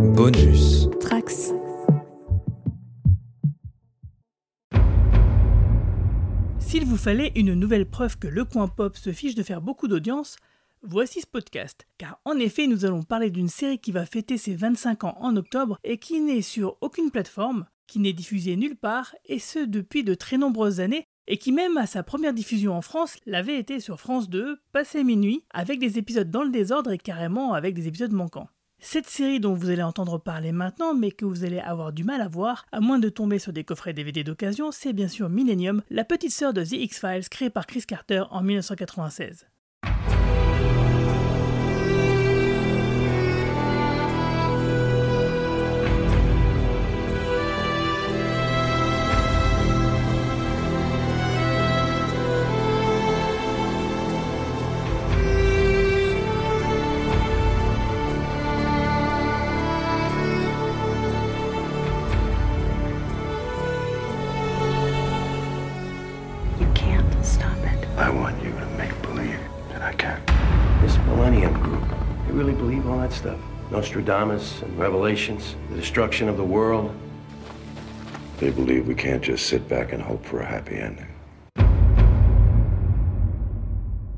Bonus. Trax. S'il vous fallait une nouvelle preuve que Le Coin Pop se fiche de faire beaucoup d'audience, voici ce podcast. Car en effet, nous allons parler d'une série qui va fêter ses 25 ans en octobre et qui n'est sur aucune plateforme, qui n'est diffusée nulle part, et ce depuis de très nombreuses années, et qui même à sa première diffusion en France l'avait été sur France 2, passé minuit, avec des épisodes dans le désordre et carrément avec des épisodes manquants. Cette série dont vous allez entendre parler maintenant, mais que vous allez avoir du mal à voir, à moins de tomber sur des coffrets DVD d'occasion, c'est bien sûr Millennium, la petite sœur de The X-Files créée par Chris Carter en 1996. Nostradamus and Revelations, the destruction of the world? They believe we can't just sit back and hope for a happy ending.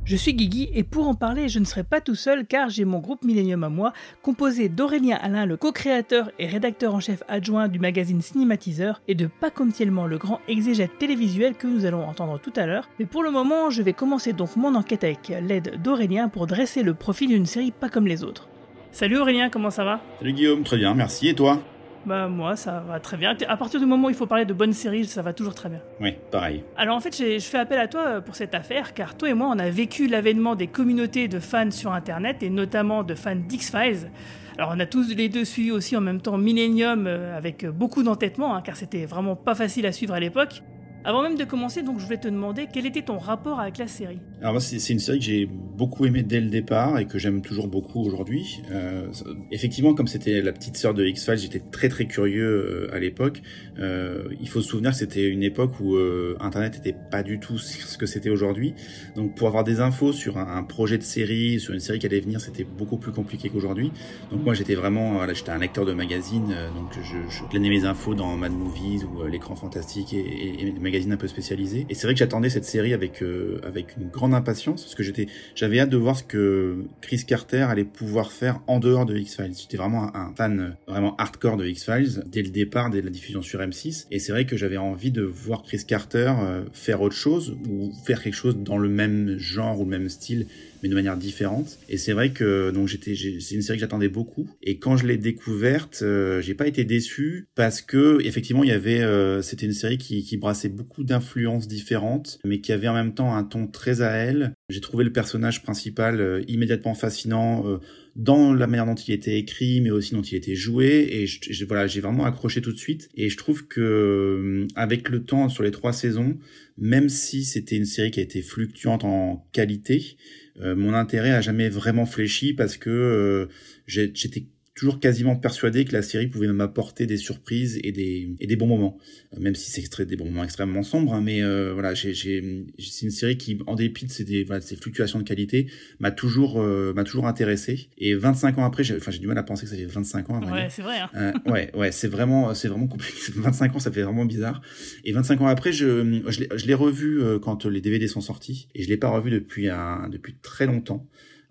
Je suis Guigui et pour en parler, je ne serai pas tout seul car j'ai mon groupe Millennium à moi, composé d'Aurélien Alain, le co-créateur et rédacteur en chef adjoint du magazine Cinématiseur, et de Paco Thielman, le grand exégète télévisuel que nous allons entendre tout à l'heure. Mais pour le moment, je vais commencer donc mon enquête avec l'aide d'Aurélien pour dresser le profil d'une série pas comme les autres. Salut Aurélien, comment ça va? Salut Guillaume, très bien, merci. Et toi? Bah moi ça va très bien. À partir du moment où il faut parler de bonnes séries, ça va toujours très bien. Oui, pareil. Alors en fait, je fais appel à toi pour cette affaire, car toi et moi, on a vécu l'avènement des communautés de fans sur Internet, et notamment de fans d'X-Files. Alors on a tous les deux suivi aussi en même temps Millennium euh, avec beaucoup d'entêtement, hein, car c'était vraiment pas facile à suivre à l'époque. Avant même de commencer, donc je voulais te demander quel était ton rapport avec la série? Alors c'est une série que j'ai beaucoup aimée dès le départ et que j'aime toujours beaucoup aujourd'hui. Euh, effectivement, comme c'était la petite sœur de X-Files, j'étais très très curieux euh, à l'époque. Euh, il faut se souvenir que c'était une époque où Internet n'était pas du tout ce que c'était aujourd'hui. Donc pour avoir des infos sur un, projet de série, sur une série qui allait venir, c'était beaucoup plus compliqué qu'aujourd'hui. Donc moi, j'étais vraiment, j'étais un lecteur de magazines, donc je, je planais mes infos dans Mad Movies ou l'écran fantastique et, et, et magazines un peu spécialisés. Et c'est vrai que j'attendais cette série avec euh, avec une grande impatience parce que j'étais, j'avais hâte de voir ce que Chris Carter allait pouvoir faire en dehors de X-Files. J'étais vraiment un, fan vraiment hardcore de X-Files dès le départ, dès la diffusion sur M6. Et c'est vrai que j'avais envie de voir Chris Carter euh, faire autre chose ou faire quelque chose dans le même genre ou le même style mais de manière différente. Et c'est vrai que donc j'étais, c'est une série que j'attendais beaucoup. Et quand je l'ai découverte, euh, j'ai pas été déçu parce que effectivement il y avait, euh, c'était une série qui, qui brassait beaucoup d'influences différentes, mais qui avait en même temps un ton très à elle. J'ai trouvé le personnage principal euh, immédiatement fascinant. euh, dans la manière dont il était écrit, mais aussi dont il était joué, et je, voilà, j'ai vraiment accroché tout de suite. Et je trouve que euh, avec le temps, sur les trois saisons, même si c'était une série qui a été fluctuante en qualité, mon intérêt a jamais vraiment fléchi parce que euh, j'étais toujours quasiment persuadé que la série pouvait m'apporter des surprises et des, et des bons moments. Euh, même si c'est extrait- des bons moments extrêmement sombres, hein, mais euh, voilà, j'ai, c'est une série qui, en dépit de ces, des- voilà, de ces fluctuations de qualité, m'a toujours, euh, m'a toujours intéressé. Et 25 ans après, j'ai, enfin, j'ai du mal à penser que ça fait 25 ans. Ouais, c'est vrai. Hein. Euh, ouais, ouais, c'est vraiment, c'est vraiment compliqué. 25 ans, ça fait vraiment bizarre. Et 25 ans après, je, je l'ai, revu quand les DVD sont sortis, et je l'ai pas revu depuis un, depuis très longtemps.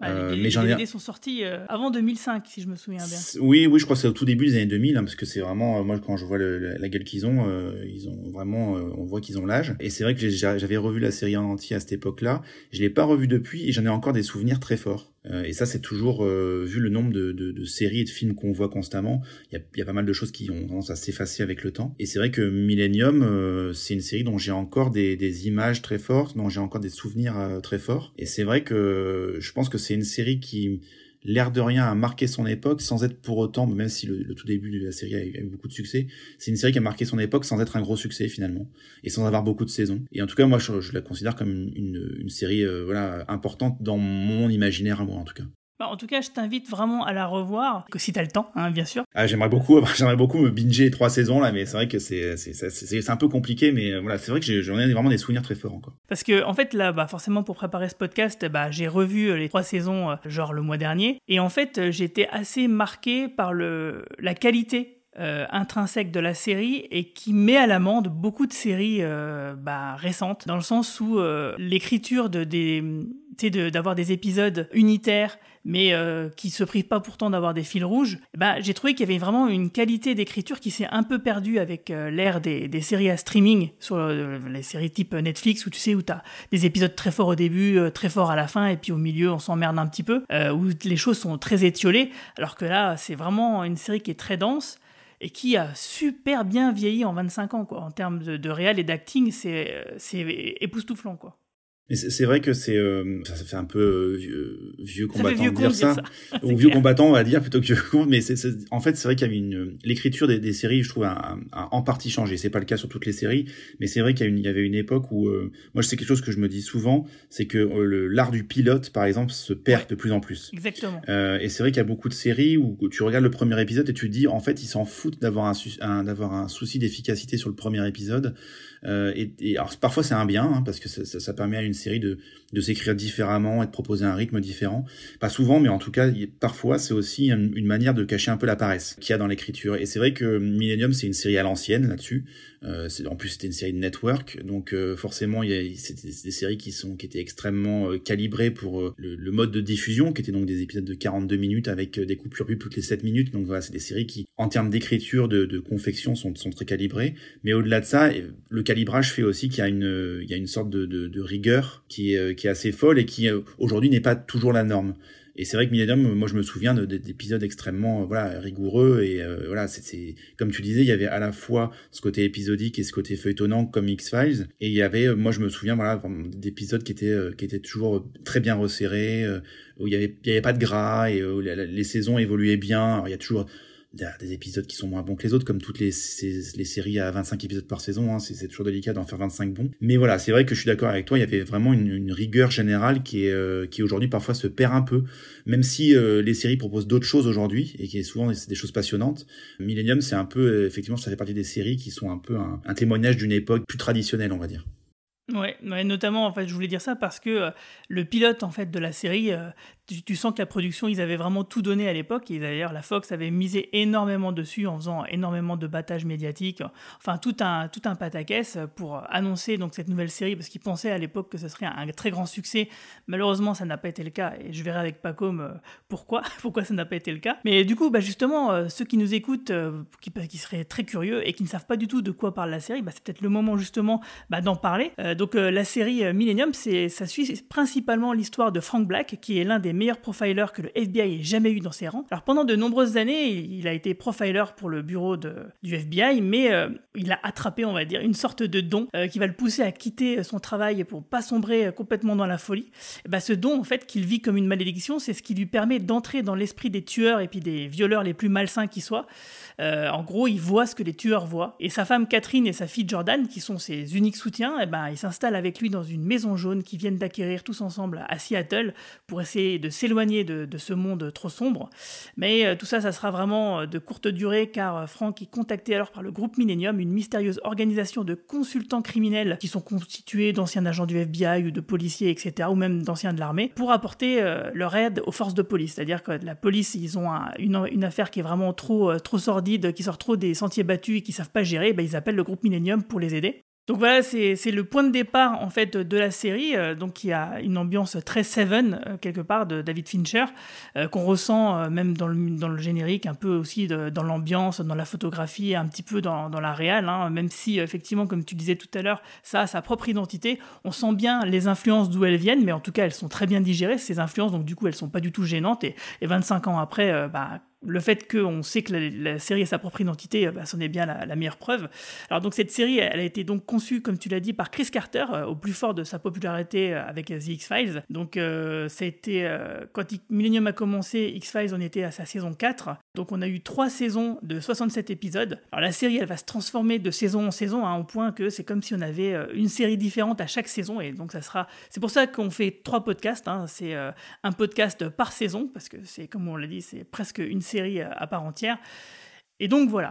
Euh, les, mais les ai- DVD sont sortis euh, avant 2005, si je me souviens bien. Oui, oui, je crois que c'est au tout début des années 2000, hein, parce que c'est vraiment, euh, moi, quand je vois le- la, la gueule qu'ils ont, euh, ils ont vraiment, euh, on voit qu'ils ont l'âge. Et c'est vrai que j'avais revu la série en entier à cette époque-là. Je l'ai pas revu depuis, et j'en ai encore des souvenirs très forts. Euh, et ça, c'est toujours, euh, vu le nombre de, de, séries et de films qu'on voit constamment, il y a, pas mal de choses qui ont tendance à s'effacer avec le temps. Et c'est vrai que Millennium, euh, c'est une série dont j'ai encore des, des images très fortes, dont j'ai encore des souvenirs très forts. Et c'est vrai que je pense que c'est une série qui l'air de rien a marqué son époque sans être pour autant, même si le, tout début de la série a eu, beaucoup de succès, c'est une série qui a marqué son époque sans être un gros succès finalement et sans avoir beaucoup de saisons. Et en tout cas, moi, je, la considère comme une, une série euh, voilà importante dans mon imaginaire à moi en tout cas. Bah, en tout cas, je t'invite vraiment à la revoir, que si t'as le temps, hein, bien sûr. Ah, j'aimerais beaucoup, j'aimerais beaucoup me binger trois saisons là, mais c'est vrai que c'est c'est un peu compliqué, mais euh, voilà, c'est vrai que j'en ai, vraiment des souvenirs très forts encore. Parce que en fait là, bah forcément pour préparer ce podcast, bah j'ai revu euh, les trois saisons, euh, genre le mois dernier, et en fait j'étais assez marqué par le la qualité intrinsèque de la série et qui met à l'amende beaucoup de séries bah, récentes, dans le sens où l'écriture de, des, d'avoir des épisodes unitaires mais euh, qui se privent pas pourtant d'avoir des fils rouges, bah, j'ai trouvé qu'il y avait vraiment une qualité d'écriture qui s'est un peu perdue avec euh, l'ère des, séries à streaming, sur euh, les séries type Netflix, où tu sais, où tu as des épisodes très forts au début, très forts à la fin, et puis au milieu, on s'emmerde un petit peu, où les choses sont très étiolées, alors que là, c'est vraiment une série qui est très dense et qui a super bien vieilli en 25 ans, quoi. En termes de, de réel et d'acting, c'est époustouflant, quoi c'est vrai que c'est euh, ça, fait un peu euh, vieux, combattant de dire ça, ou vieux combattant on va dire plutôt que vieux mais c'est en fait c'est vrai qu'il y avait une l'écriture des, des, séries je trouve a, en partie changé. C'est pas le cas sur toutes les séries mais c'est vrai qu'il y, y, avait une époque où euh, moi c'est quelque chose que je me dis souvent c'est que l'art du pilote par exemple se perd de plus en plus. Exactement. Et c'est vrai qu'il y a beaucoup de séries où tu regardes le premier épisode et tu te dis en fait ils s'en foutent d'avoir un, un d'avoir un souci d'efficacité sur le premier épisode euh, et, et, alors parfois c'est un bien hein, parce que ça, ça, ça, permet à une série de, de s'écrire différemment et de proposer un rythme différent. Pas souvent, mais en tout cas parfois c'est aussi une, une, manière de cacher un peu la paresse qu'il y a dans l'écriture. Et c'est vrai que Millennium c'est une série à l'ancienne là-dessus. Euh, en plus, c'était une série de network, donc euh, forcément, c'était des séries qui sont qui étaient extrêmement euh, calibrées pour euh, le, le, mode de diffusion, qui étaient donc des épisodes de 42 minutes avec des coupures pub toutes les 7 minutes. Donc voilà, c'est des séries qui, en termes d'écriture, de, de, confection, sont, sont très calibrées. Mais au-delà de ça, le calibrage fait aussi qu'il y a une il y a une sorte de, de, de rigueur qui est qui est assez folle et qui aujourd'hui n'est pas toujours la norme. Et c'est vrai que Millennium, moi je me souviens d'épisodes extrêmement voilà rigoureux et euh, voilà c'est comme tu disais il y avait à la fois ce côté épisodique et ce côté feuilletonnant comme X Files et il y avait euh, moi je me souviens voilà d'épisodes qui étaient euh, qui étaient toujours très bien resserrés où il y avait il y avait pas de gras et où les saisons évoluaient bien. Alors, il y a toujours des épisodes qui sont moins bons que les autres, comme toutes les, les séries à 25 épisodes par saison, hein, c'est toujours délicat d'en faire 25 bons. Mais voilà, c'est vrai que je suis d'accord avec toi, il y avait vraiment une, rigueur générale qui euh, qui aujourd'hui parfois se perd un peu, même si euh, les séries proposent d'autres choses aujourd'hui et qui est souvent des choses passionnantes. Millennium, c'est un peu euh, effectivement ça fait partie des séries qui sont un peu un, témoignage d'une époque plus traditionnelle, on va dire. Ouais, notamment en fait, je voulais dire ça parce que le pilote en fait de la série, tu, sens que la production, ils avaient vraiment tout donné à l'époque. Et d'ailleurs, la Fox avait misé énormément dessus en faisant énormément de battages médiatiques. Enfin, tout un, tout un pataquès pour annoncer donc cette nouvelle série parce qu'ils pensaient à l'époque que ce serait un, très grand succès. Malheureusement, ça n'a pas été le cas. Et je verrai avec Pacom euh, pourquoi, pourquoi ça n'a pas été le cas. Mais du coup, bah, justement, euh, ceux qui nous écoutent, euh, qui, qui, seraient très curieux et qui ne savent pas du tout de quoi parle la série, bah, c'est peut-être le moment justement bah, d'en parler. donc, la série Millennium, ça suit principalement l'histoire de Frank Black, qui est l'un des meilleur profiler que le FBI ait jamais eu dans ses rangs. Alors pendant de nombreuses années, il a été profiler pour le bureau du FBI, mais euh, il a attrapé, on va dire, une sorte de don euh, qui va le pousser à quitter son travail pour pas sombrer complètement dans la folie. Bah, ce don, en fait, qu'il vit comme une malédiction, c'est ce qui lui permet d'entrer dans l'esprit des tueurs et puis des violeurs les plus malsains qui soient. Euh, en gros, il voit ce que les tueurs voient. Et sa femme Catherine et sa fille Jordan, qui sont ses uniques soutiens, eh ben, ils s'installent avec lui dans une maison jaune qu'ils viennent d'acquérir tous ensemble à Seattle pour essayer de s'éloigner de, ce monde trop sombre. Mais euh, tout ça, ça sera vraiment euh, de courte durée car Frank est contacté alors par le groupe Millennium, une mystérieuse organisation de consultants criminels qui sont constitués d'anciens agents du FBI ou de policiers, etc., ou même d'anciens de l'armée, pour apporter leur aide aux forces de police. C'est-à-dire que la police, ils ont une, une, affaire qui est vraiment trop, trop sordide qui sortent trop des sentiers battus et qui savent pas gérer, ben, ils appellent le groupe Millennium pour les aider. Donc voilà, c'est le point de départ en fait de la série, euh, donc qui a une ambiance très Seven euh, quelque part de David Fincher, euh, qu'on ressent même dans le, dans le, générique, un peu aussi dans l'ambiance, dans la photographie, un petit peu dans, dans la réal, hein, même si effectivement, comme tu disais tout à l'heure, ça a sa propre identité. On sent bien les influences d'où elles viennent, mais en tout cas, elles sont très bien digérées ces influences, donc du coup, elles sont pas du tout gênantes. Et, et 25 ans après, bah, le fait qu'on sait que la, série a sa propre identité, bah, c'en est bien la, meilleure preuve. Alors donc cette série, elle a été donc conçue, comme tu l'as dit, par Chris Carter, au plus fort de sa popularité avec The X-Files. Donc ça a été, quand Millennium a commencé, X-Files, on était à sa saison 4. Donc on a eu trois saisons de 67 épisodes. Alors la série, elle va se transformer de saison en saison, hein, au point que c'est comme si on avait une série différente à chaque saison. Et donc ça sera... C'est pour ça qu'on fait trois podcasts. Hein. C'est un podcast par saison, parce que c'est, comme on l'a dit, c'est presque une à part entière. Et donc voilà.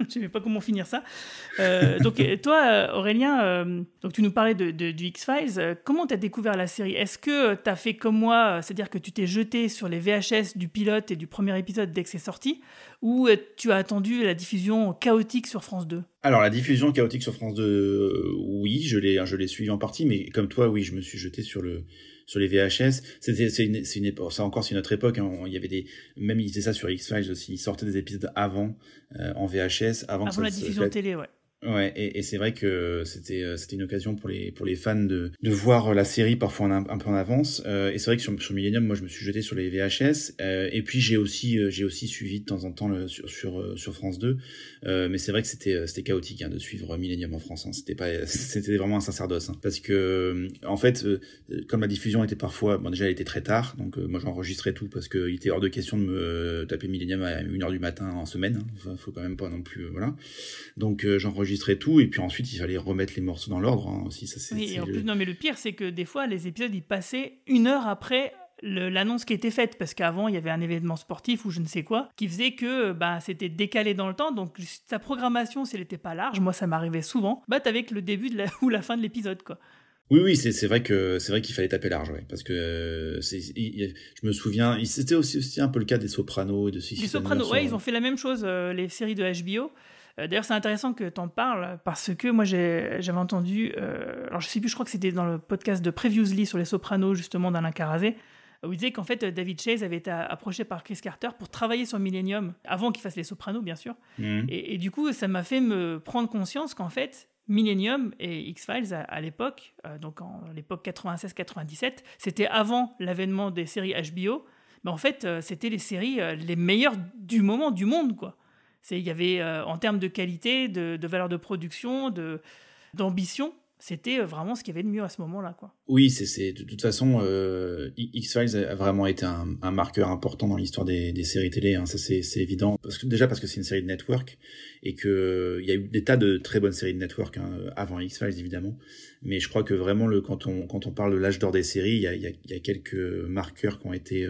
je ne sais pas comment finir ça. Euh, donc toi, euh, Aurélien, euh, donc tu nous parlais de, du X-Files. comment tu as découvert la série? Est-ce que tu as fait comme moi, c'est-à-dire que tu t'es jeté sur les VHS du pilote et du premier épisode dès que c'est sorti? Ou tu as attendu la diffusion chaotique sur France 2 alors la diffusion chaotique sur France 2, oui, je l'ai, je l'ai suivi en partie, mais comme toi, oui, je me suis jeté sur le, sur les VHS. C'était, c'est une, c'est une époque, ça encore, c'est notre époque. Hein. il y avait des, même ils faisaient ça sur X Files aussi. Ils sortaient des épisodes avant euh, en VHS, avant, avant la diffusion télé, ouais. Ouais, et, et c'est vrai que c'était euh, c'était une occasion pour les pour les fans de de voir la série parfois un, un peu en avance. Euh, et c'est vrai que sur, sur Millennium, moi je me suis jeté sur les VHS. Euh, et puis j'ai aussi euh, j'ai aussi suivi de temps en temps sur sur euh, sur France 2. mais c'est vrai que c'était c'était chaotique hein, de suivre Millennium en France. Hein. C'était pas c'était vraiment un sacerdoce hein. parce que en fait comme la diffusion était parfois bon déjà elle était très tard donc moi j'enregistrais tout parce que il était hors de question de me taper Millennium à 1h du matin en semaine. Hein. Enfin, faut quand même pas non plus voilà. Donc j'enregistrais enregistrer tout et puis ensuite il fallait remettre les morceaux dans l'ordre hein, aussi. Ça, c'est, oui, et en plus, non, mais le pire, c'est que des fois, les épisodes ils passaient une heure après l'annonce qui était faite parce qu'avant il y avait un événement sportif ou je ne sais quoi qui faisait que bah, c'était décalé dans le temps donc sa programmation si elle n'était pas large moi ça m'arrivait souvent bah avec le début de la, ou la fin de l'épisode quoi oui, oui, c'est vrai que c'est vrai qu'il fallait taper large, ouais, parce que euh, je me souviens, c'était aussi, aussi un peu le cas des Sopranos et de Les Sopranos, ouais, ils ont fait la même chose, euh, les séries de HBO. Euh, d'ailleurs, c'est intéressant que tu en parles parce que moi, j'avais entendu, euh, alors je sais plus, je crois que c'était dans le podcast de Previously sur les Sopranos, justement, d'Alain Carazé, où il disait qu'en fait, David Chase avait été approché par Chris Carter pour travailler sur Millennium, avant qu'il fasse les Sopranos, bien sûr. Mhm. Et, du coup, ça m'a fait me prendre conscience qu'en fait, Millennium et X-Files à, l'époque, euh, donc en l'époque 96-97, c'était avant l'avènement des séries HBO. Mais en fait, c'était les séries les meilleures du moment, du monde, quoi. Il y avait, euh, en termes de qualité, de, de valeur de production, d'ambition, c'était euh, vraiment ce qu'il y avait de mieux à ce moment-là. Oui, c'est de toute façon, euh, X-Files a vraiment été un, marqueur important dans l'histoire des, séries télé, hein, c'est évident. Déjà parce que c'est une série de network, et qu'il y a eu des tas de très bonnes séries de network hein, avant X-Files évidemment, mais je crois que vraiment quand, on, quand on parle de l'âge d'or des séries, il y a, quelques marqueurs qui ont été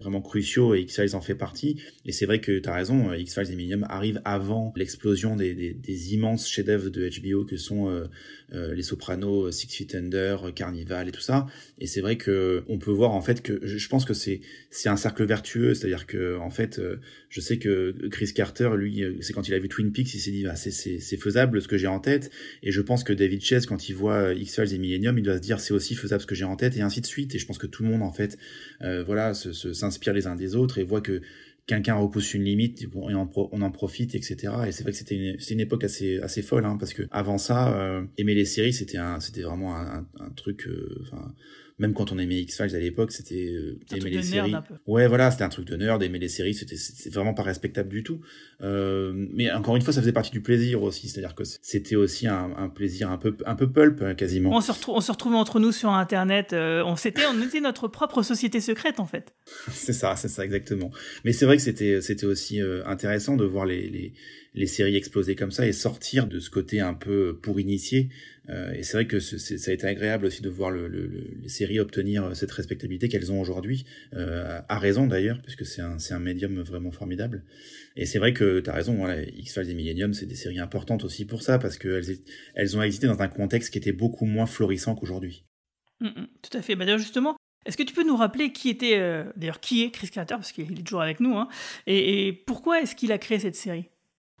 vraiment cruciaux et X-Files en fait partie. Et c'est vrai que tu as raison, euh, X-Files et Millennium arrivent avant l'explosion des, des, des, immenses chefs-d'œuvre de HBO que sont euh, Les Sopranos, Six Feet Under, Carnival et tout ça. Et c'est vrai que on peut voir en fait que je pense que c'est c'est un cercle vertueux, c'est-à-dire que en fait, je sais que Chris Carter, lui, c'est quand il a vu Twin Peaks, il s'est dit ah, c'est c'est faisable ce que j'ai en tête. Et je pense que David Chase, quand il voit X-Files et Millennium, il doit se dire c'est aussi faisable ce que j'ai en tête et ainsi de suite. Et je pense que tout le monde en fait, voilà, se, se s'inspirent les uns des autres et voient que quelqu'un repousse une limite, on en, profite, etc. Et c'est vrai que c'était une, époque assez, folle, hein, parce que avant ça, euh, aimer les séries, c'était vraiment un, truc, euh, même quand on aimait X-Files à l'époque, c'était euh, aimer les séries. Ouais, voilà, c'était un truc de nerd, aimer les séries, c'était vraiment pas respectable du tout. Euh, mais encore une fois, ça faisait partie du plaisir aussi, c'est-à-dire que c'était aussi un, un, plaisir un peu, un peu pulp euh, quasiment. On se, retrouve, on se retrouvait entre nous sur Internet, euh, on, s'était, on était notre propre société secrète en fait. c'est ça, c'est ça exactement. Mais c'est vrai que c'était, c'était aussi euh, intéressant de voir les, les les séries exploser comme ça et sortir de ce côté un peu pour initier. Euh, et c'est vrai que ça a été agréable aussi de voir le, le, les séries obtenir cette respectabilité qu'elles ont aujourd'hui, euh, à raison d'ailleurs, puisque c'est un, médium vraiment formidable. Et c'est vrai que tu as raison, voilà, X-Files et Millennium, c'est des séries importantes aussi pour ça, parce qu'elles elles ont existé dans un contexte qui était beaucoup moins florissant qu'aujourd'hui. Mm, mm, tout à fait. Bah, d'ailleurs, justement, est-ce que tu peux nous rappeler qui était, euh, d'ailleurs, qui est Chris Carter, parce qu'il est toujours avec nous, hein, et pourquoi est-ce qu'il a créé cette série?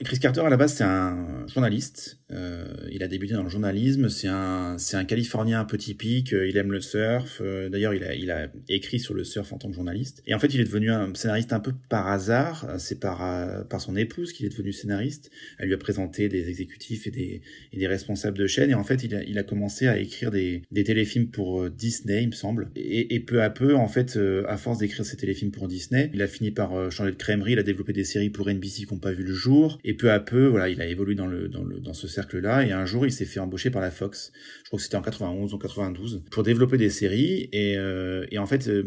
Chris Carter, à la base, c'est un journaliste. Euh, il a débuté dans le journalisme. C'est un, c'est un Californien un peu typique. Euh, il aime le surf. Euh, d'ailleurs, il a, il a écrit sur le surf en tant que journaliste. Et en fait, il est devenu un scénariste un peu par hasard. C'est par, par son épouse qu'il est devenu scénariste. Elle lui a présenté des exécutifs et des, et des responsables de chaîne. Et en fait, il a, il a commencé à écrire des, des téléfilms pour Disney, il me semble. Et, et peu à peu, en fait, à force d'écrire ces téléfilms pour Disney, il a fini par changer de crèmerie. Il a développé des séries pour NBC qui n'ont pas vu le jour. Et peu à peu, voilà, il a évolué dans ce cercle-là. Et un jour, il s'est fait embaucher par la Fox. Je crois que c'était en 91 ou 92 pour développer des séries. Et euh, en fait, euh,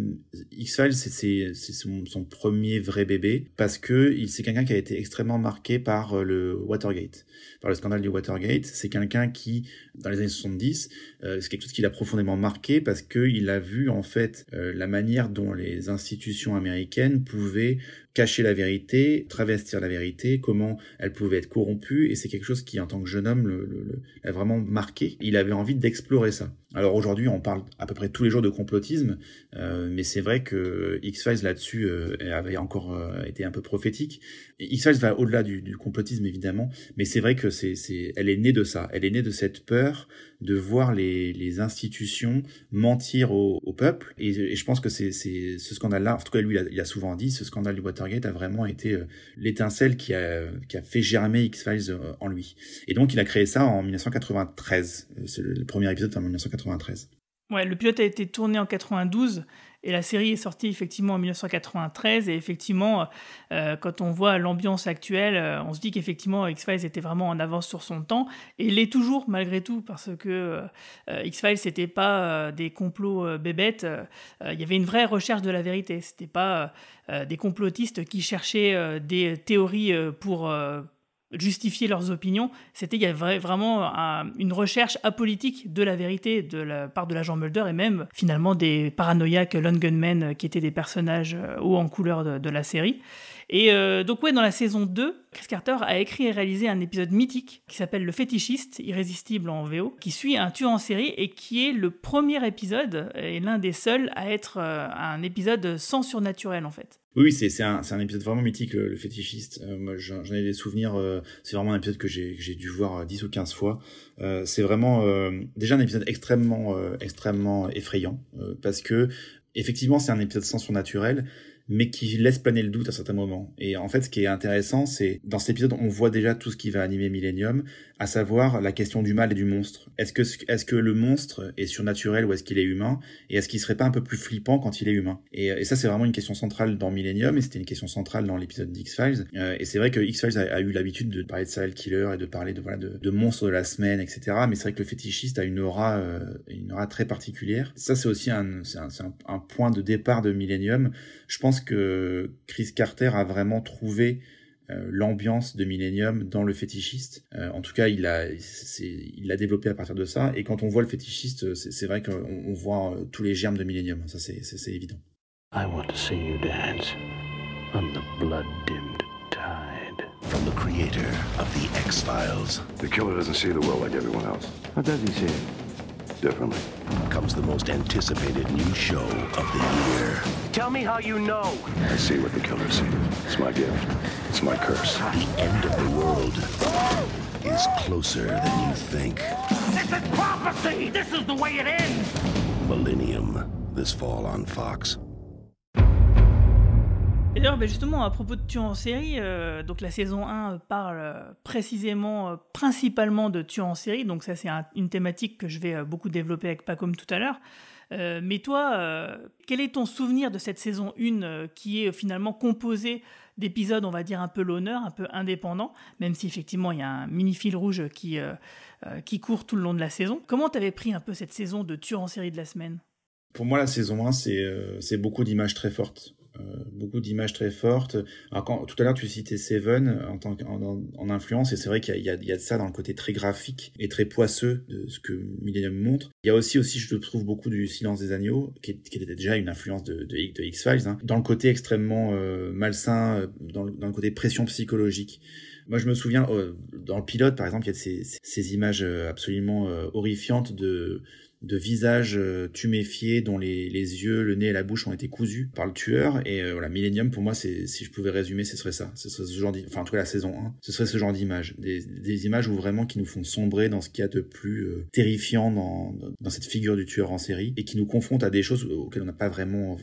X Files, c'est son premier vrai bébé parce que il c'est quelqu'un qui a été extrêmement marqué par euh, le Watergate, par le scandale du Watergate. C'est quelqu'un qui, dans les années 70, c'est quelque chose qui l'a profondément marqué parce que il a vu en fait la manière dont les institutions américaines pouvaient cacher la vérité, travestir la vérité, comment elle pouvait être corrompue, et c'est quelque chose qui, en tant que jeune homme, l'a vraiment marqué. Il avait envie d'explorer ça. Alors aujourd'hui, on parle à peu près tous les jours de complotisme, euh, mais c'est vrai que X-Files là-dessus euh, avait encore euh, été un peu prophétique. X-Files va au-delà du, du, complotisme évidemment, mais c'est vrai que c'est, elle est née de ça. Elle est née de cette peur de voir les, les institutions mentir au, peuple. Et, je pense que c'est, ce scandale-là, en tout cas lui, il a, souvent dit, ce scandale du Watergate a vraiment été l'étincelle qui a, qui a fait germer X-Files en lui. Et donc il a créé ça en 1993. C'est le, le premier épisode en 1993. Ouais, le pilote a été tourné en 92 et la série est sortie effectivement en 1993. Et effectivement, euh, quand on voit l'ambiance actuelle, euh, on se dit qu'effectivement X-Files était vraiment en avance sur son temps et l'est toujours malgré tout parce que euh, X-Files c'était pas des complots bébêtes. Il y avait une vraie recherche de la vérité. C'était pas des complotistes qui cherchaient des théories pour justifier leurs opinions. C'était il y avait vraiment une recherche apolitique de la vérité de la part de l'agent Mulder et même finalement des paranoïaques Lone Gunmen euh, qui étaient des personnages euh, hauts en couleur de, de la série. Et euh, donc ouais, dans la saison 2, Chris Carter a écrit et réalisé un épisode mythique qui s'appelle Le fétichiste, irrésistible en VO, qui suit un tueur en série et qui est le premier épisode et l'un des seuls à être un épisode sans surnaturel en fait. Oui, c'est un, épisode vraiment mythique, le, fétichiste. Euh, j'en ai des souvenirs. Euh, c'est vraiment un épisode que j'ai dû voir 10 ou 15 fois. Euh, c'est vraiment déjà un épisode extrêmement extrêmement effrayant parce que effectivement, c'est un épisode sans surnaturel, mais qui laisse planer le doute à certains moments. Et en fait, ce qui est intéressant, c'est dans cet épisode, on voit déjà tout ce qui va animer Millennium, à savoir la question du mal et du monstre. Est-ce que est-ce que le monstre est surnaturel ou est-ce qu'il est humain? Et est-ce qu'il serait pas un peu plus flippant quand il est humain? Et, ça, c'est vraiment une question centrale dans Millennium, et c'était une question centrale dans l'épisode d'X-Files. Euh, et c'est vrai que X-Files a, eu l'habitude de parler de serial killer et de parler de voilà de, monstres de la semaine, etc. Mais c'est vrai que le fétichiste a une aura euh, une aura très particulière. Ça, c'est aussi un, un, un point de départ de Millennium. Je pense que Chris Carter a vraiment trouvé euh, l'ambiance de Millennium dans le fétichiste. Euh, en tout cas, il l'a il développé à partir de ça. Et quand on voit le fétichiste, c'est vrai qu'on on voit euh, tous les germes de Millennium. Ça, c'est évident. I want to see you dance on the blood-dimmed tide. From the creator of the X-Files. The killer doesn't see the world like everyone else. How does he see it? Differently. Comes the most anticipated new show of the year. Tell me how you know. I see what the killers see. It's my gift. It's my curse. The end of the world is closer than you think. This is prophecy! This is the way it ends! Millennium, this fall on Fox. Et d'ailleurs, bah, justement, à propos de tueurs en série, euh, donc la saison 1 parle euh, précisément, euh, principalement de tueurs en série, donc ça c'est une thématique que je vais beaucoup développer avec Pacom tout à l'heure. mais toi, quel est ton souvenir de cette saison 1 qui est finalement composée d'épisodes, on va dire, un peu l'honneur, un peu indépendant, même si effectivement il y a un mini fil rouge qui, qui court tout le long de la saison. Comment t'avais pris un peu cette saison de tueurs en série de la semaine? Pour moi, la saison 1, c'est beaucoup d'images très fortes. Euh, beaucoup d'images très fortes. Alors quand, tout à l'heure, tu citais Seven en, tant en, en, influence, et c'est vrai qu'il y, y, a, de ça dans le côté très graphique et très poisseux de ce que Millennium montre. Il y a aussi, aussi je trouve, beaucoup du Silence des Agneaux, qui, qui était déjà une influence de, de, de X-Files, hein, dans le côté extrêmement euh, malsain, euh, dans le, dans le côté pression psychologique. Moi, je me souviens, dans le pilote, par exemple, il y a ces, ces images absolument horrifiantes de de visages euh, tuméfiés dont les, yeux, le nez et la bouche ont été cousus par le tueur. Et euh, voilà, Millennium, pour moi, si je pouvais résumer, ce serait ça. Ce serait ce genre enfin en tout cas la saison 1, ce serait ce genre d'image. Des, images où vraiment qui nous font sombrer dans ce qu'il y a de plus euh, terrifiant dans, dans cette figure du tueur en série et qui nous confrontent à des choses auxquelles on n'a pas vraiment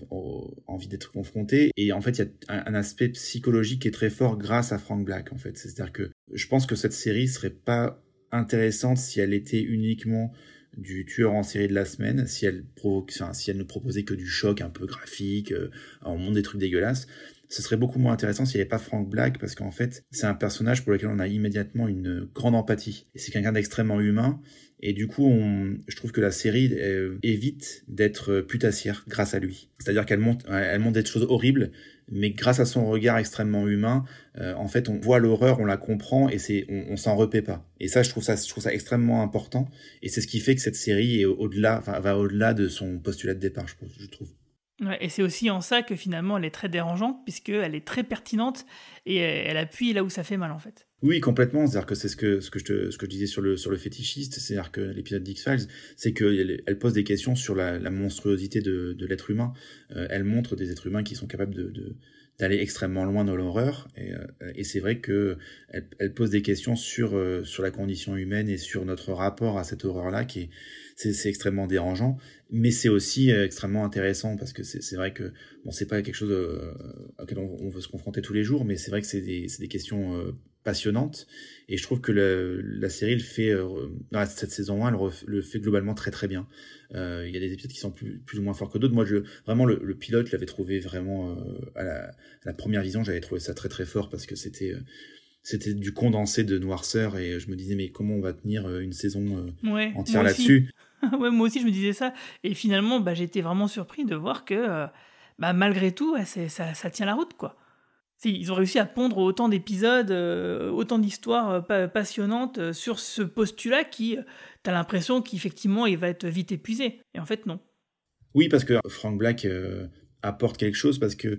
envie d'être confronté. Et en fait, il y a un, un, aspect psychologique qui est très fort grâce à Frank Black, en fait. C'est-à-dire que je pense que cette série serait pas intéressante si elle était uniquement du tueur en série de la semaine, si elle, provoque, enfin, si elle ne proposait que du choc un peu graphique, euh, on montre des trucs dégueulasses, ce serait beaucoup moins intéressant s'il n'y avait pas Frank Black, parce qu'en fait, c'est un personnage pour lequel on a immédiatement une grande empathie. C'est quelqu'un d'extrêmement humain, et du coup, on, je trouve que la série euh, évite d'être putassière grâce à lui. C'est-à-dire qu'elle montre, elle montre des choses horribles, mais grâce à son regard extrêmement humain, euh, en fait, on voit l'horreur, on la comprend et c'est, on, s'en repaît pas. Et ça, je trouve ça, je trouve ça extrêmement important. Et c'est ce qui fait que cette série est au-delà, va au-delà de son postulat de départ, je trouve. Et c'est aussi en ça que finalement elle est très dérangeante, puisqu'elle est très pertinente et elle appuie là où ça fait mal en fait. Oui, complètement. C'est-à-dire que c'est ce que, ce, que je te, ce que je disais sur le, sur le fétichiste, c'est-à-dire que l'épisode d'X-Files, c'est qu'elle elle pose des questions sur la, monstruosité de, de l'être humain. Euh, elle montre des êtres humains qui sont capables de d'aller extrêmement loin dans l'horreur. Et, euh, et c'est vrai que elle, elle, pose des questions sur euh, sur la condition humaine et sur notre rapport à cette horreur là qui est c'est extrêmement dérangeant. Mais c'est aussi euh, extrêmement intéressant parce que c'est vrai que bon c'est pas quelque chose auquel on, on, veut se confronter tous les jours mais c'est vrai que c'est des, des questions euh, passionnantes et je trouve que le, la série le fait dans cette saison 1 elle le fait globalement très très bien. Euh, il y a des épisodes qui sont plus, plus ou moins forts que d'autres. Moi je vraiment le, le pilote je l'avais trouvé vraiment à la, à, la, première vision j'avais trouvé ça très très fort parce que c'était c'était du condensé de noirceur et je me disais mais comment on va tenir une saison ouais, entière là-dessus? Ouais, moi aussi, je me disais ça. Et finalement, bah, j'étais vraiment surpris de voir que, euh, bah, malgré tout, ça, ça, tient la route, quoi. Ils ont réussi à pondre autant d'épisodes, euh, autant d'histoires euh, passionnantes sur ce postulat qui, t'as l'impression qu'effectivement, il va être vite épuisé. Et en fait, non. Oui, parce que Frank Black apporte quelque chose, parce que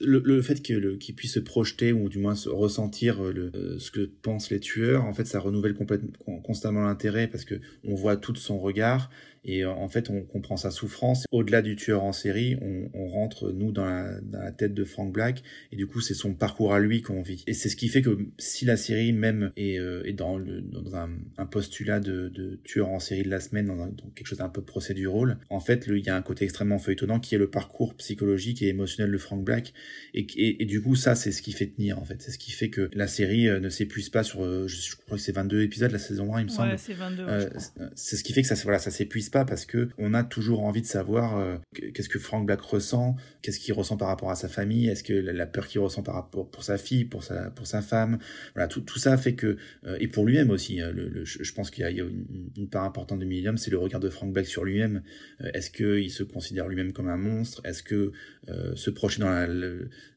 le, fait qu'il qu puisse se projeter ou du moins se ressentir euh, ce que pensent les tueurs, en fait, ça renouvelle constamment l'intérêt parce que on voit tout son regard et euh, en fait, on comprend sa souffrance. Au-delà du tueur en série, on, on rentre, nous, dans la, dans la, tête de Frank Black. Et du coup, c'est son parcours à lui qu'on vit. Et c'est ce qui fait que si la série même est, euh, est dans, le, dans un, un, postulat de, de tueur en série de la semaine, dans, un, dans quelque chose d'un peu procédural, en fait, il y a un côté extrêmement feuilletonnant qui est le parcours psychologique et émotionnel de Frank Black. Et, et, et du coup, ça, c'est ce qui fait tenir, en fait. C'est ce qui fait que la série euh, ne s'épuise pas sur, euh, je, je, crois que c'est 22 épisodes, la saison 1, il me semble. Ouais, c'est 22. c'est ce qui fait que ça, voilà, ça s'épuise pas parce que on a toujours envie de savoir euh, qu'est-ce que Frank Black ressent, qu'est-ce qu'il ressent par rapport à sa famille, est-ce que la, peur qu'il ressent par rapport pour sa fille, pour sa pour sa femme, voilà tout, tout ça fait que euh, et pour lui-même aussi, hein, le, je pense qu'il y a, une, part importante de Milliam, c'est le regard de Frank Black sur lui-même. Euh, est-ce que il se considère lui-même comme un monstre? Est-ce que se projeter dans la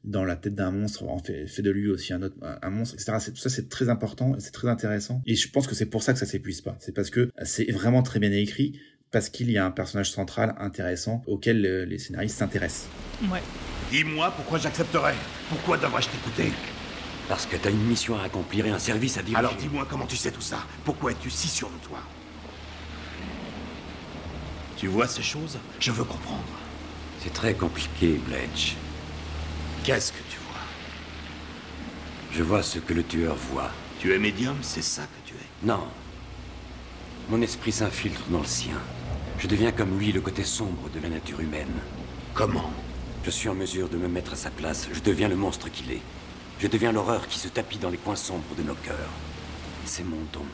dans la tête d'un monstre en fait fait de lui aussi un autre un, monstre, etc. Tout ça c'est très important, c'est très intéressant et je pense que c'est pour ça que ça s'épuise pas. C'est parce que c'est vraiment très bien écrit parce qu'il y a un personnage central intéressant auquel euh, les scénaristes s'intéressent. Ouais. Dis-moi pourquoi j'accepterais Pourquoi devrais-je t'écouter? Parce que t'as une mission à accomplir et un service à diriger. Alors dis-moi comment tu sais tout ça? Pourquoi es-tu si sûr de toi? Tu vois ces choses? Je veux comprendre. C'est très compliqué, Bledge. Qu'est-ce que tu vois? Je vois ce que le tueur voit. Tu es médium, c'est ça que tu es? Non. Mon esprit s'infiltre dans le sien. Je deviens comme lui le côté sombre de la nature humaine. Comment Je suis en mesure de me mettre à sa place. Je deviens le monstre qu'il est. Je deviens l'horreur qui se tapit dans les coins sombres de nos cœurs. C'est mon don.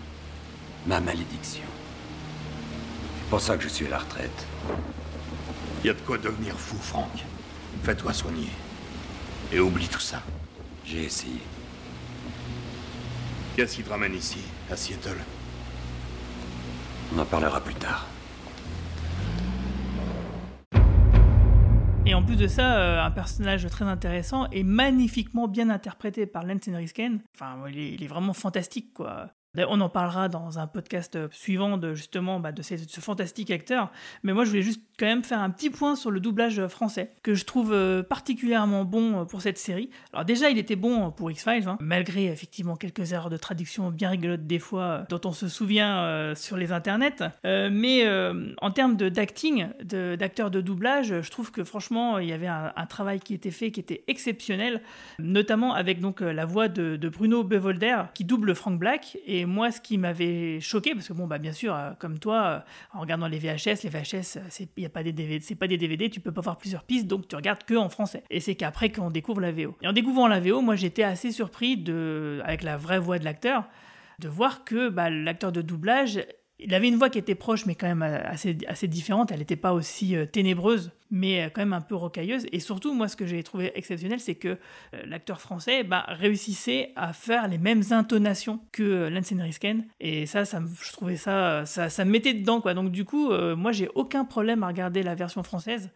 Ma malédiction. C'est pour ça que je suis à la retraite. Il y a de quoi devenir fou, Franck. Fais-toi soigner. Et oublie tout ça. J'ai essayé. Qu'est-ce qui te ramène ici, à Seattle? On en parlera plus tard. Et en plus de ça, euh, un personnage très intéressant et magnifiquement bien interprété par Lance Henriksen. Enfin, il est, il est, vraiment fantastique, quoi. On en parlera dans un podcast euh, suivant de justement bah, de, ce, fantastique acteur. Mais moi, je voulais juste quand même faire un petit point sur le doublage français que je trouve euh, particulièrement bon euh, pour cette série. Alors déjà, il était bon pour X-Files, hein, malgré effectivement quelques erreurs de traduction bien rigolotes des fois dont on se souvient sur les internets. mais en termes d'acting, d'acteurs de, doublage, je trouve que franchement, il y avait un, travail qui était fait qui était exceptionnel, notamment avec donc la voix de, de Bruno Bevolder qui double Frank Black et et moi, ce qui m'avait choqué, parce que bon, bah, bien sûr, euh, comme toi, euh, en regardant les VHS, les VHS, euh, c'est y a pas des DVD, pas tu peux pas voir plusieurs pistes, donc tu regardes que en français. Et c'est qu'après qu'on découvre la VO. Et en découvrant la VO, moi, j'étais assez surpris de, avec la vraie voix de l'acteur, de voir que bah, l'acteur de doublage il avait une voix qui était proche, mais quand même euh, assez, différente. Elle n'était pas aussi euh, ténébreuse, mais euh, quand même un peu rocailleuse. Et surtout, moi, ce que j'ai trouvé exceptionnel, c'est que l'acteur français bah, réussissait à faire les mêmes intonations que Lance Henriksen. Et ça, ça, je trouvais ça, ça, ça me mettait dedans, quoi. Donc, du coup, moi, j'ai aucun problème à regarder la version française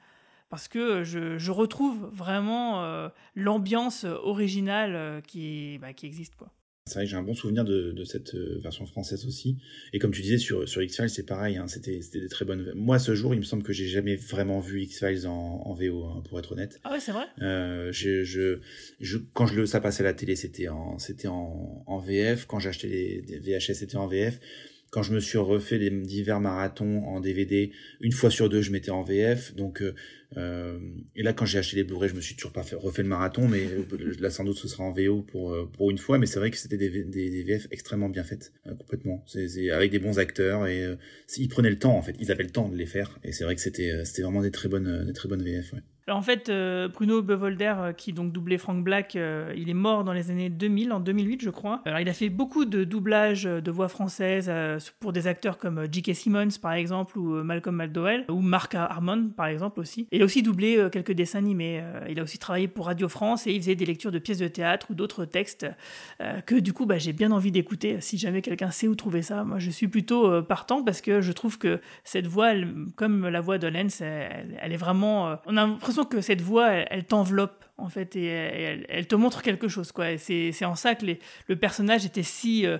parce que je, je retrouve vraiment l'ambiance originale qui, bah, qui existe, quoi. C'est vrai que j'ai un bon souvenir de, de, cette euh, version française aussi. Et comme tu disais sur, sur X-Files, c'est pareil, hein, c'était des très bonnes. Moi, ce jour, il me semble que j'ai jamais vraiment vu X-Files en, en, VO, hein, pour être honnête. Ah ouais, c'est vrai? Euh, je, je, je, Quand je le, ça passait à la télé, c'était en, en, en VF. Quand acheté les, des VHS, c'était en VF. Quand je me suis refait les divers marathons en DVD, une fois sur deux, je mettais en VF. Donc, euh, euh, et là, quand j'ai acheté les Blu-ray, je me suis toujours pas fait, refait le marathon, mais euh, là, sans doute, ce sera en VO pour pour une fois. Mais c'est vrai que c'était des, des, VF extrêmement bien faites, complètement. C'est avec des bons acteurs et ils prenaient le temps en fait. Ils avaient le temps de les faire. Et c'est vrai que c'était vraiment des très bonnes des très bonnes VF. Alors en fait, euh, Bruno Bevolder, euh, qui donc doublait Frank Black, euh, il est mort dans les années 2000, en 2008 je crois. Alors il a fait beaucoup de doublages de voix françaises pour des acteurs comme J.K. Simmons par exemple, ou Malcolm McDowell, ou Mark Harmon par exemple aussi. A aussi doublé quelques dessins animés. il a aussi travaillé pour Radio France et il faisait des lectures de pièces de théâtre ou d'autres textes que du coup bah, j'ai bien envie d'écouter. Si jamais quelqu'un sait où trouver ça, moi je suis plutôt partant parce que je trouve que cette voix, comme la voix de Lens, elle, est vraiment... on a l'impression que cette voix, elle, t'enveloppe, en fait, et elle, te montre quelque chose, quoi. C'est en ça que le personnage était si, euh,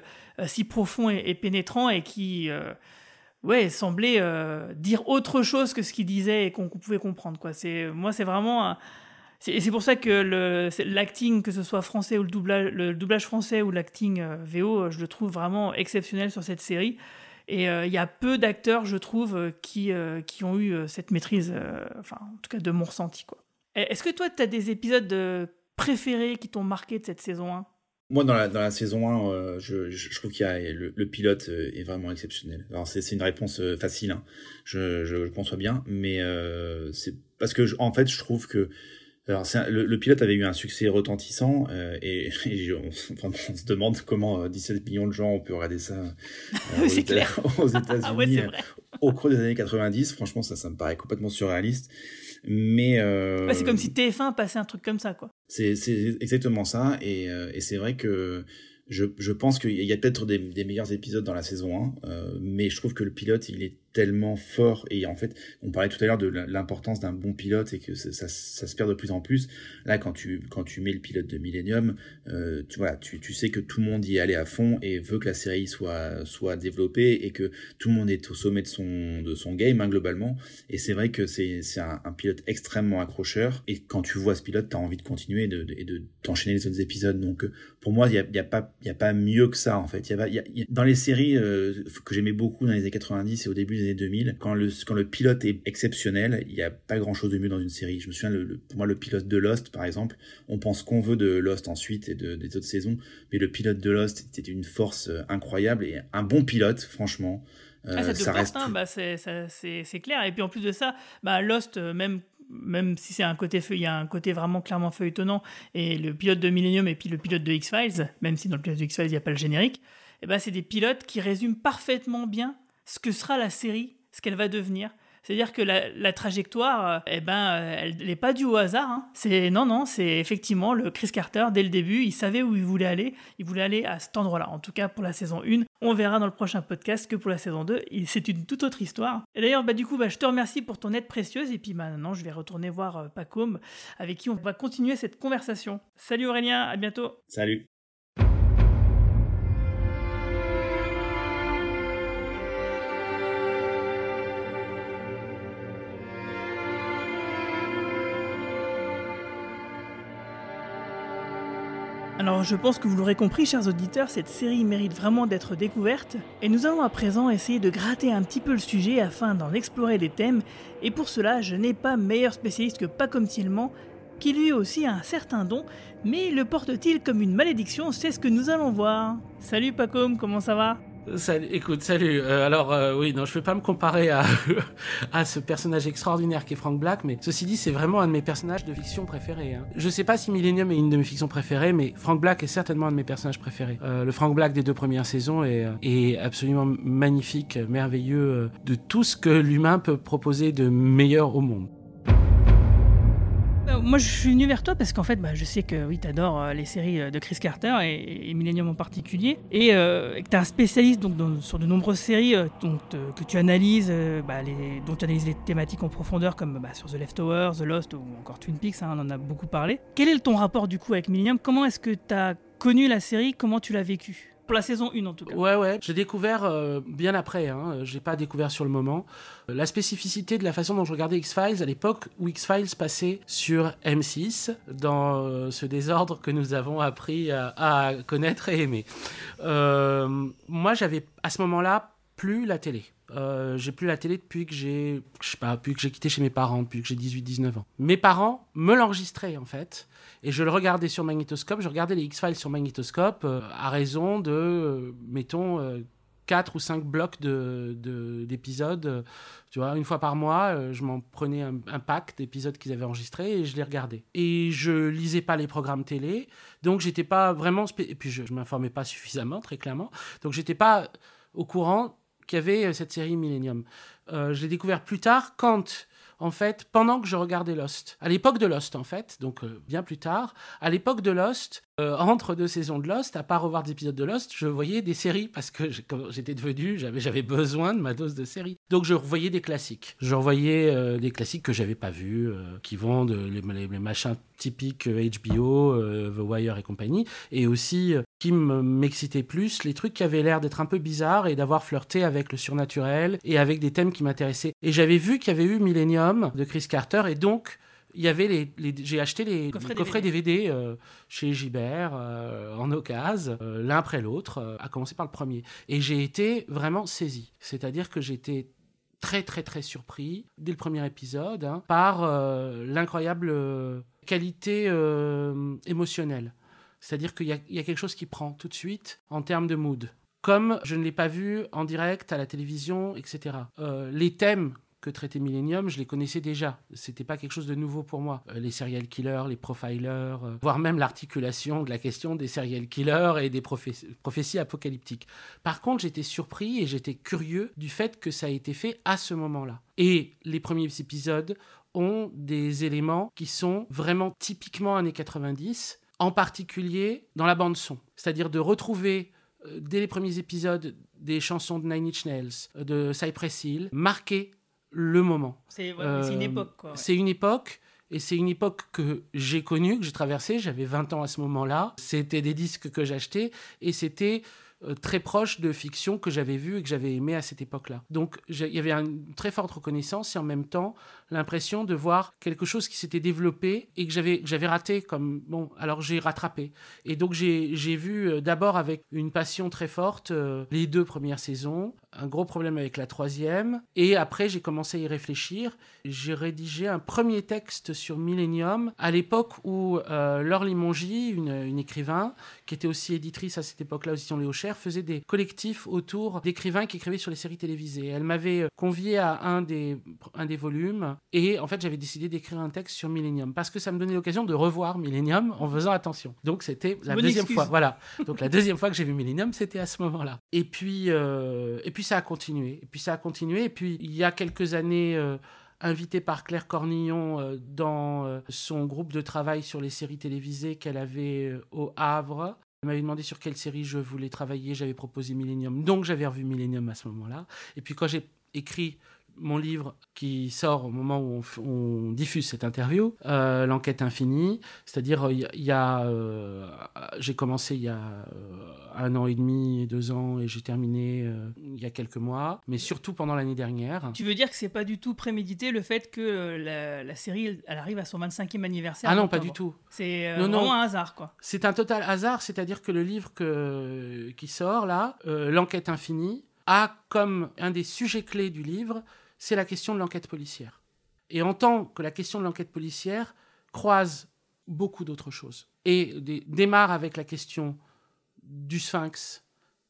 profond et, pénétrant et qui, euh, ouais, semblait euh, dire autre chose que ce qu'il disait et qu'on pouvait comprendre, quoi. Moi, c'est vraiment... Et c'est pour ça que l'acting, que ce soit français ou le doublage, le français ou l'acting VO, je le trouve vraiment exceptionnel sur cette série. Et euh, il y a peu d'acteurs, je trouve, euh, qui, euh, qui ont eu cette maîtrise, enfin, en tout cas de mon ressenti. Est-ce que toi, tu as des épisodes préférés qui t'ont marqué de cette saison 1 moi, dans la, dans la saison 1, je, je, trouve qu'il y a le, le, pilote est vraiment exceptionnel. Alors, c'est une réponse facile, hein. je, je, le conçois bien, mais c'est parce que, en fait, je trouve que alors, le, le, pilote avait eu un succès retentissant euh, et, et on, on, se demande comment 17 euh, millions de gens ont pu regarder ça euh, aux, États, aux États-Unis au cours des années 90. Franchement, ça, ça me paraît complètement surréaliste. Mais euh, c'est comme si TF1 passait un truc comme ça, quoi. C'est exactement ça, et, et c'est vrai que je, je pense qu'il y a peut-être des, des, meilleurs épisodes dans la saison 1, euh, mais je trouve que le pilote, il est tellement fort et en fait on parlait tout à l'heure de l'importance d'un bon pilote et que ça, ça, se perd de plus en plus. Là quand tu quand tu mets le pilote de Millennium euh, tu voilà tu, tu sais que tout le monde y est allé à fond et veut que la série soit soit développée et que tout le monde est au sommet de son de son game hein, globalement. Et c'est vrai que c'est un, un, pilote extrêmement accrocheur. Et quand tu vois ce pilote tu as envie de continuer et de, de, t'enchaîner les autres épisodes. Donc euh, pour moi il y a, pas il y a pas mieux que ça en fait. Y y a, dans les séries euh, que j'aimais beaucoup dans les années 90 et au début 2000, quand le, quand le pilote est exceptionnel, il n'y a pas grand chose de mieux dans une série. Je me souviens, le, pour moi, le pilote de Lost, par exemple, on pense qu'on veut de Lost ensuite et de, des autres saisons, mais le pilote de Lost était une force euh, incroyable et un bon pilote, franchement. Euh, ah, ça, reste. Bah, c'est clair. Et puis en plus de ça, bah, Lost, euh, même même si c'est un côté il y a un côté vraiment clairement feuilletonnant et le pilote de Millennium et puis le pilote de X-Files, même si dans le pilote de X-Files il n'y a pas le générique, eh ben c'est des pilotes qui résument parfaitement bien ce que sera la série ce qu'elle va devenir. C'est-à-dire que la, trajectoire, euh, eh ben, euh, elle n'est pas due au hasard. Hein. C'est non, non, c'est effectivement le Chris Carter dès le début. Il savait où il voulait aller. Il voulait aller à cet endroit-là. En tout cas pour la saison 1. On verra dans le prochain podcast que pour la saison 2, c'est une toute autre histoire. Et d'ailleurs, bah, du coup, bah, je te remercie pour ton aide précieuse. Et puis bah, maintenant, je vais retourner voir euh, Pacôme, avec qui on va continuer cette conversation. Salut Aurélien, à bientôt. Salut. Alors je pense que vous l'aurez compris, chers auditeurs, cette série mérite vraiment d'être découverte, et nous allons à présent essayer de gratter un petit peu le sujet afin d'en explorer les thèmes, et pour cela je n'ai pas meilleur spécialiste que Pacom Tielman, qui lui aussi a un certain don, mais le porte-t-il comme une malédiction, c'est ce que nous allons voir. Salut Pacom, comment ça va? Salut, écoute, salut. Euh, alors euh, oui, non, je vais pas me comparer à à ce personnage extraordinaire qui est Frank Black, mais ceci dit, c'est vraiment un de mes personnages de fiction préférés. Hein. Je sais pas si Millennium est une de mes fictions préférées, mais Frank Black est certainement un de mes personnages préférés. Euh, le Frank Black des deux premières saisons est, est absolument magnifique, merveilleux, de tout ce que l'humain peut proposer de meilleur au monde. Euh, moi, je suis venu vers toi parce qu'en fait, bah, je sais que oui, tu adores euh, les séries euh, de Chris Carter et, Millennium en particulier, et, que tu es un spécialiste donc, sur de nombreuses séries que tu analyses, bah, les, dont tu analyses les thématiques en profondeur, comme bah, sur The Leftovers, The Lost ou encore Twin Peaks, hein, on en a beaucoup parlé. Quel est ton rapport du coup avec Millennium? Comment est-ce que tu as connu la série? Comment tu l'as vécue? Pour la saison 1 en tout cas. Ouais, ouais. J'ai découvert euh, bien après, hein. j'ai pas découvert sur le moment. Euh, la spécificité de la façon dont je regardais X-Files à l'époque où X-Files passait sur M6, dans euh, ce désordre que nous avons appris à, connaître et aimer. moi, j'avais à ce moment-là plus la télé. J'ai plus la télé depuis que j'ai, je sais pas, depuis que j'ai quitté chez mes parents, depuis que j'ai 18-19 ans. Mes parents me l'enregistraient en fait et je le regardais sur magnétoscope, je regardais les X-Files sur magnétoscope euh, à raison de, euh, mettons, euh, 4 ou 5 blocs d'épisodes. De, tu vois, une fois par mois, je m'en prenais un, pack d'épisodes qu'ils avaient enregistrés et je les regardais. Et je lisais pas les programmes télé, donc j'étais pas vraiment. Et puis je, je m'informais pas suffisamment, très clairement. Donc j'étais pas au courant qu'il y avait cette série Millennium. je l'ai découvert plus tard quand en fait, pendant que je regardais Lost. À l'époque de Lost, en fait, donc euh, bien plus tard, à l'époque de Lost, euh, entre deux saisons de Lost, à part revoir des épisodes de Lost, je voyais des séries parce que j'étais devenu, j'avais besoin de ma dose de séries. Donc je revoyais des classiques. Je revoyais euh, des classiques que j'avais pas vus, qui vont de les, machins typiques HBO, The Wire et compagnie, et aussi qui m'excitaient plus, les trucs qui avaient l'air d'être un peu bizarres et d'avoir flirté avec le surnaturel et avec des thèmes qui m'intéressaient. Et j'avais vu qu'il y avait eu Millennium de Chris Carter et donc il y avait les, j'ai acheté les coffrets, DVD, euh, chez Gibert euh, en occasion, euh, l'un après l'autre, à commencer par le premier. Et j'ai été vraiment saisi. C'est-à-dire que j'étais très très très surpris dès le premier épisode hein, par l'incroyable qualité émotionnelle c'est-à-dire qu'il y, a quelque chose qui prend tout de suite en termes de mood. Comme je ne l'ai pas vu en direct à la télévision, etc. Euh, les thèmes que traitait Millennium, je les connaissais déjà. C'était pas quelque chose de nouveau pour moi. Euh, les serial killers, les profilers, euh, voire même l'articulation de la question des serial killers et des prophéties apocalyptiques. Par contre, j'étais surpris et j'étais curieux du fait que ça a été fait à ce moment-là. Et les premiers épisodes ont des éléments qui sont vraiment typiquement années 90 en particulier dans la bande son. C'est-à-dire de retrouver euh, dès les premiers épisodes des chansons de Nine Inch Nails, euh, de Cypress Hill, marquer le moment. C'est une euh, époque. C'est une époque. Et c'est une époque que j'ai connue, que j'ai traversée. J'avais 20 ans à ce moment-là. C'était des disques que j'achetais. Et c'était très proche de fiction que j'avais vu et que j'avais aimé à cette époque-là. Donc il y avait une très forte reconnaissance et en même temps l'impression de voir quelque chose qui s'était développé et que j'avais j'avais raté comme bon alors j'ai rattrapé et donc j'ai vu euh, d'abord avec une passion très forte euh, les deux premières saisons un gros problème avec la troisième. Et après, j'ai commencé à y réfléchir. J'ai rédigé un premier texte sur Millennium à l'époque où euh, Laure Limongi, une, écrivain, qui était aussi éditrice à cette époque-là aux éditions Léo Cher, faisait des collectifs autour d'écrivains qui écrivaient sur les séries télévisées. Elle m'avait euh, convié à un des, un des volumes et en fait, j'avais décidé d'écrire un texte sur Millennium parce que ça me donnait l'occasion de revoir Millennium en faisant attention. Donc, c'était la deuxième fois. Voilà. Donc, la deuxième fois que j'ai vu Millennium, c'était à ce moment-là. Et puis, euh, et puis ça a continué. Et puis ça a continué. Et puis il y a quelques années, euh, invité par Claire Cornillon euh, dans euh, son groupe de travail sur les séries télévisées qu'elle avait au Havre. Elle m'avait demandé sur quelle série je voulais travailler. J'avais proposé Millennium. Donc j'avais revu Millennium à ce moment-là. Et puis quand j'ai écrit mon livre qui sort au moment où on, diffuse cette interview, euh, L'enquête infinie. C'est-à-dire, il y il y a, euh, j'ai commencé il y a euh, un an et demi, deux ans, et j'ai terminé euh, il y a quelques mois, mais surtout pendant l'année dernière. Tu veux dire que c'est pas du tout prémédité le fait que euh, la, la série elle, arrive à son 25e anniversaire Ah non, pas du tout. C'est euh, non. vraiment un hasard quoi. C'est un total hasard, c'est-à-dire que le livre que, qui sort là, euh, L'enquête infinie, a comme un des sujets clés du livre, c'est la question de l'enquête policière. Et en tant que la question de l'enquête policière croise beaucoup d'autres choses. Et dé- démarre avec la question du sphinx,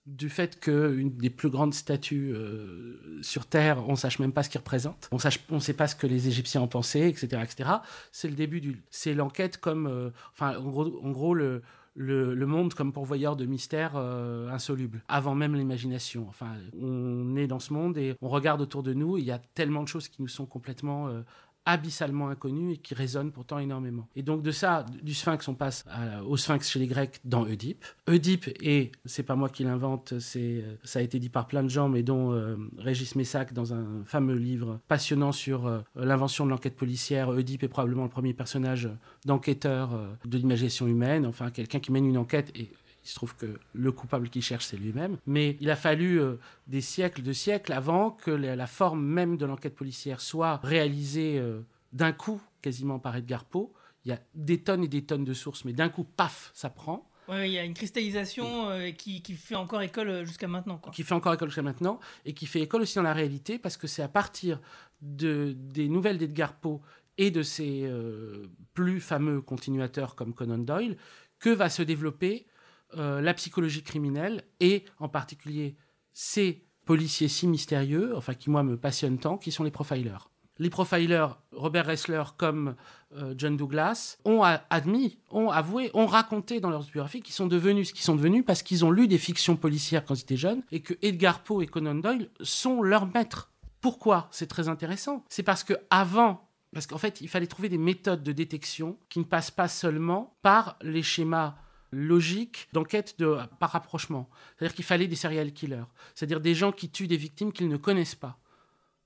du fait qu'une des plus grandes statues euh, sur Terre, on ne sache même pas ce qu'il représente, on ne sait pas ce que les Égyptiens en pensaient, etc. etc. C'est le début du... C'est l'enquête comme... euh, enfin, en gros, en gros le, le, monde comme pourvoyeur de mystères euh, insolubles, avant même l'imagination. Enfin, on est dans ce monde et on regarde autour de nous, il y a tellement de choses qui nous sont complètement euh, abyssalement inconnues et qui résonnent pourtant énormément. Et donc de ça, du sphinx, on passe au sphinx chez les Grecs dans Oedipe. Oedipe est, c'est pas moi qui l'invente, c'est, euh, ça a été dit par plein de gens, mais dont euh, Régis Messac dans un fameux livre passionnant sur euh, l'invention de l'enquête policière. Oedipe est probablement le premier personnage d'enquêteur de l'imagination humaine, enfin quelqu'un qui mène une enquête et il se trouve que le coupable qu'il cherche, c'est lui-même. Mais il a fallu euh, des siècles de siècles avant que la, la forme même de l'enquête policière soit réalisée euh, d'un coup, quasiment par Edgar Poe. Il y a des tonnes et des tonnes de sources, mais d'un coup, paf, ça prend. Ouais, il y a une cristallisation euh, qui, qui fait encore école jusqu'à maintenant quoi. qui fait encore école jusqu'à maintenant, et qui fait école aussi dans la réalité, parce que c'est à partir de, des nouvelles d'Edgar Poe et de ses euh, plus fameux continuateurs comme Conan Doyle que va se développer euh, la psychologie criminelle, et en particulier ces policiers si mystérieux, enfin qui moi me passionnent tant, qui sont les profilers. Les profilers, Robert Ressler comme euh, John Douglas, ont admis, ont avoué, ont raconté dans leurs biographies qu'ils sont devenus ce qu'ils sont devenus parce qu'ils ont lu des fictions policières quand ils étaient jeunes et que Edgar Poe et Conan Doyle sont leurs maîtres. Pourquoi? C'est très intéressant. C'est parce que avant, parce qu'en fait, il fallait trouver des méthodes de détection qui ne passent pas seulement par les schémas logiques d'enquête de, par rapprochement. C'est-à-dire qu'il fallait des serial killers, c'est-à-dire des gens qui tuent des victimes qu'ils ne connaissent pas.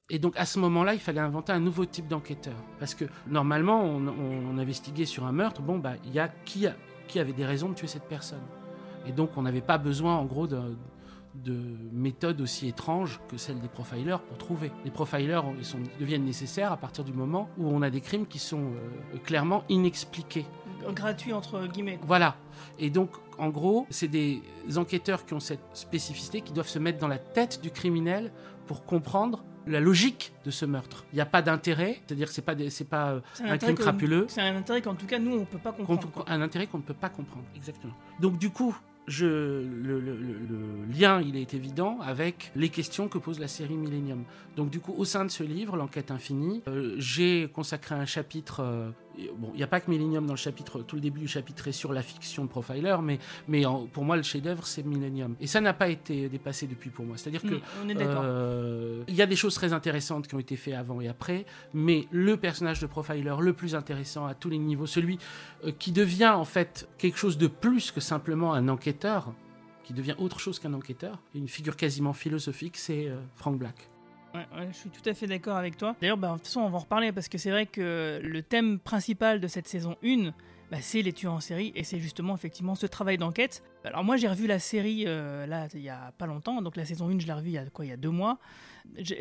Et donc à ce moment-là, il fallait inventer un nouveau type d'enquêteur. Parce que normalement, on, investiguait sur un meurtre, bon, bah, il y a qui, qui avait des raisons de tuer cette personne. Et donc on n'avait pas besoin, en gros, de, de méthodes aussi étranges que celles des profilers pour trouver. Les profilers deviennent nécessaires à partir du moment où on a des crimes qui sont euh, clairement inexpliqués. Gratuit entre guillemets. Voilà. Et donc, en gros, c'est des enquêteurs qui ont cette spécificité, qui doivent se mettre dans la tête du criminel pour comprendre la logique de ce meurtre. Il n'y a pas d'intérêt, c'est-à-dire que c'est pas c'est pas euh, un intérêt crime que- crapuleux, C'est un intérêt qu'en tout cas nous on peut pas comprendre. un intérêt qu'on ne peut pas comprendre. Exactement. Donc du coup, je, le, le- le- le lien, il est évident avec les questions que pose la série Millennium. Donc du coup, au sein de ce livre, L'enquête infinie, euh, j'ai consacré un chapitre... euh, et bon, il n'y a pas que Millennium dans le chapitre, tout le début du chapitre est sur la fiction de Profiler, mais, mais en- pour moi, le chef-d'œuvre, c'est Millennium. Et ça n'a pas été dépassé depuis pour moi. C'est-à-dire que Mm, on est d'accord. euh, il y a des choses très intéressantes qui ont été faites avant et après, mais le personnage de profiler le plus intéressant à tous les niveaux, celui euh, qui devient en fait quelque chose de plus que simplement un enquêteur, qui devient autre chose qu'un enquêteur, une figure quasiment philosophique, c'est euh, Frank Black. Je suis tout à fait d'accord avec toi. D'ailleurs, bah, de toute façon, on va en reparler parce que c'est vrai que le thème principal de cette saison 1, bah, c'est les tueurs en série et c'est justement effectivement ce travail d'enquête. Alors moi, j'ai revu la série euh, là il y a pas longtemps, donc la saison 1, je l'ai revue il y a quoi, il y a deux mois.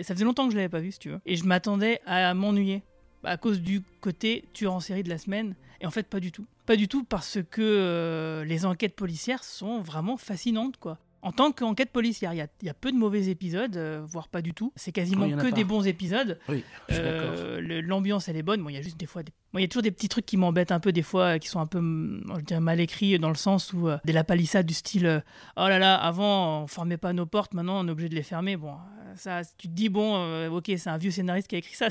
Ça faisait longtemps que je l'avais pas vue, si tu veux, et je m'attendais à m'ennuyer à cause du côté tueur en série de la semaine. Et en fait, pas du tout. Pas du tout parce que euh, les enquêtes policières sont vraiment fascinantes, quoi. En tant qu'enquête policière, il y y a peu de mauvais épisodes, euh, voire pas du tout. C'est quasiment Oui, que des bons épisodes. Oui. Euh, L'ambiance, elle est bonne. Bon, il y a juste des fois, des... bon, il y a toujours des petits trucs qui m'embêtent un peu, des fois, euh, qui sont un peu, je dirais, mal écrits, dans le sens où euh, des lapalissades du style Oh là là, avant, on fermait pas nos portes, maintenant, on est obligé de les fermer. Bon, ça, tu te dis, bon, ok, c'est un vieux scénariste qui a écrit ça,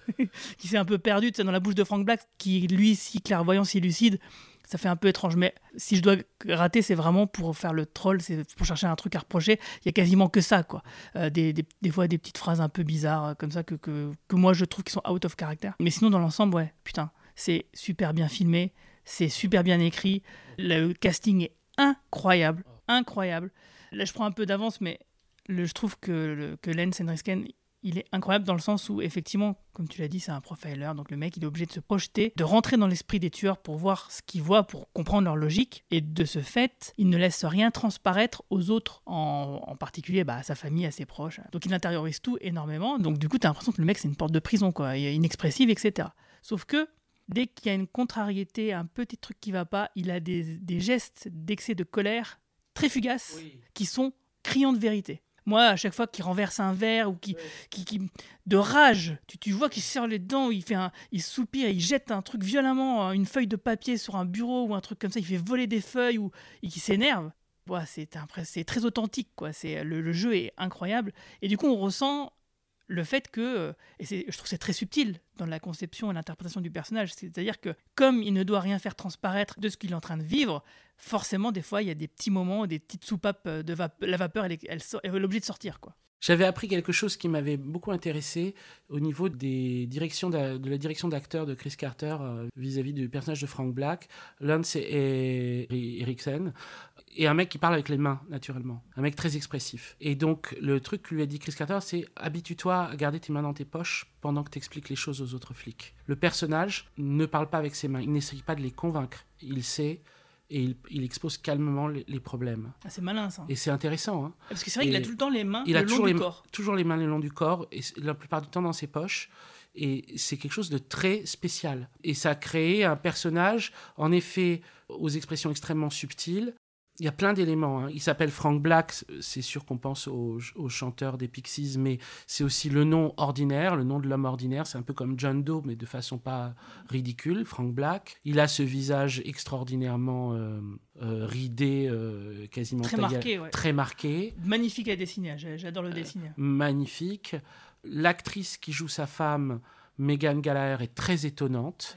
qui s'est un peu perdu dans la bouche de Frank Black, qui, lui, si clairvoyant, si lucide. Ça fait un peu étrange, mais si je dois rater, c'est vraiment pour faire le troll, c'est pour chercher un truc à reprocher. Il y a quasiment que ça, quoi. Euh, des, des, des fois, des petites phrases un peu bizarres, euh, comme ça, que, que, que moi je trouve qui sont out of character. Mais sinon, dans l'ensemble, ouais, putain, c'est super bien filmé, c'est super bien écrit. Le casting est incroyable, incroyable. Là, je prends un peu d'avance, mais le, je trouve que, le, que Len Senrisken, il est incroyable dans le sens où, effectivement, comme tu l'as dit, c'est un profiler. Donc le mec, il est obligé de se projeter, de rentrer dans l'esprit des tueurs pour voir ce qu'ils voient, pour comprendre leur logique. Et de ce fait, il ne laisse rien transparaître aux autres, en, en particulier bah, à sa famille, à ses proches. Donc il intériorise tout énormément. Donc du coup, tu as l'impression que le mec, c'est une porte de prison, quoi. Il est inexpressive, etc. Sauf que dès qu'il y a une contrariété, un petit truc qui va pas, il a des, des gestes d'excès de colère très fugaces qui sont criants de vérité. Moi, à chaque fois qu'il renverse un verre ou qui, qui, qui- de rage, tu, tu vois qu'il serre les dents, il fait un, il soupire, il jette un truc violemment, euh, une feuille de papier sur un bureau ou un truc comme ça, il fait voler des feuilles ou et qui s'énerve. Ouais, c'est c'est très authentique, quoi. C'est le, le jeu est incroyable et du coup on ressent le fait que et je trouve que c'est très subtil dans la conception et l'interprétation du personnage, c'est-à-dire que comme il ne doit rien faire transparaître de ce qu'il est en train de vivre, forcément des fois il y a des petits moments, des petites soupapes euh, de la vapeur, elle, est- elle, est obligée de sortir. J'avais appris quelque chose qui m'avait beaucoup intéressé au niveau des directions de la direction d'acteur de Chris Carter euh, vis-à-vis du personnage de Frank Black. L'un c'est Eriksen et un mec qui parle avec les mains naturellement, un mec très expressif. Et donc le truc que lui a dit Chris Carter, c'est habitue-toi à garder tes mains dans tes poches pendant que tu expliques les choses aux autres flics. Le personnage ne parle pas avec ses mains, il n'essaye pas de les convaincre, il sait et il, il expose calmement les- les problèmes. Ah, c'est malin ça. Et c'est intéressant. Hein Parce que c'est vrai qu'il a tout le temps les mains il le a long du les, corps. toujours les mains le long du corps et la plupart du temps dans ses poches. Et c'est quelque chose de très spécial. Et ça a créé un personnage, en effet, aux expressions extrêmement subtiles. Il y a plein d'éléments. hein. Il s'appelle Frank Black, c'est sûr qu'on pense au, au chanteur des Pixies, mais c'est aussi le nom ordinaire, le nom de l'homme ordinaire. C'est un peu comme John Doe, mais de façon pas ridicule, Frank Black. Il a ce visage extraordinairement euh, euh, ridé, euh, quasiment Très taillé- marqué, ouais. très marqué Magnifique à dessiner, j'adore le dessiner. magnifique. L'actrice qui joue sa femme, Megan Gallagher, est très étonnante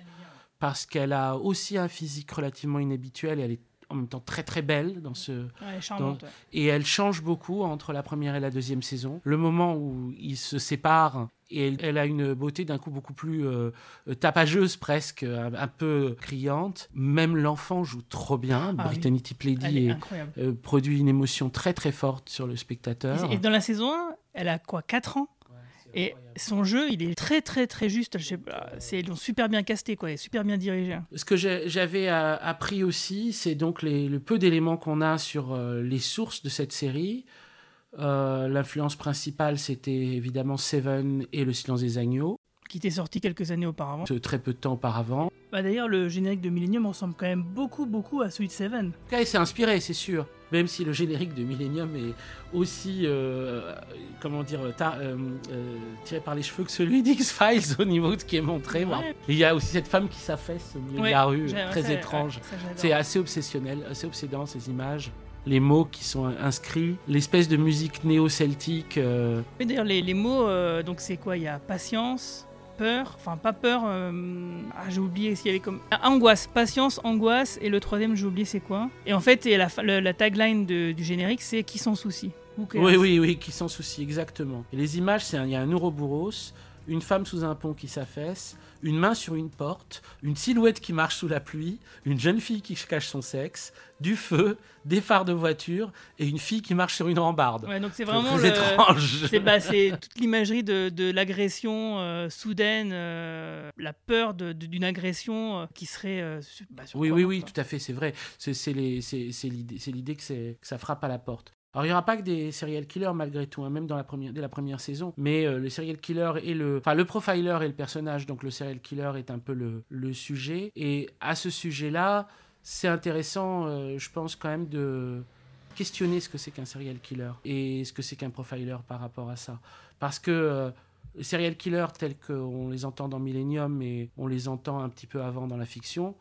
parce qu'elle a aussi un physique relativement inhabituel et elle est en même temps très très belle dans ce Ouais, ouais. et elle change beaucoup entre la première et la deuxième saison. Le moment où ils se séparent et elle, elle a une beauté d'un coup beaucoup plus euh, euh, tapageuse presque, un, un peu criante. Même l'enfant joue trop bien. Ah. Brittany est est- euh, produit une émotion très très forte sur le spectateur. Et, et dans la saison 1, elle a quoi 4 ans? Et son jeu, il est très très très juste. C'est ils super bien casté quoi, super bien dirigé. Ce que j'avais euh, appris aussi, c'est donc les, le peu d'éléments qu'on a sur euh, les sources de cette série. Euh, L'influence principale, c'était évidemment Seven et Le Silence des Agneaux, Qui était sorti quelques années auparavant. très peu de temps auparavant. Bah d'ailleurs, le générique de Millennium ressemble quand même beaucoup beaucoup à Sweet Seven. En tout cas, il s'est inspiré, c'est sûr. Même si le générique de Millennium est aussi, euh, comment dire, euh, euh, tiré par les cheveux que celui d'X-Files au niveau de ce qui est montré. Ouais. Il y a aussi cette femme qui s'affaisse au milieu Ouais, de la rue, très ça, étrange. ouais. C'est assez obsessionnel, assez obsédant ces images. Les mots qui sont inscrits, l'espèce de musique néo-celtique. euh, Mais d'ailleurs, les, les mots, euh, donc c'est quoi? Il y a patience, enfin pas peur, euh, ah, j'ai oublié s'il y avait comme. Ah, angoisse, patience, angoisse, et le troisième, j'ai oublié c'est quoi? Et en fait, la, tagline du générique, c'est qui s'en soucie? Oui, oui, oui, qui s'en soucie, exactement. Et les images, c'est il y a un Ouroboros, une femme sous un pont qui s'affaisse, une main sur une porte, une silhouette qui marche sous la pluie, une jeune fille qui cache son sexe, du feu, des phares de voiture et une fille qui marche sur une rambarde. Ouais, donc c'est vraiment le- étrange. C'est bah, toute l'imagerie de, de l'agression euh, soudaine, euh, la peur d'une agression euh, qui serait. bah, Oui, oui, oui, quoi. tout à fait, c'est vrai. C'est l'idée que ça frappe à la porte. Alors, il n'y aura pas que des serial killers malgré tout, hein, même dans la première, dès la première saison. Mais euh, le serial killer et le. Enfin, le profiler et le personnage, donc le serial killer est un peu le, sujet. Et à ce sujet-là, c'est intéressant, euh, je pense, quand même de questionner ce que c'est qu'un serial killer et ce que c'est qu'un profiler par rapport à ça. Parce que. euh, les serial killers tels qu'on les entend dans Millennium et on les entend un petit peu avant dans la fiction,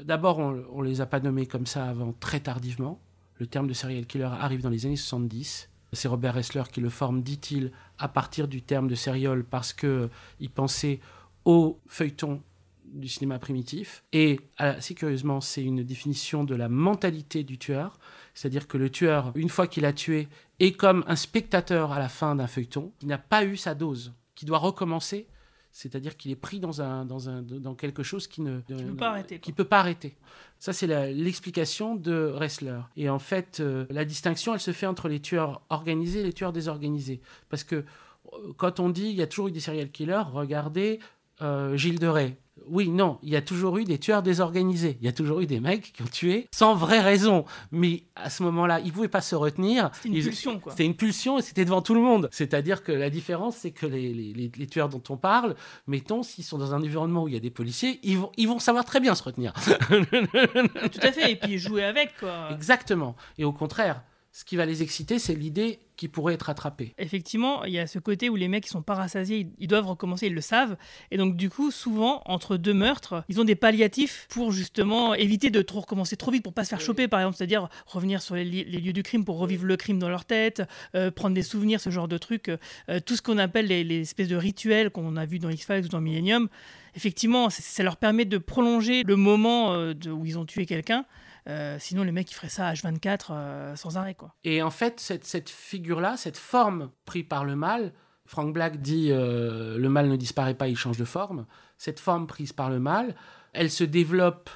D'abord, on ne les a pas nommés comme ça avant très tardivement. Le terme de serial killer arrive dans les années 70. C'est Robert Ressler qui le forme, dit-il, à partir du terme de serial parce qu'il pensait au feuilleton du cinéma primitif. Et assez curieusement, c'est une définition de la mentalité du tueur. C'est-à-dire que le tueur, une fois qu'il a tué, est comme un spectateur à la fin d'un feuilleton. Il n'a pas eu sa dose, qui doit recommencer. C'est-à-dire qu'il est pris dans, un, dans, un, dans quelque chose qui ne Qui peut pas arrêter, Qui peut pas arrêter. Ça, c'est l'explication de Ressler. Et en fait, euh, la distinction, elle se fait entre les tueurs organisés et les tueurs désorganisés. Parce que quand on dit il y a toujours eu des serial killers, regardez euh, Gilles de Rais. Oui, non, il y a toujours eu des tueurs désorganisés. Il y a toujours eu des mecs qui ont tué sans vraie raison. Mais à ce moment-là, ils ne pouvaient pas se retenir. C'était une Ils- pulsion, quoi. C'était une pulsion et c'était devant tout le monde. C'est-à-dire que la différence, c'est que les, les- les- les tueurs dont on parle, mettons, s'ils sont dans un environnement où il y a des policiers, ils vont, ils vont savoir très bien se retenir. Tout à fait. Et puis jouer avec, quoi. Exactement. Et au contraire, ce qui va les exciter, c'est l'idée qu'ils pourraient être attrapés. Effectivement, il y a ce côté où les mecs qui sont pas rassasiés, ils- doivent recommencer, ils le savent. Et donc, du coup, souvent, entre deux meurtres, ils ont des palliatifs pour justement éviter de trop recommencer trop vite, pour pas se faire choper, par exemple. C'est-à-dire revenir sur les, li- les lieux du crime pour revivre le crime dans leur tête, euh, prendre des souvenirs, ce genre de trucs. euh, tout ce qu'on appelle les, les espèces de rituels qu'on a vu dans X-Files ou dans Millennium. Effectivement, ça leur permet de prolonger le moment euh, de- où ils ont tué quelqu'un. Euh, sinon, les mecs, ils feraient ça H24 euh, sans arrêt, quoi. Et en fait, cette, cette figure-là, cette forme prise par le mal, Frank Black dit euh, le mal ne disparaît pas, il change de forme. Cette forme prise par le mal, elle se développe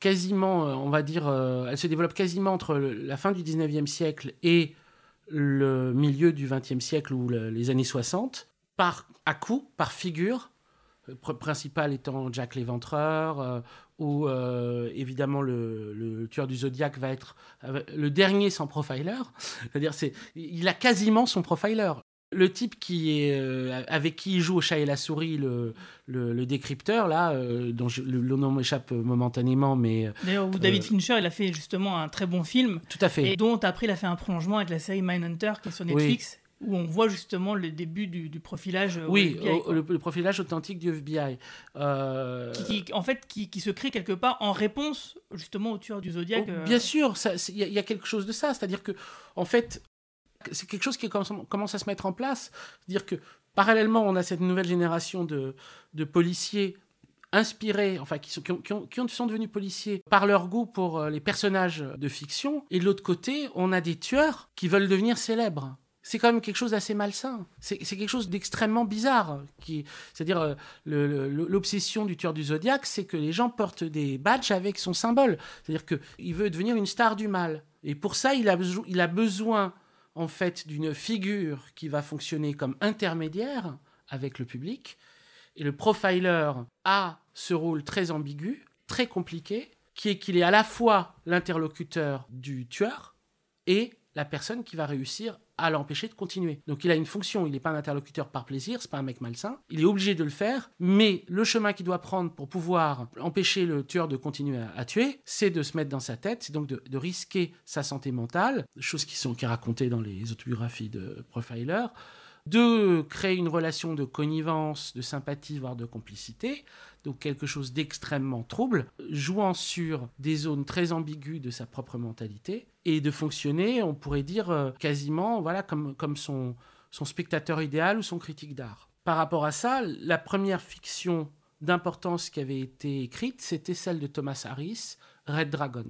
quasiment, on va dire, elle se développe quasiment entre la fin du 19e siècle et le milieu du 20e siècle ou le- les années 60, par à coup, par figure, principal étant Jack l'Éventreur, euh, ou euh, évidemment le, le tueur du Zodiac va être euh, le dernier sans profiler. C'est-à-dire, c'est, il a quasiment son profiler. Le type qui est, euh, avec qui il joue au chat et la souris, le, le, le décrypteur, là, dont je- le, nom m'échappe momentanément, mais D'ailleurs, où David Fincher, il a fait justement un très bon film, tout à fait. et dont après il a fait un prolongement avec la série Mindhunter qui est sur Oui. Où on voit justement le début du, du profilage. euh, au oui, FBI, le, le profilage authentique du FBI. Euh, Qui, qui- en fait, qui, qui se crée quelque part en réponse justement au tueur du Zodiac. Oh, euh, Bien sûr, il y, a- il y a quelque chose de ça. C'est-à-dire que, en fait, c'est quelque chose qui commence, commence à se mettre en place. C'est-à-dire que, parallèlement, on a cette nouvelle génération de, de policiers inspirés, enfin, qui sont, qui, ont- qui ont- qui ont- sont devenus policiers par leur goût pour les personnages de fiction. Et de l'autre côté, on a des tueurs qui veulent devenir célèbres. C'est quand même quelque chose d'assez malsain. C'est quelque chose d'extrêmement bizarre. C'est-à-dire, euh, l'obsession du tueur du Zodiac, c'est que les gens portent des badges avec son symbole. C'est-à-dire qu'il veut devenir une star du mal. Et pour ça, il a, il a besoin, en fait, d'une figure qui va fonctionner comme intermédiaire avec le public. Et le profiler a ce rôle très ambigu, très compliqué, qui est qu'il est à la fois l'interlocuteur du tueur et la personne qui va réussir à l'empêcher de continuer. Donc il a une fonction, il n'est pas un interlocuteur par plaisir, c'est pas un mec malsain, il est obligé de le faire, mais le chemin qu'il doit prendre pour pouvoir empêcher le tueur de continuer à, tuer, c'est de se mettre dans sa tête, c'est donc de, risquer sa santé mentale, choses qui sont qui racontées dans les autobiographies de Profiler, de créer une relation de connivence, de sympathie, voire de complicité, donc quelque chose d'extrêmement trouble, jouant sur des zones très ambiguës de sa propre mentalité, et de fonctionner, on pourrait dire, euh, quasiment voilà, comme, son, son spectateur idéal ou son critique d'art. Par rapport à ça, la première fiction d'importance qui avait été écrite, c'était celle de Thomas Harris, Red Dragon.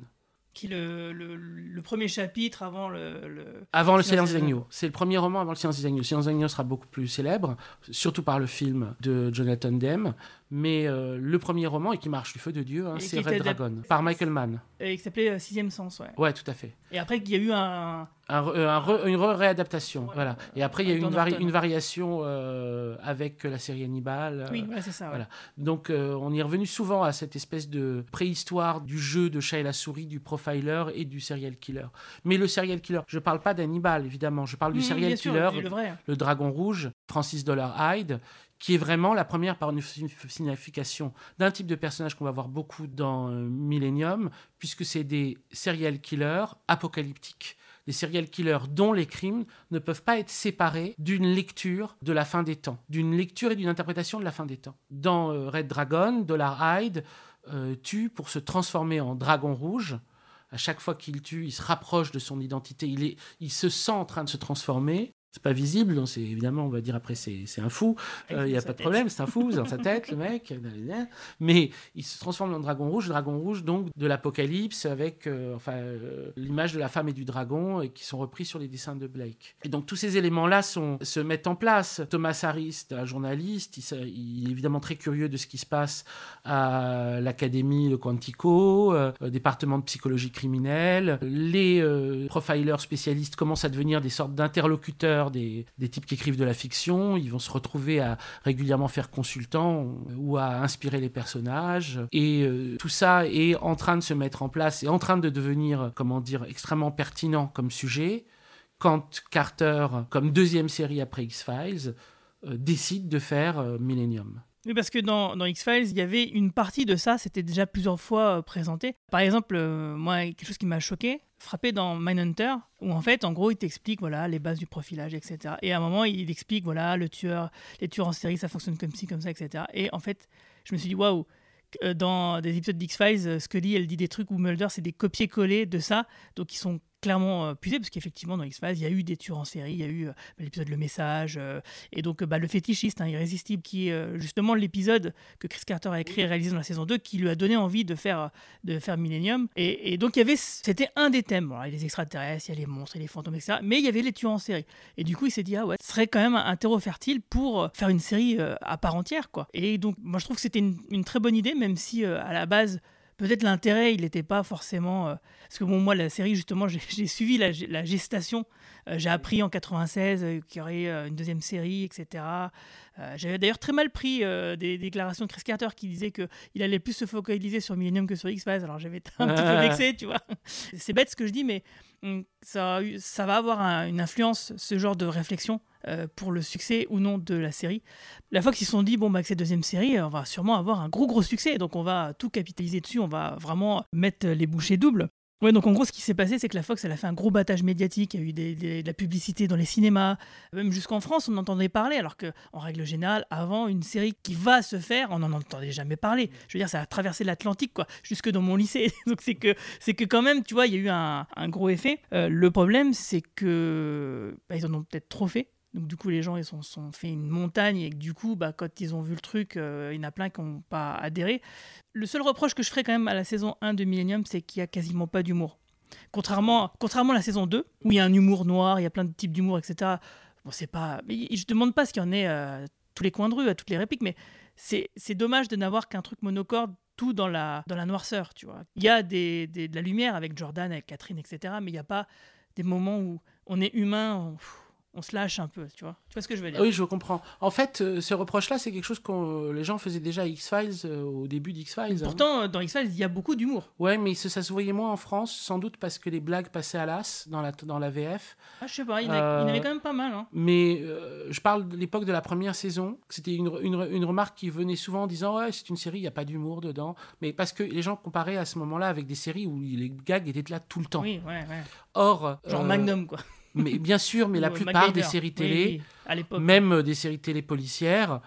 Qui est le, le, le premier chapitre avant le. le- Avant le Silence des agneaux. C'est le premier roman avant le Silence des agneaux. Le Silence des agneaux sera beaucoup plus célèbre, surtout par le film de Jonathan Demme. Mais euh, le premier roman, et qui marche du feu de Dieu, hein, c'est Red Dragon, par Michael Mann. et qui s'appelait euh, Sixième Sens, ouais. Ouais, tout à fait. Et après, il y a eu un. Euh, un re- une re- réadaptation. Ouais. voilà. Et après, il y a eu une, vari- Norton. une variation avec la série Hannibal. Oui, c'est ça. ouais. voilà. Donc, on y est revenu souvent à cette espèce de préhistoire du jeu de chat et la souris, du profiler et du serial killer. Mais le serial killer, je parle pas d'Hannibal, évidemment. Je parle du Mmh, serial sûr, killer, le vrai. le dragon rouge, Francis Dollar Hyde, qui est vraiment la première par une signification d'un type de personnage qu'on va voir beaucoup dans euh, Millennium, puisque c'est des serial killers apocalyptiques. Des serial killers dont les crimes ne peuvent pas être séparés d'une lecture de la fin des temps, d'une lecture et d'une interprétation de la fin des temps. Dans euh, Red Dragon, Dollar Hyde euh, tue pour se transformer en dragon rouge. À chaque fois qu'il tue, il se rapproche de son identité. Il, est, il se sent en train de se transformer. C'est pas visible, donc c'est évidemment, on va dire après, c'est c'est un fou. Il Avec n'y a pas de tête. problème, c'est un fou, c'est dans sa tête, le mec. Mais il se transforme en dragon rouge, dragon rouge donc de l'Apocalypse, avec euh, enfin, euh, l'image de la femme et du dragon, et qui sont repris sur les dessins de Blake. Et donc tous ces éléments-là sont- se mettent en place. Thomas Harris, un journaliste, il, il est évidemment très curieux de ce qui se passe à l'Académie, le Quantico, euh, euh, département de psychologie criminelle. Les euh, profilers spécialistes commencent à devenir des sortes d'interlocuteurs des, des types qui écrivent de la fiction. Ils vont se retrouver à régulièrement faire consultant ou à inspirer les personnages. Et euh, tout ça est en train de se mettre en place et en train de devenir, comment dire, extrêmement pertinent comme sujet quand Carter, comme deuxième série après X-Files, euh, décide de faire euh, Millennium. Oui, parce que dans, X-Files, il y avait une partie de ça, c'était déjà plusieurs fois euh, présenté. Par exemple, euh, moi, quelque chose qui m'a choqué, frappé dans Mindhunter, où en fait, en gros, il t'explique voilà, les bases du profilage, etc. Et à un moment, il explique voilà, le tueur, les tueurs en série, ça fonctionne comme ci, comme ça, etc. Et en fait, je me suis dit, waouh, euh, dans des épisodes d'X-Files, Scully, elle dit des trucs où Mulder, c'est des copier-coller de ça, donc ils sont clairement euh, puisés, parce qu'effectivement, dans X-Files, il y a eu des tueurs en série, il y a eu euh, l'épisode Le Message, euh, et donc bah, le fétichiste, hein, irrésistible, qui est justement l'épisode que Chris Carter a écrit et réalisé dans la saison 2, qui lui a donné envie de faire, de faire Millennium. Et, donc, y avait, c'était un des thèmes. Il y a les extraterrestres, il y a les monstres, il y a les fantômes, etc. Mais il y avait les tueurs en série. Et du coup, il s'est dit, ah ouais, ce serait quand même un terreau fertile pour faire une série à part entière, quoi. Et donc, moi, je trouve que c'était une, très bonne idée, même si à la base, peut-être l'intérêt, il n'était pas forcément. euh, parce que bon, moi, la série, justement, j'ai suivi la gestation. Euh, j'ai appris en 96 euh, qu'il y aurait euh, une deuxième série, etc. J'avais d'ailleurs très mal pris des déclarations de Chris Carter qui disait qu'il allait plus se focaliser sur Millennium que sur X-Files. Alors j'avais été un petit peu vexé, tu vois. C'est bête ce que je dis, mais hum, ça, va avoir un- une influence, ce genre de réflexion. euh, pour le succès ou non de la série. La Fox, ils se sont dit, bon, bah, avec cette deuxième série, on va sûrement avoir un gros, gros succès. Donc, on va tout capitaliser dessus. On va vraiment mettre les bouchées doubles. Ouais, donc en gros, ce qui s'est passé, c'est que la Fox, elle a fait un gros battage médiatique. Il y a eu des- des- de la publicité dans les cinémas, même jusqu'en France, on entendait parler. Alors que, en règle générale, avant une série qui va se faire, on n'en entendait jamais parler. Je veux dire, ça a traversé l'Atlantique, quoi, jusque dans mon lycée. donc c'est que, c'est que quand même, tu vois, il y a eu un, un gros effet. Euh, le problème, c'est que bah, ils en ont peut-être trop fait. Donc du coup, les gens, ils sont, sont fait une montagne et du coup, bah, quand ils ont vu le truc, euh, il y en a plein qui n'ont pas adhéré. Le seul reproche que je ferais quand même à la saison 1 de Millennium, c'est qu'il n'y a quasiment pas d'humour. Contrairement, contrairement à la saison 2, où il y a un humour noir, il y a plein de types d'humour, etc. Bon, c'est pas... Mais je demande pas ce qu'il y en ait à tous les coins de rue, à toutes les répliques, mais c'est dommage de n'avoir qu'un truc monocorde, tout dans la, dans la noirceur, tu vois. Il y a des, des- de la lumière avec Jordan, avec Catherine, etc., mais il n'y a pas des moments où on est humain, on se lâche un peu, tu vois. Tu vois ce que je veux dire? Oui, je comprends. En fait, euh, ce reproche-là, c'est quelque chose que les gens faisaient déjà à X-Files euh, au début d'X-Files. hein. Pourtant, dans X-Files, il y a beaucoup d'humour. Ouais, mais ça, ça se voyait moins en France, sans doute parce que les blagues passaient à l'as dans la, dans la VF. Ah, je sais pas, il y en avait Euh, quand même pas mal. Hein. Mais euh, je parle de l'époque de la première saison. C'était une, une, une remarque qui venait souvent en disant Ouais, c'est une série, il n'y a pas d'humour dedans. Mais parce que les gens comparaient à ce moment-là avec des séries où les gags étaient là tout le temps. Oui, ouais, ouais. Or. Genre euh, Magnum, quoi. Mais bien sûr, mais la plupart MacGyver. des séries télé, oui, à l'époque. même euh, des séries télé policières,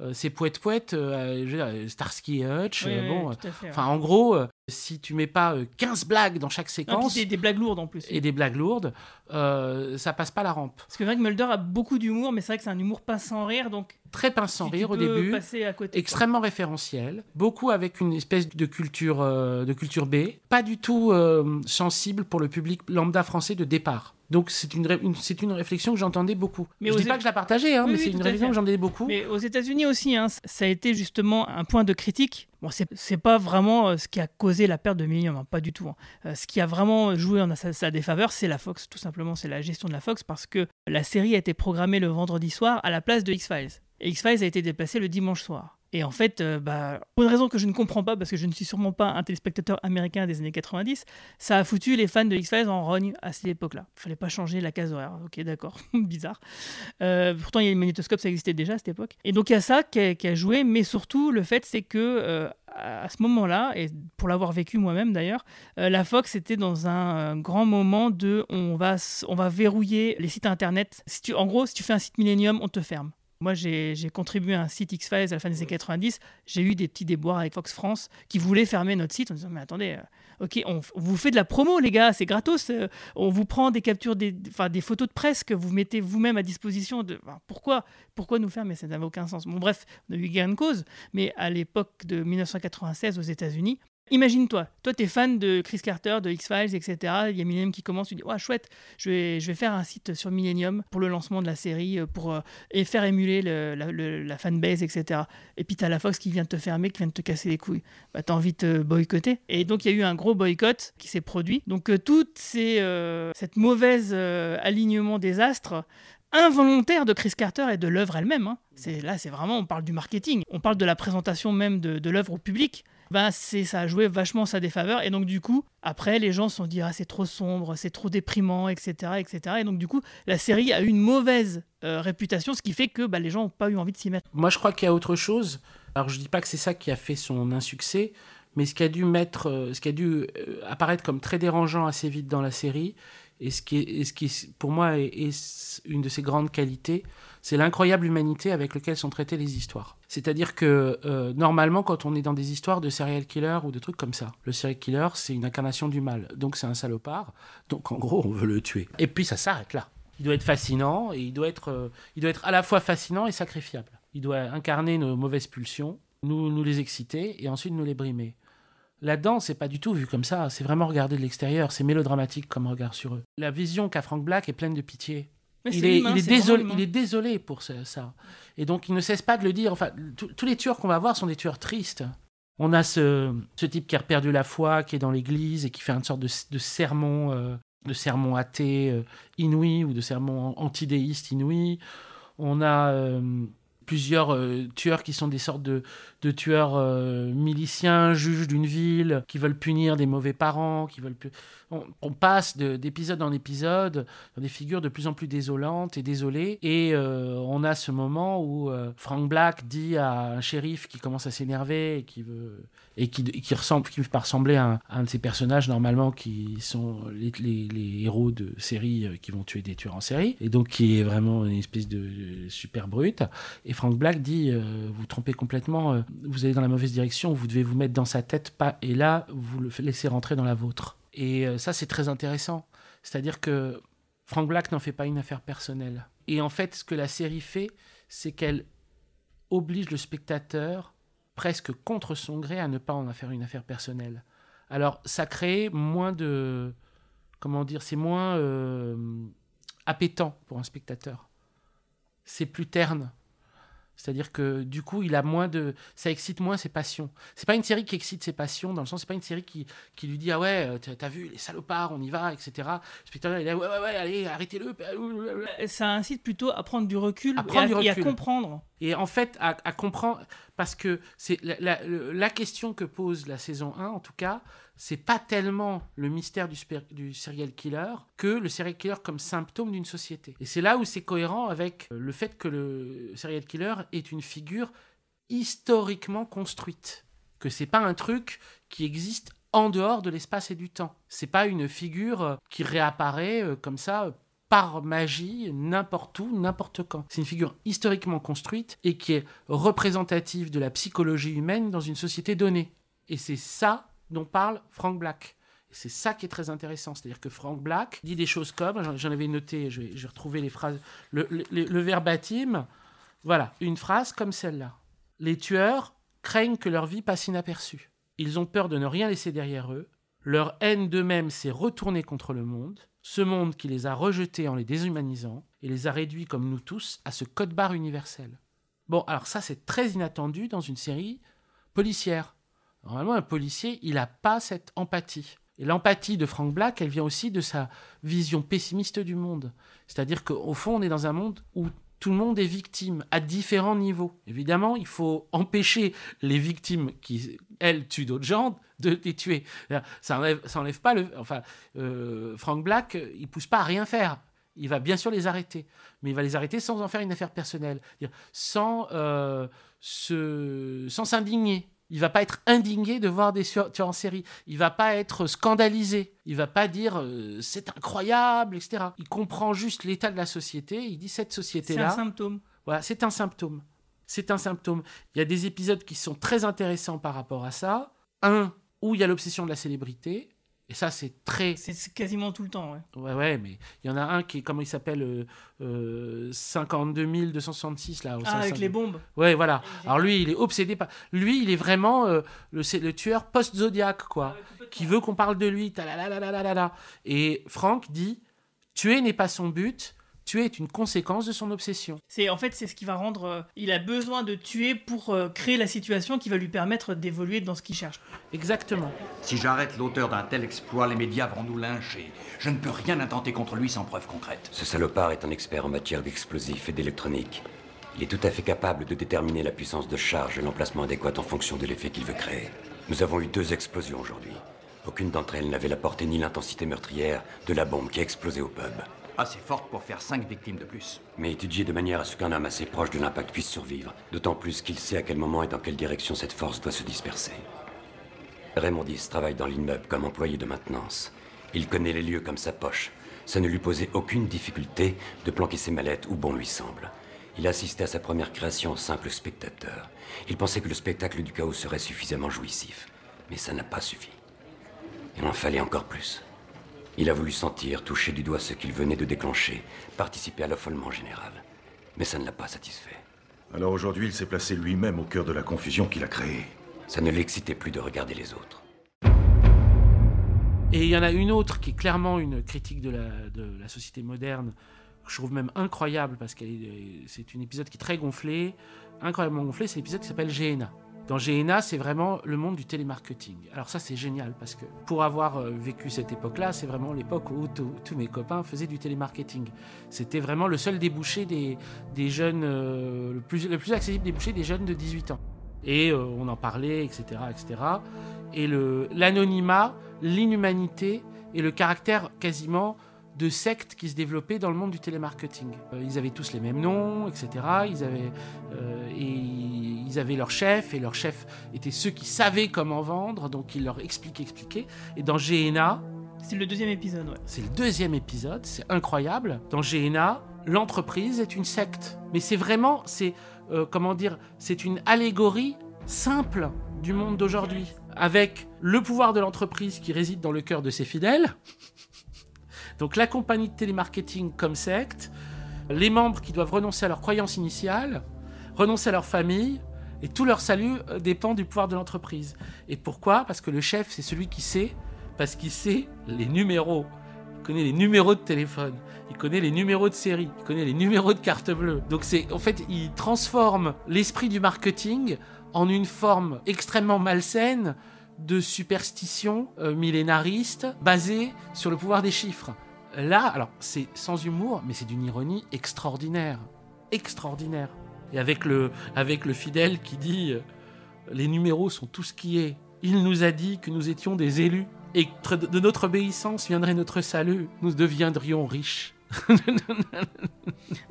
euh, c'est poète poète, euh, Starsky et Hutch. Oui, bon, enfin, en gros, si tu mets pas euh, 15 blagues dans chaque Ah, séquence des, des blagues lourdes en plus. et des blagues lourdes, euh, ça passe pas la rampe. Parce que Greg Mulder a beaucoup d'humour, mais c'est vrai que c'est un humour pas sans rire, donc Très pince sans rire au début. passer à côté. quoi. extrêmement référentiel, beaucoup avec une espèce de culture, euh, de culture B, pas du tout euh, sensible pour le public lambda français de départ. Donc c'est une, c'est une réflexion que j'entendais beaucoup. Mais je dis pas que je la partageais, hein, Oui, mais oui, c'est une réflexion que j'entendais beaucoup. Mais aux États-Unis aussi, hein, ça a été justement un point de critique. Bon, c'est pas vraiment euh, ce qui a causé la perte de Millennium, hein, pas du tout. hein. Euh, ce qui a vraiment joué en sa, sa défaveur, c'est la Fox, tout simplement, c'est la gestion de la Fox, parce que la série a été programmée le vendredi soir à la place de X-Files. Et X-Files a été déplacé le dimanche soir. Et en fait, euh, bah, pour une raison que je ne comprends pas, parce que je ne suis sûrement pas un téléspectateur américain des années 90, ça a foutu les fans de X-Files en rogne à cette époque-là. Il fallait pas changer la case horaire. Ok, d'accord, bizarre. Euh, pourtant, il y a le magnétoscope, ça existait déjà à cette époque. Et donc, il y a ça qui a, joué, mais surtout, le fait, c'est que euh, à ce moment-là, et pour l'avoir vécu moi-même d'ailleurs, la Fox était dans un grand moment de on va, on va verrouiller les sites internet. Si tu, en gros, si tu fais un site Millennium, on te ferme. Moi, j'ai contribué à un site X-Files à la fin des années 90. J'ai eu des petits déboires avec Fox France qui voulaient fermer notre site en disant Mais attendez, euh, ok, on, on vous fait de la promo, les gars, c'est gratos. euh, on vous prend des captures, des, photos de presse que vous mettez vous-même à disposition. De, enfin, pourquoi, pourquoi nous fermer Ça n'avait aucun sens. Bon, bref, on a eu gain de cause. Mais à l'époque de 1996 aux États-Unis, Imagine-toi, toi tu es fan de Chris Carter, de X-Files, etc. Il y a Millennium qui commence, tu dis, ouais, chouette, je vais, je vais faire un site sur Millennium pour le lancement de la série, euh, pour, euh, et faire émuler le- la, fanbase, etc. Et puis tu as la Fox qui vient de te fermer, qui vient de te casser les couilles. Bah, tu as envie de te boycotter. Et donc il y a eu un gros boycott qui s'est produit. Donc euh, toute cette mauvaise alignement des astres involontaire de Chris Carter et de l'œuvre elle-même. hein. Là, c'est vraiment, on parle du marketing, on parle de la présentation même de, de l'œuvre au public. Ben, c'est ça a joué vachement sa défaveur. Et donc du coup après les gens se sont dit ah c'est trop sombre c'est trop déprimant etc etc et donc du coup la série a eu une mauvaise euh, réputation ce qui fait que bah, les gens n'ont pas eu envie de s'y mettre. Moi, je crois qu'il y a autre chose. Alors, je dis pas que c'est ça qui a fait son insuccès, mais ce qui a dû mettre, euh, ce qui a dû euh, apparaître comme très dérangeant assez vite dans la série, et ce qui ce qui pour moi est, est une de ses grandes qualités, c'est l'incroyable humanité avec laquelle sont traitées les histoires. C'est-à-dire que euh, normalement, quand on est dans des histoires de serial killer ou de trucs comme ça, le serial killer, c'est une incarnation du mal. Donc c'est un salopard. Donc en gros, on veut le tuer. Et puis ça s'arrête là. Il doit être fascinant et il doit être, euh, il doit être à la fois fascinant et sacrifiable. Il doit incarner nos mauvaises pulsions, nous, nous les exciter et ensuite nous les brimer. Là-dedans, c'est pas du tout vu comme ça. C'est vraiment regardé de l'extérieur. C'est mélodramatique comme regard sur eux. La vision qu'a Frank Black est pleine de pitié. Mais Il est, humain, il, est vraiment désolé, humain. il est désolé pour ce- ça. Et donc, il ne cesse pas de le dire. Enfin, tous- tous les tueurs qu'on va voir sont des tueurs tristes. On a ce, ce type qui a perdu la foi, qui est dans l'église et qui fait une sorte de, de sermon, euh, de sermon athée euh, inouï ou de sermon antidéiste inouï. On a euh, plusieurs euh, tueurs qui sont des sortes de, tueurs euh, miliciens, juges d'une ville, qui veulent punir des mauvais parents, qui veulent. On, passe de- d'épisode en épisode dans des figures de plus en plus désolantes et désolées. Et euh, on a ce moment où euh, Frank Black dit à un shérif qui commence à s'énerver et qui veut et qui, ressemble, qui ressembler à un, de ces personnages normalement qui sont les, les- héros de séries euh, qui vont tuer des tueurs en série et donc qui est vraiment une espèce de super brute. Et Frank Black dit vous trompez complètement, vous allez dans la mauvaise direction, vous devez vous mettre dans sa tête pas et là vous le laissez rentrer dans la vôtre. Et euh, ça c'est très intéressant, c'est-à-dire que Frank Black n'en fait pas une affaire personnelle. Et en fait, ce que la série fait, c'est qu'elle oblige le spectateur, presque contre son gré, à ne pas en faire une affaire personnelle. Alors, ça crée moins de. Comment dire C'est moins euh, appétant pour un spectateur. C'est plus terne. C'est-à-dire que du coup, il a moins de, ça excite moins ses passions. C'est pas une série qui excite ses passions dans le sens, c'est pas une série qui, qui lui dit ah ouais, euh, t'as vu les salopards, on y va, etc. Le spectateur il est ouais ouais ouais, allez arrêtez-le. ça incite plutôt à prendre du recul, À et, à, du et à recul. comprendre Et en fait, à, à comprendre, parce que c'est la, la- la question que pose la saison 1, en tout cas, c'est pas tellement le mystère du, serial killer que le serial killer comme symptôme d'une société. Et c'est là où c'est cohérent avec euh, le fait que le serial killer est une figure historiquement construite. Que c'est pas un truc qui existe en dehors de l'espace et du temps. C'est pas une figure euh, qui réapparaît euh, comme ça par magie n'importe où, n'importe quand. C'est une figure historiquement construite et qui est représentative de la psychologie humaine dans une société donnée. Et c'est ça dont parle Frank Black. C'est ça qui est très intéressant, c'est-à-dire que Frank Black dit des choses comme, j'en- avais noté, je vais, les phrases, le, le, le verbatim, voilà, une phrase comme celle-là. Les tueurs craignent que leur vie passe inaperçue. Ils ont peur de ne rien laisser derrière eux. Leur haine d'eux-mêmes s'est retournée contre le monde, ce monde qui les a rejetés en les déshumanisant et les a réduits comme nous tous à ce code-barre universel. Bon, alors ça c'est très inattendu dans une série policière. Normalement, un policier, il n'a pas cette empathie. Et l'empathie de Frank Black, elle vient aussi de sa vision pessimiste du monde. C'est-à-dire qu'au fond, on est dans un monde où tout le monde est victime à différents niveaux. Évidemment, il faut empêcher les victimes qui, elles, tuent d'autres gens de les tuer. Ça enlève, ça enlève pas le. Enfin, euh, Frank Black, il pousse pas à rien faire. Il va bien sûr les arrêter, mais il va les arrêter sans en faire une affaire personnelle, sans euh, se, sans s'indigner. Il va pas être indigné de voir des tueurs en série. Il va pas être scandalisé. Il va pas dire euh, c'est incroyable, etc. Il comprend juste l'état de la société. Il dit cette c'est un société-là. symptôme Voilà, c'est un symptôme. C'est un symptôme. Il y a des épisodes qui sont très intéressants par rapport à ça. Un où il y a l'obsession de la célébrité. Et ça, c'est très. c'est quasiment tout le temps ouais. Ouais, ouais, mais il y en a un qui est, comment il s'appelle euh, euh, 52 266, là. au ah, avec les bombes Ouais, voilà. Alors lui, il est obsédé par. Lui, il est vraiment euh, le, le tueur post-zodiac, quoi. qui veut qu'on parle de lui. ta la la la la la la la. Et Franck dit tuer n'est pas son but, Tuer est une conséquence de son obsession. C'est en fait c'est ce qui va rendre. euh, il a besoin de tuer pour euh, créer la situation qui va lui permettre d'évoluer dans ce qu'il cherche. Exactement. Si j'arrête l'auteur d'un tel exploit, les médias vont nous lyncher. Je ne peux rien intenter contre lui sans preuve concrète. Ce salopard est un expert en matière d'explosifs et d'électronique. Il est tout à fait capable de déterminer la puissance de charge et l'emplacement adéquat en fonction de l'effet qu'il veut créer. Nous avons eu deux explosions aujourd'hui. Aucune d'entre elles n'avait la portée ni l'intensité meurtrière de la bombe qui a explosé au pub. Assez forte pour faire cinq victimes de plus. Mais étudiée de manière à ce qu'un homme assez proche de l'impact puisse survivre, d'autant plus qu'il sait à quel moment et dans quelle direction cette force doit se disperser. Raymondis travaille dans l'immeuble comme employé de maintenance. Il connaît les lieux comme sa poche. Ça ne lui posait aucune difficulté de planquer ses mallettes où bon lui semble. Il assistait à sa première création en simple spectateur. Il pensait que le spectacle du chaos serait suffisamment jouissif. Mais ça n'a pas suffi. Il en fallait encore plus. Il a voulu sentir, toucher du doigt ce qu'il venait de déclencher, participer à l'affolement général. Mais ça ne l'a pas satisfait. Alors aujourd'hui, il s'est placé lui-même au cœur de la confusion qu'il a créée. Ça ne l'excitait plus de regarder les autres. Et il y en a une autre qui est clairement une critique de la, de la société moderne, que je trouve même incroyable, parce que c'est un épisode qui est très gonflé, incroyablement gonflé, c'est l'épisode qui s'appelle GNA. Dans GNA, c'est vraiment le monde du télémarketing. Alors ça, c'est génial, parce que pour avoir euh, vécu cette époque-là, c'est vraiment l'époque où tous mes copains faisaient du télémarketing. C'était vraiment le seul débouché des, jeunes, euh, le, plus, le plus accessible débouché des jeunes de 18 ans. Et euh, on en parlait, etc. etc. Et l'anonymat, l'inhumanité et le caractère quasiment de secte qui se développait dans le monde du télémarketing. Ils avaient tous les mêmes noms, etc. Ils avaient, et ils avaient leur chef, et leur chef étaient ceux qui savaient comment vendre, donc ils leur expliquaient, expliquaient. Et dans GNA, C'est le deuxième épisode, ouais. c'est le deuxième épisode, c'est incroyable. Dans GNA, l'entreprise est une secte. Mais c'est vraiment, c'est euh, comment dire, c'est une allégorie simple du monde d'aujourd'hui, avec le pouvoir de l'entreprise qui réside dans le cœur de ses fidèles. Donc la compagnie de télémarketing comme secte, les membres qui doivent renoncer à leur croyance initiale, renoncer à leur famille, et tout leur salut euh, dépend du pouvoir de l'entreprise. Et pourquoi? Parce que le chef, c'est celui qui sait, parce qu'il sait les numéros. Il connaît les numéros de téléphone, il connaît les numéros de série, il connaît les numéros de carte bleue. Donc c'est, en fait, il transforme l'esprit du marketing en une forme extrêmement malsaine de superstition euh, millénariste basée sur le pouvoir des chiffres. Là, alors c'est sans humour, mais c'est d'une ironie extraordinaire, extraordinaire. Et avec le, avec le fidèle qui dit euh, les numéros sont tout ce qui est. Il nous a dit que nous étions des élus et que de notre obéissance viendrait notre salut. Nous deviendrions riches.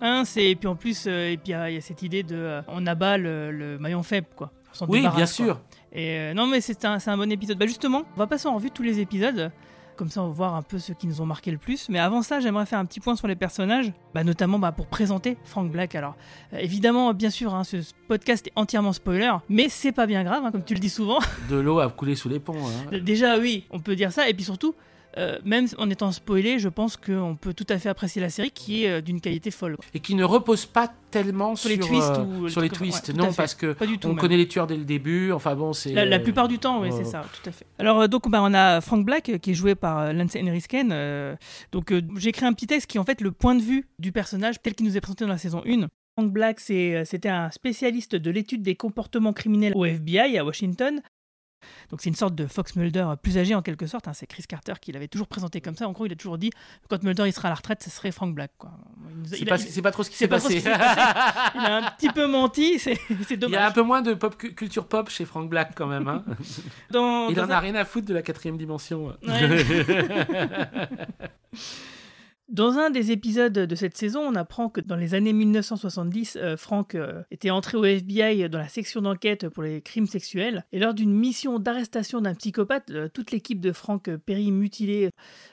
Un, c'est et puis en plus, euh, et puis il y, a il y a cette idée de, euh, on abat le, le maillon faible, quoi. On Oui, bien quoi. sûr. Et euh, non, mais c'est un, un bon épisode. Bah justement, on va passer en revue tous les épisodes. Comme ça, on va voir un peu ceux qui nous ont marqué le plus. Mais avant ça, j'aimerais faire un petit point sur les personnages, bah, notamment bah, pour présenter Frank Black. Alors, euh, évidemment, bien sûr, hein, ce podcast est entièrement spoiler, mais c'est pas bien grave, hein, comme tu le dis souvent. De l'eau a coulé sous les ponts. hein. Déjà, oui, on peut dire ça. Et puis surtout, euh, même en étant spoilé, je pense qu'on peut tout à fait apprécier la série qui est euh, d'une qualité folle. Et qui ne repose pas tellement Sur sur, les twists euh, ou sur les twists. ouais, non, parce que Pas du tout. on même. connaît les tueurs dès le début. Enfin bon, c'est. La, la plupart du temps, oui, c'est ça, tout à fait. Alors, donc, bah, on a Frank Black qui est joué par Lance Henry Sken. euh, donc, euh, j'ai écrit un petit texte qui est en fait le point de vue du personnage tel qu'il nous est présenté dans la saison 1. Frank Black, c'était un spécialiste de l'étude des comportements criminels au FBI à Washington. Donc, c'est une sorte de Fox Mulder plus âgé en quelque sorte. hein. C'est Chris Carter qui l'avait toujours présenté comme ça. En gros, il a toujours dit quand Mulder il sera à la retraite, ce serait Frank Black. Quoi. C'est pas, trop ce qui s'est passé. il a un petit peu menti, c'est, c'est Il y a un dommage. peu moins de pop cu- culture pop chez Frank Black quand même. hein. Dans- Il dans en un- a rien à foutre de la quatrième dimension. Dans un des épisodes de cette saison, on apprend que dans les années 1970, euh, Frank euh, était entré au FBI dans la section d'enquête pour les crimes sexuels. Et lors d'une mission d'arrestation d'un psychopathe, euh, toute l'équipe de Frank périt mutilée.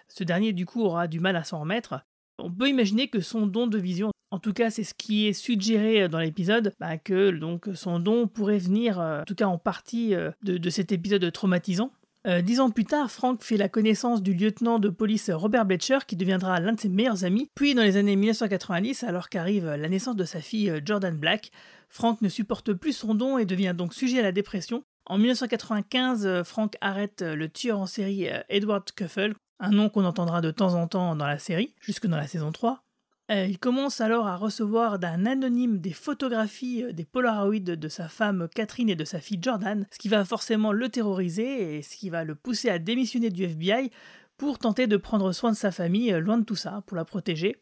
Ce dernier, du coup, aura du mal à s'en remettre. On peut imaginer que son don de vision, en tout cas c'est ce qui est suggéré dans l'épisode, bah, que donc son don pourrait venir, euh, en tout cas en partie, euh, de cet épisode traumatisant. Euh, dix ans plus tard, Frank fait la connaissance du lieutenant de police Robert Bletcher, qui deviendra l'un de ses meilleurs amis. Puis, dans les années 1990, alors qu'arrive la naissance de sa fille euh, Jordan Black, Frank ne supporte plus son don et devient donc sujet à la dépression. En 1995, euh, Frank arrête le tueur en série Edward Cuffle, un nom qu'on entendra de temps en temps dans la série, jusque dans la saison 3. Euh, il commence alors à recevoir d'un anonyme des photographies, euh, des Polaroids de sa femme Catherine et de sa fille Jordan, ce qui va forcément le terroriser et ce qui va le pousser à démissionner du FBI pour tenter de prendre soin de sa famille euh, loin de tout ça, pour la protéger.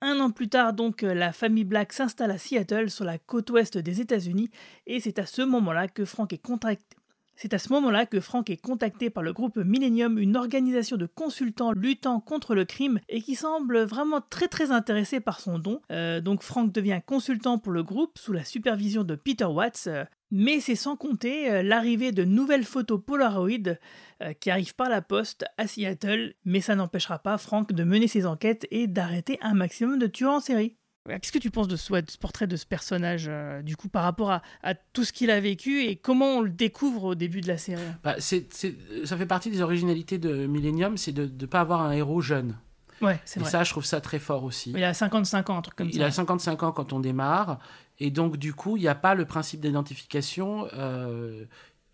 Un an plus tard, donc, la famille Black s'installe à Seattle, sur la côte ouest des États-Unis, et c'est à ce moment-là que Frank est contacté. C'est à ce moment-là que Frank est contacté par le groupe Millennium, une organisation de consultants luttant contre le crime et qui semble vraiment très très intéressé par son don. Euh, donc Frank devient consultant pour le groupe sous la supervision de Peter Watts. Euh, mais c'est sans compter euh, l'arrivée de nouvelles photos Polaroid qui arrivent par la poste à Seattle, mais ça n'empêchera pas Frank de mener ses enquêtes et d'arrêter un maximum de tueurs en série. Qu'est-ce que tu penses de ce, portrait de ce personnage, euh, du coup, par rapport à, tout ce qu'il a vécu et comment on le découvre au début de la série? Bah, Ça fait partie des originalités de Millennium, c'est de ne pas avoir un héros jeune. Ouais, c'est et ça, je trouve ça très fort aussi. Il a 55 ans, un truc comme ça. Il a 55 ans quand on démarre. Et donc, du coup, il n'y a pas le principe d'identification. Euh,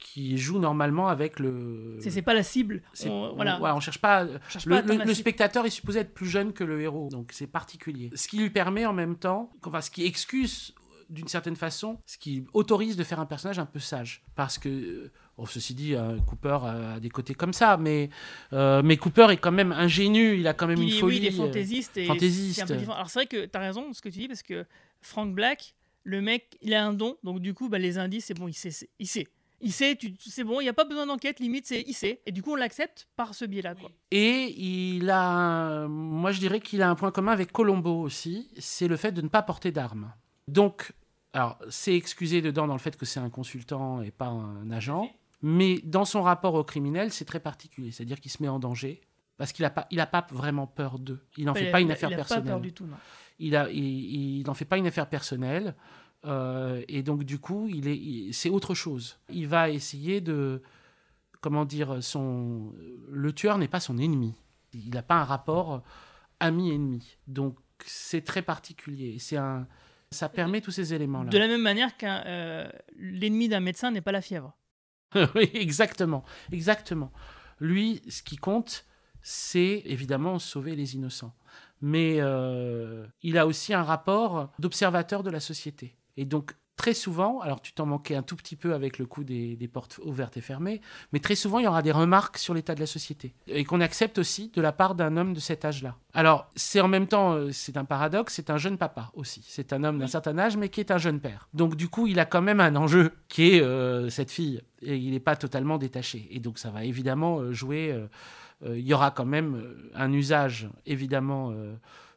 qui joue normalement avec le. C'est pas la cible. On, voilà. on cherche pas. le, spectateur est supposé être plus jeune que le héros, donc c'est particulier. Ce qui lui permet en même temps, enfin, ce qui excuse d'une certaine façon, ce qui autorise de faire un personnage un peu sage. Parce que, oh, ceci dit, Cooper a des côtés comme ça, mais, euh, mais Cooper est quand même ingénu, il a quand même une folie. Oui, il est fantaisiste. Et fantaisiste. Alors c'est vrai que tu as raison ce que tu dis, parce que Frank Black, le mec, il a un don, donc du coup, bah, les indices, c'est bon, il sait. Il sait il sait, c'est bon, il n'y a pas besoin d'enquête, limite, c'est il sait. Et du coup, on l'accepte par ce biais-là. Quoi. Et il a, moi je dirais qu'il a un point commun avec Colombo aussi, c'est le fait de ne pas porter d'armes. Donc, alors, c'est excusé dedans dans le fait que c'est un consultant et pas un agent, mais dans son rapport au criminel, c'est très particulier, c'est-à-dire qu'il se met en danger parce qu'il n'a pas, il a pas vraiment peur d'eux. Il n'en fait pas une affaire personnelle. Pas peur du tout, non. Il n'en il, fait pas une affaire personnelle. Euh, et donc, du coup, il est, c'est autre chose. Il va essayer de. Comment dire son, Le tueur n'est pas son ennemi. Il n'a pas un rapport ami-ennemi. Donc, c'est très particulier. C'est un, ça permet tous ces éléments-là. De la même manière qu'un euh, l'ennemi d'un médecin n'est pas la fièvre. oui, exactement, exactement. Lui, ce qui compte, c'est évidemment sauver les innocents. Mais euh, il a aussi un rapport d'observateur de la société. Et donc, très souvent, alors tu t'en manquais un tout petit peu avec le coup des, portes ouvertes et fermées, mais très souvent, il y aura des remarques sur l'état de la société. Et qu'on accepte aussi de la part d'un homme de cet âge-là. Alors, c'est en même temps, euh, c'est un paradoxe, c'est un jeune papa aussi. C'est un homme d'un certain âge, mais qui est un jeune père. Donc, du coup, il a quand même un enjeu qui est euh, cette fille. Et il n'est pas totalement détaché. Et donc, ça va évidemment euh, jouer. il y aura quand même un usage, évidemment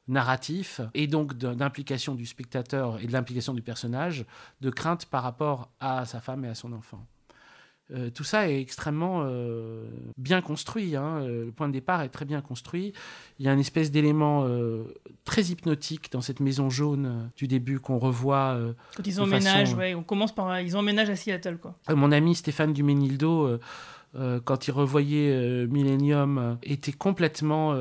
narratif et donc d'implication du spectateur et de l'implication du personnage, de crainte par rapport à sa femme et à son enfant. Euh, tout ça est extrêmement euh, bien construit. Hein. Euh, le point de départ est très bien construit. Il y a une espèce d'élément très hypnotique dans cette maison jaune du début qu'on revoit. Quand ils emménagent, ouais, on commence par ils emménagent à Seattle, quoi. mon ami Stéphane Duménildo euh, quand il revoyait euh, Millennium, euh, était complètement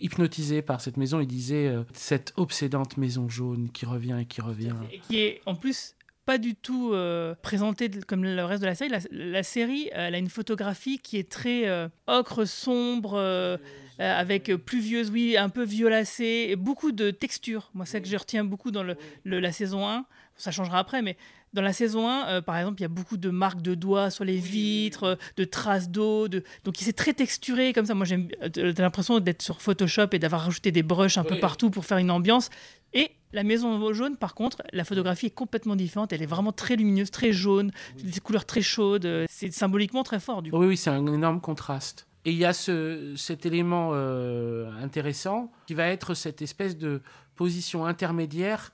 hypnotisé par cette maison. Il disait cette obsédante maison jaune qui revient et qui revient. Et qui est en plus pas du tout présentée comme le reste de la série. La, série, elle a une photographie qui est très ocre, sombre, avec pluvieuse, oui, un peu violacée, et beaucoup de textures. Moi, c'est ça que je retiens beaucoup dans le, la saison 1. Ça changera après, mais dans la saison 1, euh, par exemple, il y a beaucoup de marques de doigts sur les vitres, euh, de traces d'eau. De... Donc, c'est très texturé comme ça. Moi, j'ai euh, l'impression d'être sur Photoshop et d'avoir rajouté des brushes un peu partout pour faire une ambiance. Et la maison jaune, par contre, la photographie est complètement différente. Elle est vraiment très lumineuse, très jaune, des couleurs très chaudes. C'est symboliquement très fort. Du coup. Oui, oui, c'est un énorme contraste. Et il y a ce, cet élément intéressant qui va être cette espèce de position intermédiaire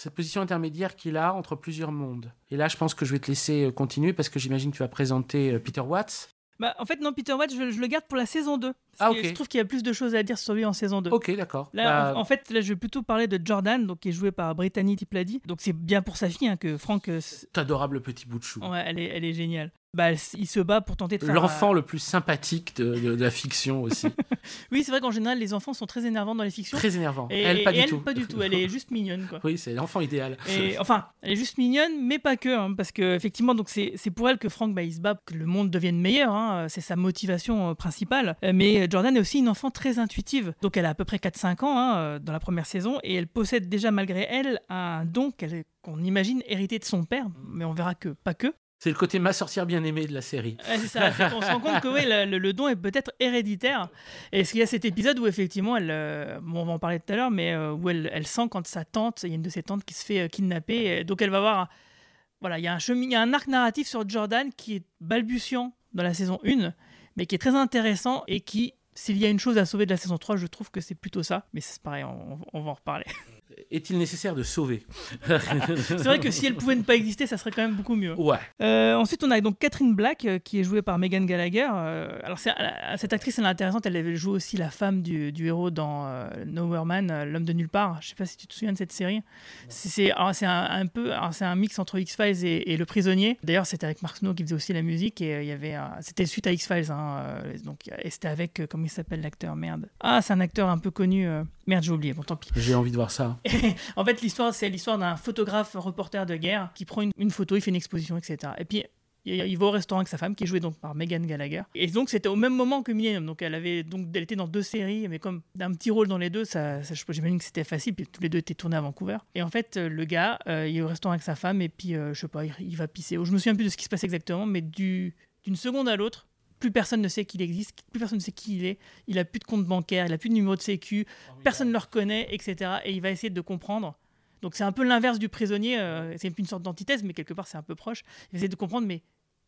cette position intermédiaire qu'il a entre plusieurs mondes. Et là, je pense que je vais te laisser euh, continuer parce que j'imagine que tu vas présenter euh, Peter Watts. Bah, en fait, non, Peter Watts, je, le garde pour la saison 2. ah, ok. Je trouve qu'il y a plus de choses à dire sur lui en saison 2. Ok, d'accord. Là, bah, en, fait, là, je vais plutôt parler de Jordan, donc, qui est joué par Brittany Tiplady. Donc, c'est bien pour sa fille hein, que Frank. Euh, adorable petit bout de chou. Ouais, elle est, elle est géniale. Bah, il se bat pour tenter de faire. L'enfant le plus sympathique de, de- de la fiction aussi. Oui, c'est vrai qu'en général, les enfants sont très énervants dans les fictions. Très énervant. Et, elle, pas et du elle, tout. pas du tout. Elle est juste mignonne, quoi. Oui, c'est l'enfant idéal. Et, enfin, elle est juste mignonne, mais pas que, hein, parce que effectivement, donc c'est c'est pour elle que Frank bah, il se bat pour que le monde devienne meilleur. hein, c'est sa motivation euh, principale. Euh, Mais Jordan est aussi une enfant très intuitive. Donc elle a à peu près 4-5 ans hein, euh, dans la première saison, et elle possède déjà malgré elle un don qu'elle- qu'on imagine hérité de son père, mais on verra que pas que. C'est le côté ma sorcière bien-aimée de la série. C'est ça, qu'on se rend compte que le, don est peut-être héréditaire. Et il y a cet épisode où effectivement, elle, euh, on va en parler tout à l'heure, mais euh, où elle, sent quand sa tante, il y a une de ses tantes qui se fait euh, kidnapper, donc elle va voir, voilà, il y a un chemin, il y a un arc narratif sur Jordan qui est balbutiant dans la saison 1, mais qui est très intéressant et qui, s'il y a une chose à sauver de la saison 3, je trouve que c'est plutôt ça. Mais c'est pareil, on, on va en reparler. Est-il nécessaire de sauver? C'est vrai que si elle pouvait ne pas exister, ça serait quand même beaucoup mieux. Ouais. Euh, ensuite, on a donc Catherine Black, euh, qui est jouée par Megan Gallagher. Euh, alors, cette actrice, elle est intéressante. Elle avait joué aussi la femme du, du héros dans Nowhere Man, L'homme de nulle part. Je sais pas si tu te souviens de cette série. C'est un, un peu, c'est un mix entre X-Files et, et Le Prisonnier. D'ailleurs, c'était avec Mark Snow qui faisait aussi la musique. Et il y avait, c'était suite à X-Files. hein, euh, donc, et c'était avec, comment il s'appelle l'acteur? Merde. Ah, c'est un acteur un peu connu. Merde, j'ai oublié. Bon, tant pis. J'ai envie de voir ça. En fait, l'histoire, c'est l'histoire d'un photographe reporter de guerre qui prend une, une photo, il fait une exposition, etc. Et puis, il va au restaurant avec sa femme, qui est jouée donc par Megan Gallagher. Et donc, c'était au même moment que Millennium. Donc, elle avait donc elle était dans deux séries, mais comme d'un petit rôle dans les deux, ça, ça- j'imagine que c'était facile. Puis tous les deux étaient tournés à Vancouver. Et en fait, le gars, euh, il est au restaurant avec sa femme, et puis, euh, je sais pas, il, il va pisser. Je me souviens plus de ce qui se passe exactement, mais du- d'une seconde à l'autre, plus personne ne sait qu'il existe, plus personne ne sait qui il est. Il a plus de compte bancaire, il a plus de numéro de sécu, personne ne le reconnaît, etc. Et il va essayer de comprendre. Donc c'est un peu l'inverse du prisonnier, euh, c'est une sorte d'antithèse, mais quelque part c'est un peu proche. Il essaie de comprendre, mais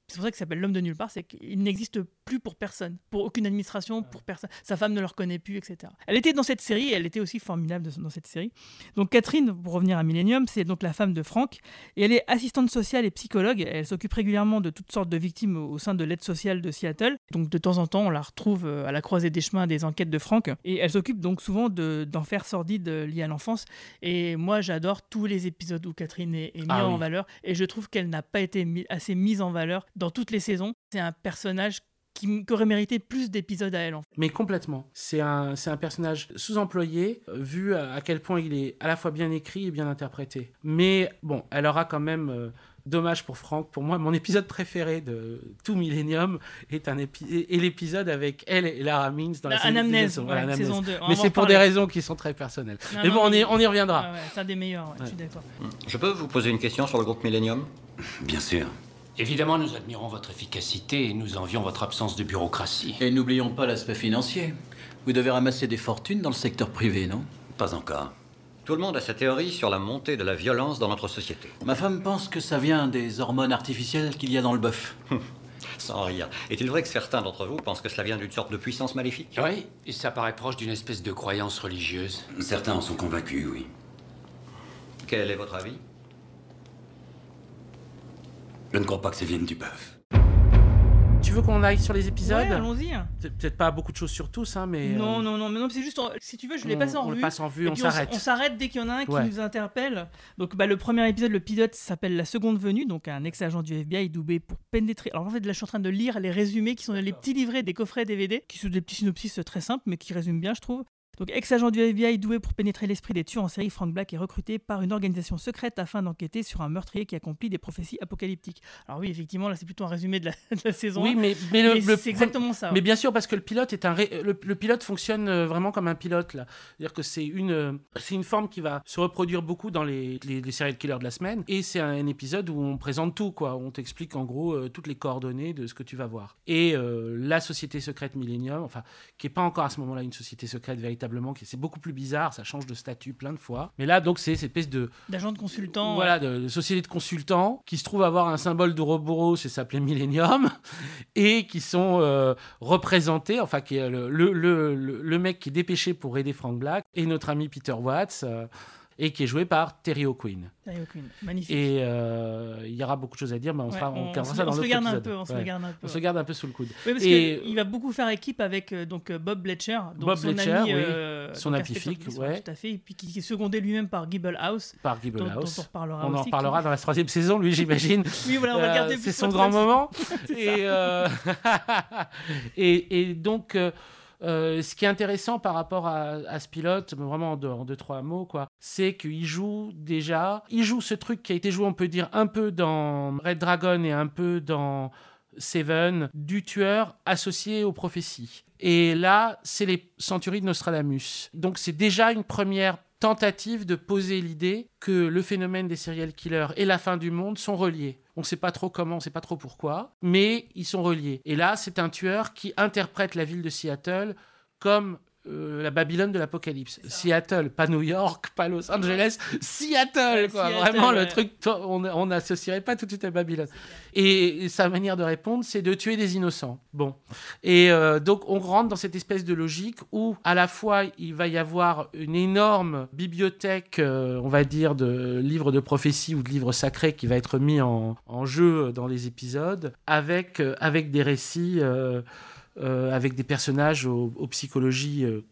c'est pour ça qu'il s'appelle l'homme de nulle part, c'est qu'il n'existe plus pour personne, pour aucune administration, pour personne. Sa femme ne le reconnaît plus, etc. Elle était dans cette série, et elle était aussi formidable dans cette série. Donc Catherine, pour revenir à Millennium, c'est donc la femme de Frank, et elle est assistante sociale et psychologue. Elle s'occupe régulièrement de toutes sortes de victimes au sein de l'aide sociale de Seattle. Donc de temps en temps, on la retrouve euh, à la croisée des chemins des enquêtes de Frank, et elle s'occupe donc souvent de- d'enfers sordides euh, liés à l'enfance. Et moi, j'adore tous les épisodes où Catherine est, est mise Ah en valeur. Et je trouve qu'elle n'a pas été assez mise en valeur dans toutes les saisons. C'est un personnage qui, aurait mérité plus d'épisodes à elle. En fait. Mais complètement. C'est un, c'est un personnage sous-employé, vu à, à quel point il est à la fois bien écrit et bien interprété. Mais bon, elle aura quand même. euh, dommage pour Franck. Pour moi, mon épisode préféré de tout Millennium est, un épi- est est l'épisode avec elle et Lara Mings dans la, La saison- Anamnèse, saison- ouais, voilà, saison 2. On Mais c'est pour des raisons qui sont très personnelles. Non, mais non, bon, on, y, on y reviendra. Ah ouais, c'est un des meilleurs, ouais, je suis d'accord. Je peux vous poser une question sur le groupe Millennium? Bien sûr. Évidemment, nous admirons votre efficacité et nous envions votre absence de bureaucratie. Et n'oublions pas l'aspect financier. Vous devez ramasser des fortunes dans le secteur privé, non? Pas encore. Tout le monde a sa théorie sur la montée de la violence dans notre société. Ma femme pense que ça vient des hormones artificielles qu'il y a dans le bœuf. Sans rire. Est-il vrai que certains d'entre vous pensent que cela vient d'une sorte de puissance maléfique? Oui, et ça paraît proche d'une espèce de croyance religieuse. Certains en sont convaincus, oui. Quel est votre avis? Je ne crois pas que ça vienne du bœuf. Tu veux qu'on aille sur les épisodes Ouais, allons-y. C'est Peut-être pas beaucoup de choses sur tous, hein, mais. Non, euh, non, non, mais non, c'est juste, en- si tu veux, je l'ai on- passé en on revue. passe en vue, Et on s'arrête. On s'arrête dès qu'il y en a un qui Ouais. nous interpelle. Donc, bah, le premier épisode, le pilote, s'appelle La Seconde Venue, donc un ex-agent du FBI doublé pour pénétrer. Alors, en fait, là, je suis en train de lire les résumés qui sont les petits livrets des coffrets DVD, qui sont des petits synopsis très simples, mais qui résument bien, je trouve. Donc, ex-agent du FBI doué pour pénétrer l'esprit des tueurs en série, Frank Black est recruté par une organisation secrète afin d'enquêter sur un meurtrier qui accomplit des prophéties apocalyptiques. Alors oui, effectivement, là, c'est plutôt un résumé de la, de la saison. Oui, 1, mais, mais le- c'est exactement ça. Mais ouais. bien sûr, parce que le pilote est un ré- le, le pilote fonctionne euh, vraiment comme un pilote là. C'est-à-dire que c'est une euh, c'est une forme qui va se reproduire beaucoup dans les les, les séries de killers de la semaine et c'est un, épisode où on présente tout quoi. On t'explique en gros euh, toutes les coordonnées de ce que tu vas voir. Et euh, la société secrète Millennium, enfin qui est pas encore à ce moment-là une société secrète véritablement, c'est beaucoup plus bizarre, ça change de statut plein de fois. Mais là donc c'est cette espèce de D'agent de consultant. voilà, de, de société de consultants qui se trouvent avoir un symbole d'Ouroboros, c'est s'appelait Millennium, et qui sont euh, représentés, enfin, qui est le, le, le, le- le mec qui est dépêché pour aider Frank Black, et notre ami Peter Watts. euh, et qui est joué par Terry O'Quinn. Terry O'Quinn, magnifique. Et euh, il y aura beaucoup de choses à dire, mais on, Ouais, on, on gardera se- ça dans on se garde un épisode. peu, on se Ouais. garde un peu, On se ouais. garde un peu sous le coude. Oui, parce Et- qu'il va beaucoup faire équipe avec euh, donc, euh, Bob Bletcher, donc Bob son Bletcher, ami, oui. euh, Son police, ouais. Tout à fait, et puis qui, est secondé lui-même par Gibble House. par Gibble dont- House. dont on reparlera On en reparlera qui- dans la troisième saison, lui, j'imagine. Oui, voilà, on va le Euh, garder C'est plus son grand moment. C'est euh, et, et donc, euh, ce qui est intéressant par rapport à, ce pilote, vraiment en deux, en deux, trois mots, quoi, c'est qu'il joue déjà, il joue ce truc qui a été joué, on peut dire, un peu dans Red Dragon et un peu dans Seven, du tueur associé aux prophéties. Et là, c'est les centuries de Nostradamus. Donc c'est déjà une première tentative de poser l'idée que le phénomène des serial killers et la fin du monde sont reliés. On ne sait pas trop comment, on ne sait pas trop pourquoi, mais ils sont reliés. Et là, c'est un tueur qui interprète la ville de Seattle comme euh, la Babylone de l'Apocalypse. Seattle, pas New York, pas Los Angeles, Seattle, quoi. Seattle, Vraiment le truc, on n'associerait pas tout de suite à Babylone. Et, et sa manière de répondre, c'est de tuer des innocents. Bon. Et euh, donc, on rentre dans cette espèce de logique où, à la fois, il va y avoir une énorme bibliothèque, euh, on va dire, de livres de prophétie ou de livres sacrés qui va être mis en, en jeu dans les épisodes, avec, avec des récits, avec des personnages aux, aux psychologies euh,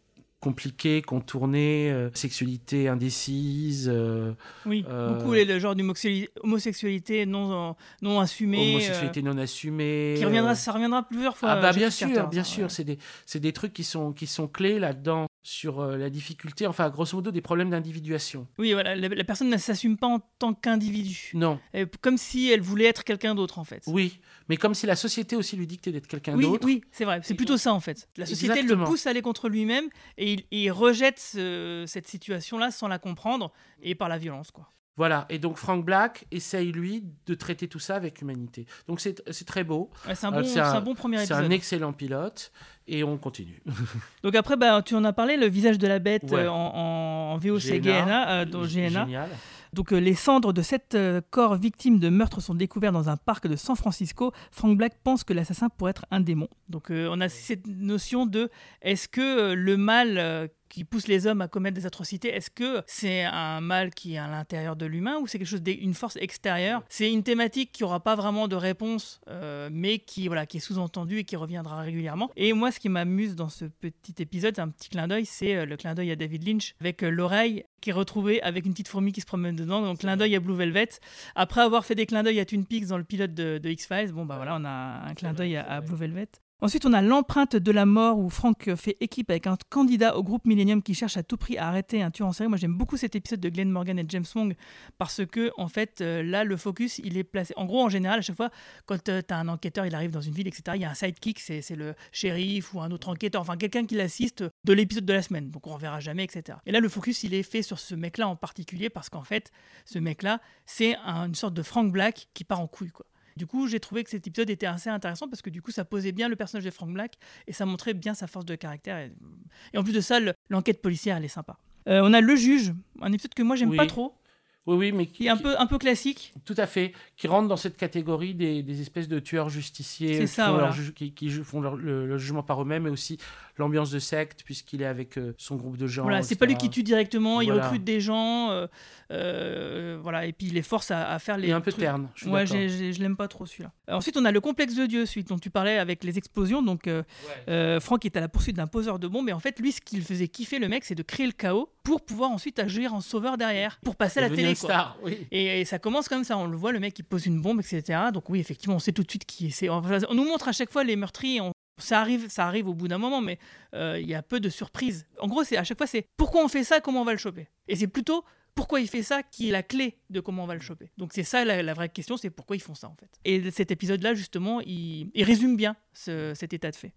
compliquées, contournées, euh, sexualité indécise. euh, Oui, euh, beaucoup le genre d'homosexualité non, non assumée. homosexualité non assumée. euh, qui reviendra, euh, ça reviendra plusieurs fois. Ah bah euh, bien sûr, Carter, bien sûr, ouais. c'est des, des trucs qui sont, qui sont clés là-dedans sur euh, la difficulté, enfin grosso modo des problèmes d'individuation. Oui, voilà, la, la personne ne s'assume pas en tant qu'individu. Non. Euh, Comme si elle voulait être quelqu'un d'autre, en fait. Oui, mais comme si la société aussi lui dictait d'être quelqu'un Oui, d'autre. oui, c'est vrai. C'est plutôt ça, en fait. La société le pousse à aller contre lui-même et il, il rejette ce- cette situation-là sans la comprendre et par la violence, quoi. Voilà, et donc Frank Black essaye, lui, de traiter tout ça avec humanité. Donc c'est très beau. Ouais, c'est un bon- c'est un bon premier C'est un épisode. excellent pilote, et on continue. Donc après, bah, tu en as parlé, le visage de la bête Ouais. euh, en, en VOC GNA, euh, dans g- GNA. génial. Donc euh, les cendres de sept euh, corps victimes de meurtres sont découverts dans un parc de San Francisco. Frank Black pense que l'assassin pourrait être un démon. Donc euh, on a cette notion de est-ce que le mal qui pousse les hommes à commettre des atrocités, est-ce que c'est un mal qui est à l'intérieur de l'humain ou c'est quelque chose d'une force extérieure? C'est une thématique qui aura pas vraiment de réponse, euh, mais qui voilà qui est sous-entendue et qui reviendra régulièrement. Et moi, ce qui m'amuse dans ce petit épisode, un petit clin d'œil, c'est euh, le clin d'œil à David Lynch avec euh, l'oreille qui est retrouvée avec une petite fourmi qui se promène dedans. Donc clin d'œil à Blue Velvet. Après avoir fait des clins d'œil à Twin Peaks dans le pilote de, de X-Files, bon bah voilà, on a un clin d'œil à, à Blue Velvet. Ensuite, on a l'empreinte de la mort où Frank fait équipe avec un candidat au groupe Millennium qui cherche à tout prix à arrêter un tueur en série. Moi, j'aime beaucoup cet épisode de Glenn Morgan et James Wong parce que, en fait, euh, là, le focus, il est placé. En gros, en général, à chaque fois, quand tu as un enquêteur, il arrive dans une ville, etc., il y a un sidekick, c'est le shérif ou un autre enquêteur, enfin, quelqu'un qui l'assiste de l'épisode de la semaine. Donc, on ne reverra jamais, etc. Et là, le focus, il est fait sur ce mec-là en particulier parce qu'en fait, ce mec-là, c'est un- une sorte de Frank Black qui part en couille, quoi. Du coup, j'ai trouvé que cet épisode était assez intéressant parce que du coup, ça posait bien le personnage de Frank Black et ça montrait bien sa force de caractère. Et, et en plus de ça, le- l'enquête policière, elle est sympa. Euh, on a Le Juge, un épisode que moi, j'aime Oui. pas trop. Oui, oui, mais qui est un peu, un peu classique. Tout à fait, qui rentre dans cette catégorie des, des espèces de tueurs justiciers C'est qui, ça, font, voilà. leur qui, font leur- le, le jugement par eux-mêmes, mais aussi l'ambiance de secte, puisqu'il est avec euh, son groupe de gens. Voilà, c'est pas lui qui tue directement, il recrute des gens, euh, euh, voilà, et puis il les force à, à faire les. Il est un peu trucs. terne, je ouais, je l'aime pas trop celui-là. Ensuite, on a le complexe de Dieu, celui dont tu parlais avec les explosions. Donc, Franck est à la poursuite d'un poseur de bombes, et en fait, lui, ce qu'il faisait kiffer le mec, c'est de créer le chaos pour pouvoir ensuite agir en sauveur derrière, pour passer à la télé. Une quoi. star, oui. et, et ça commence comme ça, on le voit, le mec il pose une bombe, etc. Donc oui, effectivement, on sait tout de suite qui c'est. On, on nous montre à chaque fois les meurtriers. on- ça arrive, ça arrive au bout d'un moment, mais euh, il y a peu de surprises. En gros, c'est à chaque fois, c'est pourquoi on fait ça, comment on va le choper. Et c'est plutôt pourquoi il fait ça qui est la clé de comment on va le choper. Donc c'est ça la, la vraie question, c'est pourquoi ils font ça en fait. Et cet épisode-là, justement, il, il résume bien ce- cet état de fait.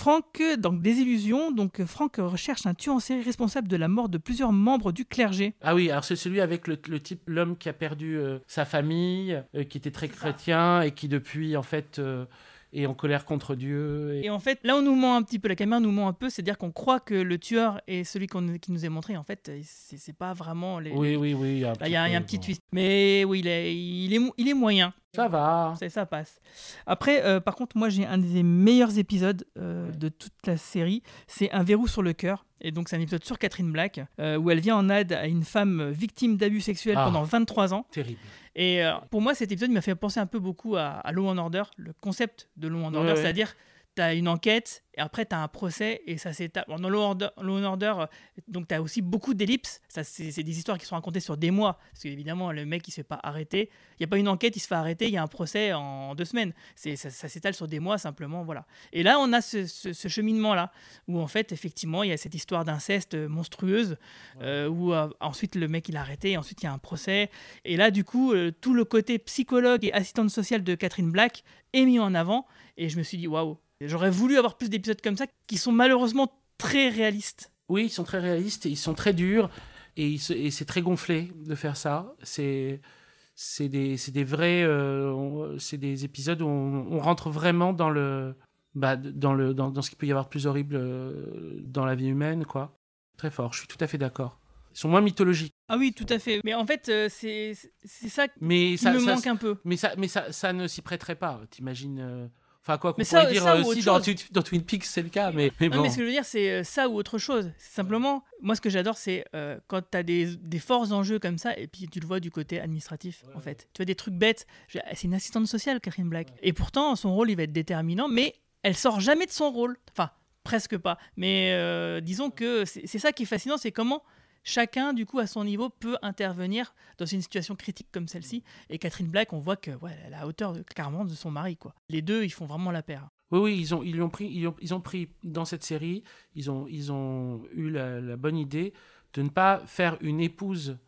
Franck, dans Désillusion, donc Franck recherche un tueur en série responsable de la mort de plusieurs membres du clergé. Ah oui, alors c'est celui avec le, le type, l'homme qui a perdu euh, sa famille, euh, qui était très chrétien et qui depuis en fait euh, est en colère contre Dieu. Et... Et en fait, là, on nous ment un petit peu, la caméra nous ment un peu, c'est-à-dire qu'on croit que le tueur est celui qu'on- qui nous est montré. En fait, c'est c'est pas vraiment les. Oui, les- oui, oui. un Là, petit il y a, il y a un peu, petit twist. Mais oui, il est, il est, mo- il est moyen. Ça va. Ça, ça passe. Après, euh, par contre, moi, j'ai un des meilleurs épisodes euh, de toute la série. C'est Un verrou sur le cœur. Et donc, c'est un épisode sur Catherine Black, euh, où elle vient en aide à une femme victime d'abus sexuels Ah. pendant 23 ans. Terrible. Et pour moi, cet épisode m'a fait penser un peu beaucoup à, à Law and Order, le concept de Law and Order, Ouais, ouais. Tu as une enquête et après tu as un procès et ça s'étale. Bon, Dans Law and Order, Law and Order, euh, donc tu as aussi beaucoup d'ellipses, ça c'est c'est des histoires qui sont racontées sur des mois, parce qu'évidemment le mec il se fait pas arrêter, il n'y a pas une enquête, il se fait arrêter, il y a un procès en deux semaines, c'est ça, ça s'étale sur des mois simplement, voilà. Et là on a ce, ce- ce cheminement-là, où en fait effectivement il y a cette histoire d'inceste monstrueuse, euh, où euh, ensuite le mec il est arrêté, et ensuite il y a un procès, et là, du coup, euh, tout le côté psychologue et assistante sociale de Catherine Black est mis en avant. Et je me suis dit, waouh, j'aurais voulu avoir plus d'épisodes comme ça qui sont malheureusement très réalistes. Oui, ils sont très réalistes, ils sont très durs, et, c'est très gonflé de faire ça. C'est c'est des, vrais, euh, c'est des épisodes où on, on rentre vraiment dans le, bah, dans le, dans, dans ce qu'il peut y avoir de plus horrible euh, dans la vie humaine, quoi. Très fort. Je suis tout à fait d'accord. Ils sont moins mythologiques. Ah oui, tout à fait. Mais en fait, euh, c'est c'est ça Mais qui ça, me ça- manque un peu. Mais ça, mais ça, ça ne s'y prêterait pas. T'imagines. Enfin, quoi qu'on pourrait ça- dire euh, si dans. Twin- dans Twin Peaks c'est le cas, mais, mais Non, bon. mais ce que je veux dire, c'est euh, ça ou autre chose. Simplement, moi, ce que j'adore, c'est euh, quand tu as des, des forts enjeux comme ça, et puis tu le vois du côté administratif, en fait. Tu vois, des trucs bêtes. C'est une assistante sociale, Catherine Black. Et pourtant, son rôle, il va être déterminant, mais elle sort jamais de son rôle. Enfin, presque pas. Mais euh, disons que c'est ça qui est fascinant, c'est comment chacun, du coup, à son niveau, peut intervenir dans une situation critique comme celle-ci. Et Catherine Black, on voit que ouais, elle est à la hauteur de, clairement de son mari, quoi. Les deux, ils font vraiment la paire. Oui, oui, ils ont, ils lui ont pris, ils ont, ils ont pris dans cette série, ils ont, ils ont eu la, la bonne idée de ne pas faire une épouse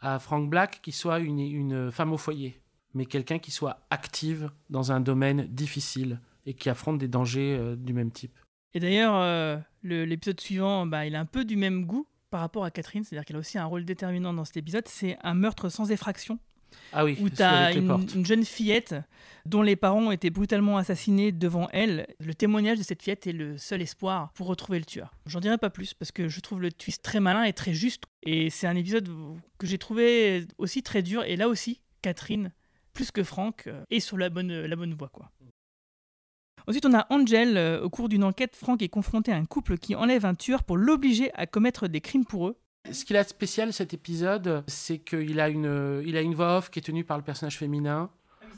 à Frank Black qui soit une, une femme au foyer, mais quelqu'un qui soit active dans un domaine difficile et qui affronte des dangers euh, du même type. Et d'ailleurs, euh, l'épisode suivant, bah, il a un peu du même goût par rapport à Catherine, c'est-à-dire qu'elle a aussi un rôle déterminant dans cet épisode. C'est un meurtre sans effraction, Ah oui, où tu as une jeune fillette dont les parents ont été brutalement assassinés devant elle. Le témoignage de cette fillette est le seul espoir pour retrouver le tueur. J'en dirai pas plus parce que je trouve le twist très malin et très juste. Et c'est un épisode que j'ai trouvé aussi très dur. Et là aussi, Catherine, plus que Franck, euh, est sur la bonne, la bonne voie. Quoi. Ensuite, on a Angel. Euh, Au cours d'une enquête, Franck est confronté à un couple qui enlève un tueur pour l'obliger à commettre des crimes pour eux. Ce qu'il a de spécial cet épisode, c'est qu'il a une, il a une voix off qui est tenue par le personnage féminin,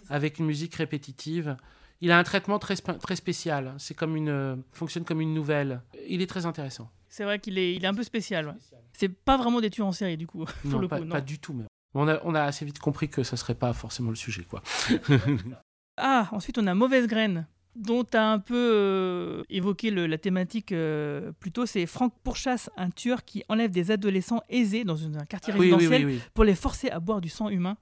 avec une musique répétitive. Il a un traitement très, très spécial. C'est comme une, euh, fonctionne comme une nouvelle. Il est très intéressant. C'est vrai qu'il est, il est un peu spécial. ouais. C'est pas vraiment des tueurs en série, du coup. pour non, le pas, coup, non. pas du tout. même. On a, on a assez vite compris que ça serait pas forcément le sujet, quoi. Ah, ensuite on a Mauvaise Graine, dont tu as un peu euh, évoqué le- la thématique euh, plus tôt. C'est Franck pourchasse un tueur qui enlève des adolescents aisés dans un quartier Ah oui, résidentiel oui, oui. pour les forcer à boire du sang humain.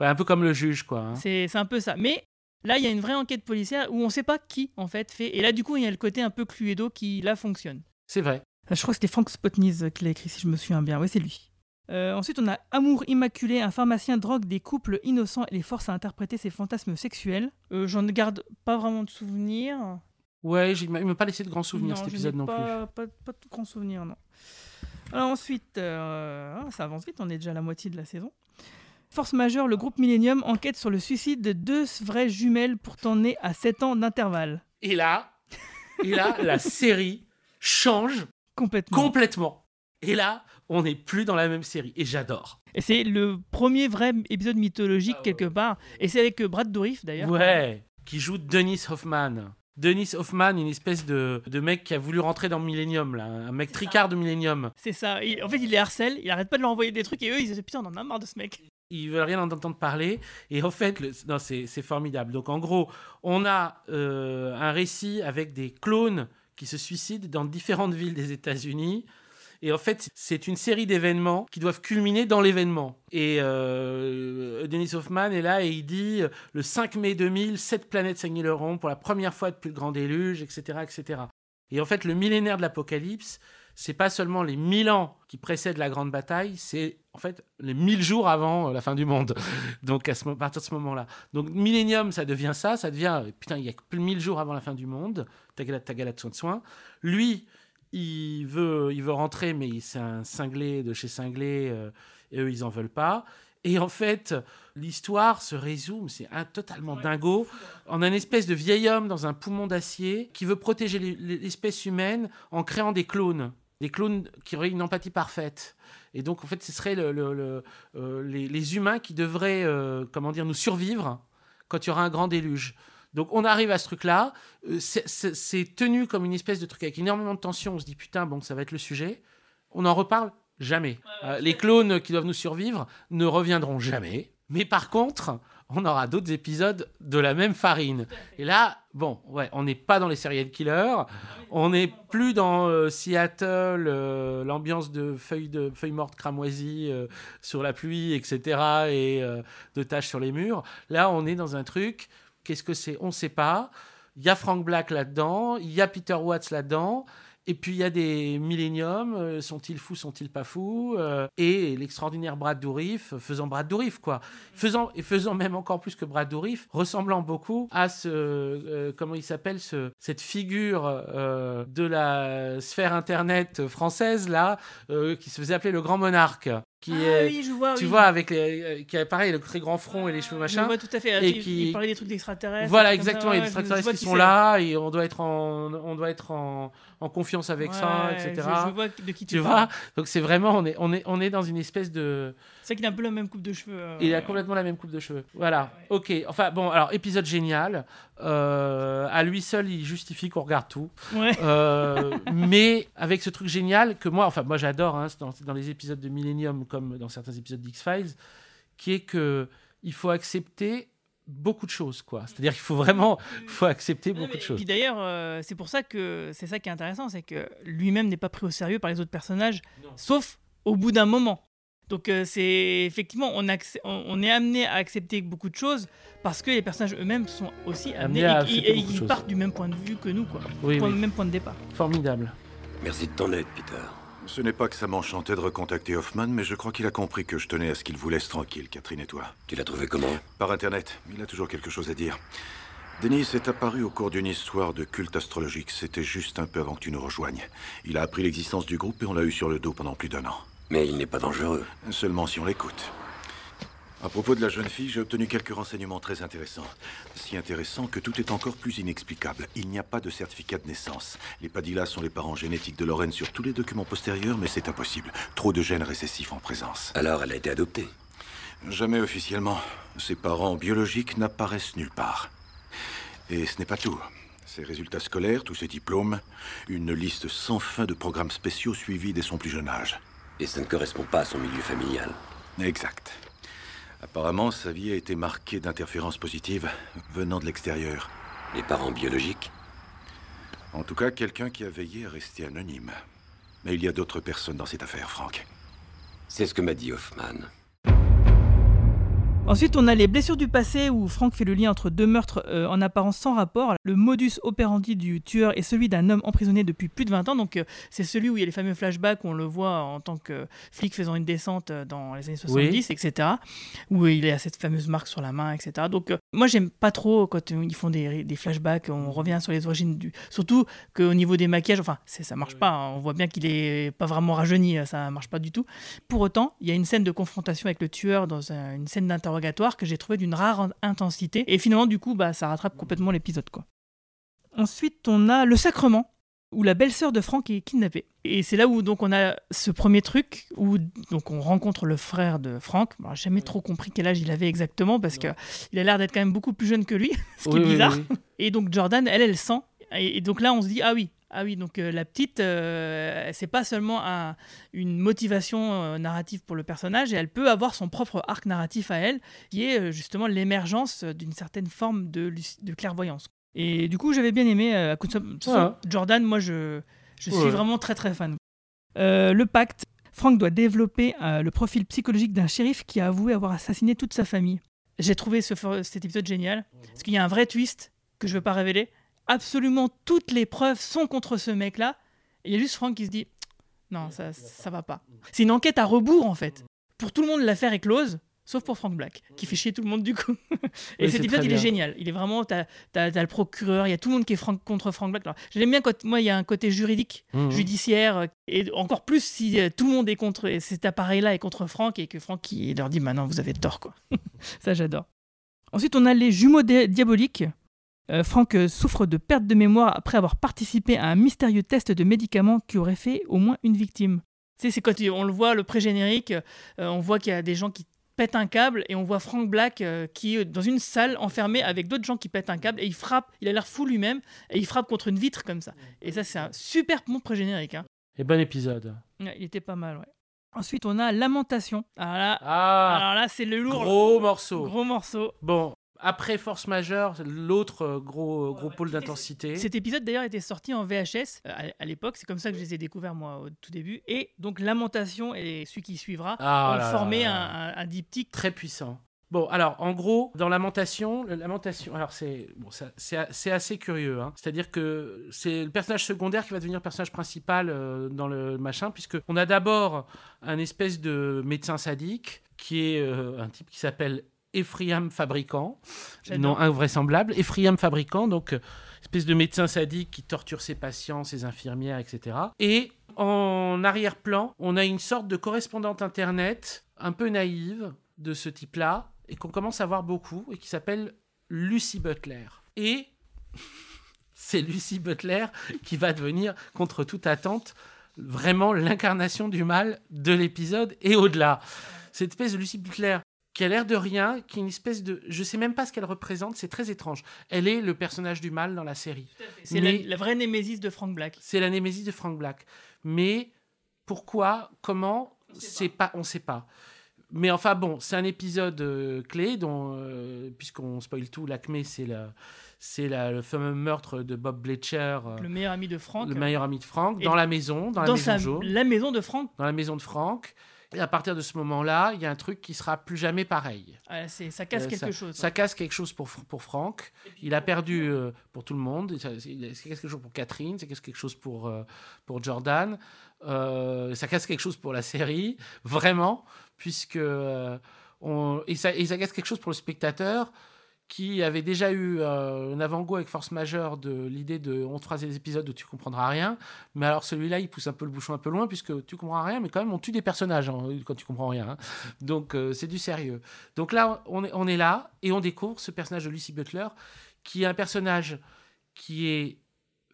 Ouais, un peu comme le juge, quoi. hein. C'est un peu ça. Mais là, il y a une vraie enquête policière où on sait pas qui, en fait, fait. Et là, du coup, il y a le côté un peu Cluedo qui, là, fonctionne. C'est vrai. Euh, Je crois que c'était Frank Spotnitz qui l'a écrit, si je me souviens bien. Oui, c'est lui. Euh, ensuite, on a Amour immaculé. Un pharmacien drogue des couples innocents et les force à interpréter ses fantasmes sexuels. Euh, J'en garde pas vraiment de souvenirs. Ouais, il m'a pas laissé de grands souvenirs cet épisode non pas, plus. Pas, pas de grands souvenirs, non. Alors ensuite, euh, ah, ça avance vite, on est déjà à la moitié de la saison. Force majeure, le groupe Millennium enquête sur le suicide de deux vraies jumelles pourtant nées à 7 ans d'intervalle. Et là, et là, la série change Complètement. complètement. Et là, on n'est plus dans la même série. Et j'adore. Et c'est le premier vrai épisode mythologique quelque part. Et c'est avec euh, Brad Dourif d'ailleurs. Ouais. Qui joue Dennis Hoffman. Dennis Hoffman, une espèce de, de mec qui a voulu rentrer dans Millennium, là. Un mec tricard de Millennium. C'est ça. Il- en fait, il les harcèle, il arrête pas de leur envoyer des trucs et eux, ils se disent putain, on en a marre de ce mec. Ils veulent rien en entendre parler. Et en fait, le- non, c'est c'est formidable. Donc en gros, on a euh, un récit avec des clones qui se suicident dans différentes villes des États-Unis. Et en fait, c'est une série d'événements qui doivent culminer dans l'événement. Et euh, Dennis Hoffman est là et il dit euh, le 5 mai 2000, sept planètes s'annihileront pour la première fois depuis le grand déluge, etc., etc. Et en fait, le millénaire de l'apocalypse, c'est pas seulement les 1000 ans qui précèdent la grande bataille, c'est en fait les 1000 jours avant euh, la fin du monde. Donc à, partir de ce moment-là. Donc Millennium, ça devient ça, ça devient putain, il y a plus de 1000 jours avant la fin du monde. Tagala tagala de soin. Lui, il veut, il veut rentrer, mais c'est un cinglé de chez cinglé, euh, et eux, ils en veulent pas. Et en fait, l'histoire se résume, c'est un totalement dingo, en un espèce de vieil homme dans un poumon d'acier qui veut protéger l'es- l'espèce humaine en créant des clones. Des clones qui auraient une empathie parfaite. Et donc, en fait, ce serait le- le- le- euh, les, les humains qui devraient, euh, comment dire, nous survivre quand il y aura un grand déluge. Donc, on arrive à ce truc-là. Euh, c'est- tenu comme une espèce de truc avec énormément de tension. On se dit, putain, bon, ça va être le sujet. On en reparle jamais. Euh, les clones qui doivent nous survivre ne reviendront jamais. Mais par contre, on aura d'autres épisodes de la même farine. Et là, bon, ouais, on n'est pas dans les serial killers. On n'est plus dans euh, Seattle, euh, l'ambiance de feuilles, de feuilles mortes cramoisies euh, sur la pluie, etc. et de taches sur les murs. Là, on est dans un truc. Qu'est-ce que c'est? On ne sait pas. Il y a Frank Black là-dedans. Il y a Peter Watts là-dedans. Et puis il y a des milléniums, euh, sont-ils fous, sont-ils pas fous euh, Et l'extraordinaire Brad Dourif, faisant Brad Dourif quoi, faisant et faisant même encore plus que Brad Dourif, ressemblant beaucoup à ce euh, comment il s'appelle ce cette figure euh, de la sphère internet française là, qui se faisait appeler le Grand Monarque, qui Ah est oui, je vois, tu oui. vois avec les, euh, qui a pareil le très grand front et les cheveux machin, Je vois tout à fait. et il, qui il parlait des trucs d'extraterrestres. voilà, exactement. ouais, je extraterrestres qui qui sont là et on doit être en, on doit être en, en confiance avec ça, etc. je- je vois de qui tu tu vois? Donc c'est vraiment, on est, on est, on est dans une espèce de. C'est qu'il a un peu la même coupe de cheveux. euh, Il a complètement la même coupe de cheveux. Voilà. Ok. Enfin bon, alors épisode génial. Euh, à lui seul, il justifie qu'on regarde tout. Ouais. Euh, mais avec ce truc génial que moi, enfin moi j'adore hein, c'est dans, dans les épisodes de Millennium comme dans certains épisodes d'X Files, qui est que il faut accepter beaucoup de choses quoi. C'est-à-dire qu'il faut vraiment, faut accepter beaucoup de Et choses. puis d'ailleurs, euh, c'est pour ça que c'est ça qui est intéressant, c'est que lui-même n'est pas pris au sérieux par les autres personnages, sauf au bout d'un moment. Donc euh, c'est effectivement, on, accè- on, on est amené à accepter beaucoup de choses parce que les personnages eux-mêmes sont aussi amenés à et, accepter et- ils choses. partent du même point de vue que nous, quoi. Oui, Point- oui. Même point de départ. Formidable. Merci de ton aide, Peter. Ce n'est pas que ça m'enchantait de recontacter Hoffman, mais je crois qu'il a compris que je tenais à ce qu'il vous laisse tranquille, Catherine et toi. Tu l'as trouvé comment? Par Internet. Il a toujours quelque chose à dire. Denis est apparu au cours d'une histoire de culte astrologique. C'était juste un peu avant que tu nous rejoignes. Il a appris l'existence du groupe et on l'a eu sur le dos pendant plus d'un an. Mais il n'est pas dangereux. Seulement si on l'écoute. À propos de la jeune fille, j'ai obtenu quelques renseignements très intéressants. Si intéressants que tout est encore plus inexplicable. Il n'y a pas de certificat de naissance. Les Padilla sont les parents génétiques de Lorraine sur tous les documents postérieurs, mais c'est impossible. Trop de gènes récessifs en présence. Alors elle a été adoptée Jamais officiellement. Ses parents biologiques n'apparaissent nulle part. Et ce n'est pas tout. Ses résultats scolaires, tous ses diplômes, une liste sans fin de programmes spéciaux suivis dès son plus jeune âge. Et ça ne correspond pas à son milieu familial. Exact. Apparemment, sa vie a été marquée d'interférences positives venant de l'extérieur. Les parents biologiques En tout cas, quelqu'un qui a veillé à rester anonyme. Mais il y a d'autres personnes dans cette affaire, Frank. C'est ce que m'a dit Hoffman. Ensuite, on a les blessures du passé où Frank fait le lien entre deux meurtres euh, en apparence sans rapport. Le modus operandi du tueur est celui d'un homme emprisonné depuis plus de 20 ans. Donc, euh, c'est celui où il y a les fameux flashbacks où on le voit en tant que flic faisant une descente euh, dans les années 70, etc. Où il a cette fameuse marque sur la main, etc. Donc, euh, moi, j'aime pas trop quand ils font des, des flashbacks. On revient sur les origines du. Surtout qu'au niveau des maquillages, enfin, ça marche pas. hein. On voit bien qu'il est pas vraiment rajeuni. Ça marche pas du tout. Pour autant, il y a une scène de confrontation avec le tueur dans un- une scène que j'ai trouvé d'une rare in- intensité. Et finalement, du coup, bah, ça rattrape complètement l'épisode. quoi. Ensuite, on a le sacrement, où la belle-sœur de Franck est kidnappée. Et c'est là où donc on a ce premier truc où donc on rencontre le frère de Franck. Bon, j'ai jamais trop compris quel âge il avait exactement parce que il a l'air d'être quand même beaucoup plus jeune que lui, ce qui Oui, est bizarre. oui, Et donc Jordan, elle, elle sent. Et, et donc là, on se dit ah oui, ah oui, donc euh, la petite, euh, c'est pas seulement un- une motivation euh, narrative pour le personnage, et elle peut avoir son propre arc narratif à elle, qui est euh, justement l'émergence d'une certaine forme de, clairvoyance. Et du coup, j'avais bien aimé. à coup de façon, Jordan, moi, je, je suis vraiment très très fan. Le pacte. Frank doit développer le profil psychologique d'un shérif qui a avoué avoir assassiné toute sa famille. J'ai trouvé ce, cet épisode génial, parce qu'il y a un vrai twist que je ne veux pas révéler. Absolument toutes les preuves sont contre ce mec-là. Il y a juste Frank qui se dit non, ça, ça va pas. C'est une enquête à rebours en fait. Pour tout le monde, l'affaire est close. Sauf pour Frank Black, qui fait chier tout le monde du coup. Et Oui, cet épisode, il est génial. Il est vraiment. T'as as, le procureur, il y a tout le monde qui est Frank- contre Frank Black. J'aime bien quand. Moi, il y a un côté juridique, Mhm. judiciaire, euh, et encore plus si euh, tout le monde est contre. et Cet appareil-là est contre Frank et que Frank qui leur dit maintenant, vous avez tort, quoi. Ça, j'adore. Ensuite, on a les jumeaux di- diaboliques. Euh, Frank euh, souffre de perte de mémoire après avoir participé à un mystérieux test de médicaments qui aurait fait au moins une victime. Tu sais, c'est quand on le voit, le pré-générique, euh, on voit qu'il y a des gens qui pètent un câble et on voit Frank Black euh, qui est dans une salle enfermé avec d'autres gens qui pètent un câble et il frappe, il a l'air fou lui-même et il frappe contre une vitre comme ça. Et ça, c'est un super bon pré-générique. hein. Et bon épisode. Ouais, il était pas mal, ouais. Ensuite, on a Lamentation. Alors là, Ah, alors là c'est le lourd. gros morceau. Gros morceau. Bon, après Force Majeure, l'autre euh, gros, gros pôle d'intensité. Cet épisode d'ailleurs était sorti en VHS euh, à, à l'époque, c'est comme ça que je les ai découverts moi au tout début. Et donc Lamentation et celui qui suivra Ah ont là formé là un, un- un diptyque. Très puissant. Bon, alors, en gros, dans Lamentation, le- Lamentation, alors c'est bon, assez curieux. hein. C'est-à-dire que c'est le personnage secondaire qui va devenir personnage principal euh, dans le machin, puisque on a d'abord un espèce de médecin sadique qui est euh, un type qui s'appelle Ephraim Fabricant, nom invraisemblable. Ephraim Fabricant, donc euh, espèce de médecin sadique qui torture ses patients, ses infirmières, etc. Et en arrière-plan, on a une sorte de correspondante internet un peu naïve de ce type-là et qu'on commence à voir beaucoup et qui s'appelle Lucy Butler. Et c'est Lucy Butler qui va devenir, contre toute attente, vraiment l'incarnation du mal de l'épisode et au-delà. Cette espèce de Lucy Butler qui a l'air de rien, qui est une espèce de... Je sais même pas ce qu'elle représente, c'est très étrange. Elle est le personnage du mal dans la série. C'est la, la vraie némésis de Frank Black. c'est la némésis de Frank Black. Mais pourquoi, comment, c'est pas, on sait pas. Mais enfin bon, c'est un épisode euh, clé dont, euh, puisqu'on spoil tout, l'acmé c'est la, c'est le fameux meurtre de Bob Bleacher, euh, Le meilleur ami de Frank. le meilleur ami de Frank, dans la maison, dans, la dans maison sa- jaune, la maison de Frank. dans la maison de Frank. Et à partir de ce moment-là, il y a un truc qui sera plus jamais pareil. Ah, c'est- ça casse Euh, quelque ça, chose. Ça casse quelque chose pour, pour Franck. Il a perdu euh, pour tout le monde. Ça- C'est c'est quelque chose pour Catherine, c'est quelque chose pour, euh, pour Jordan. Euh, ça casse quelque chose pour la série, vraiment, puisque. euh, on, et, ça, et ça casse quelque chose pour le spectateur qui avait déjà eu euh, un avant-goût avec Force Majeure de l'idée de on te fera des épisodes où tu comprendras rien. Mais alors celui-là, il pousse un peu le bouchon un peu loin puisque tu comprends rien, mais quand même on tue des personnages hein, quand tu comprends rien. hein. Donc euh, c'est du sérieux. Donc là, on est, on est là et on découvre ce personnage de Lucy Butler qui est un personnage qui est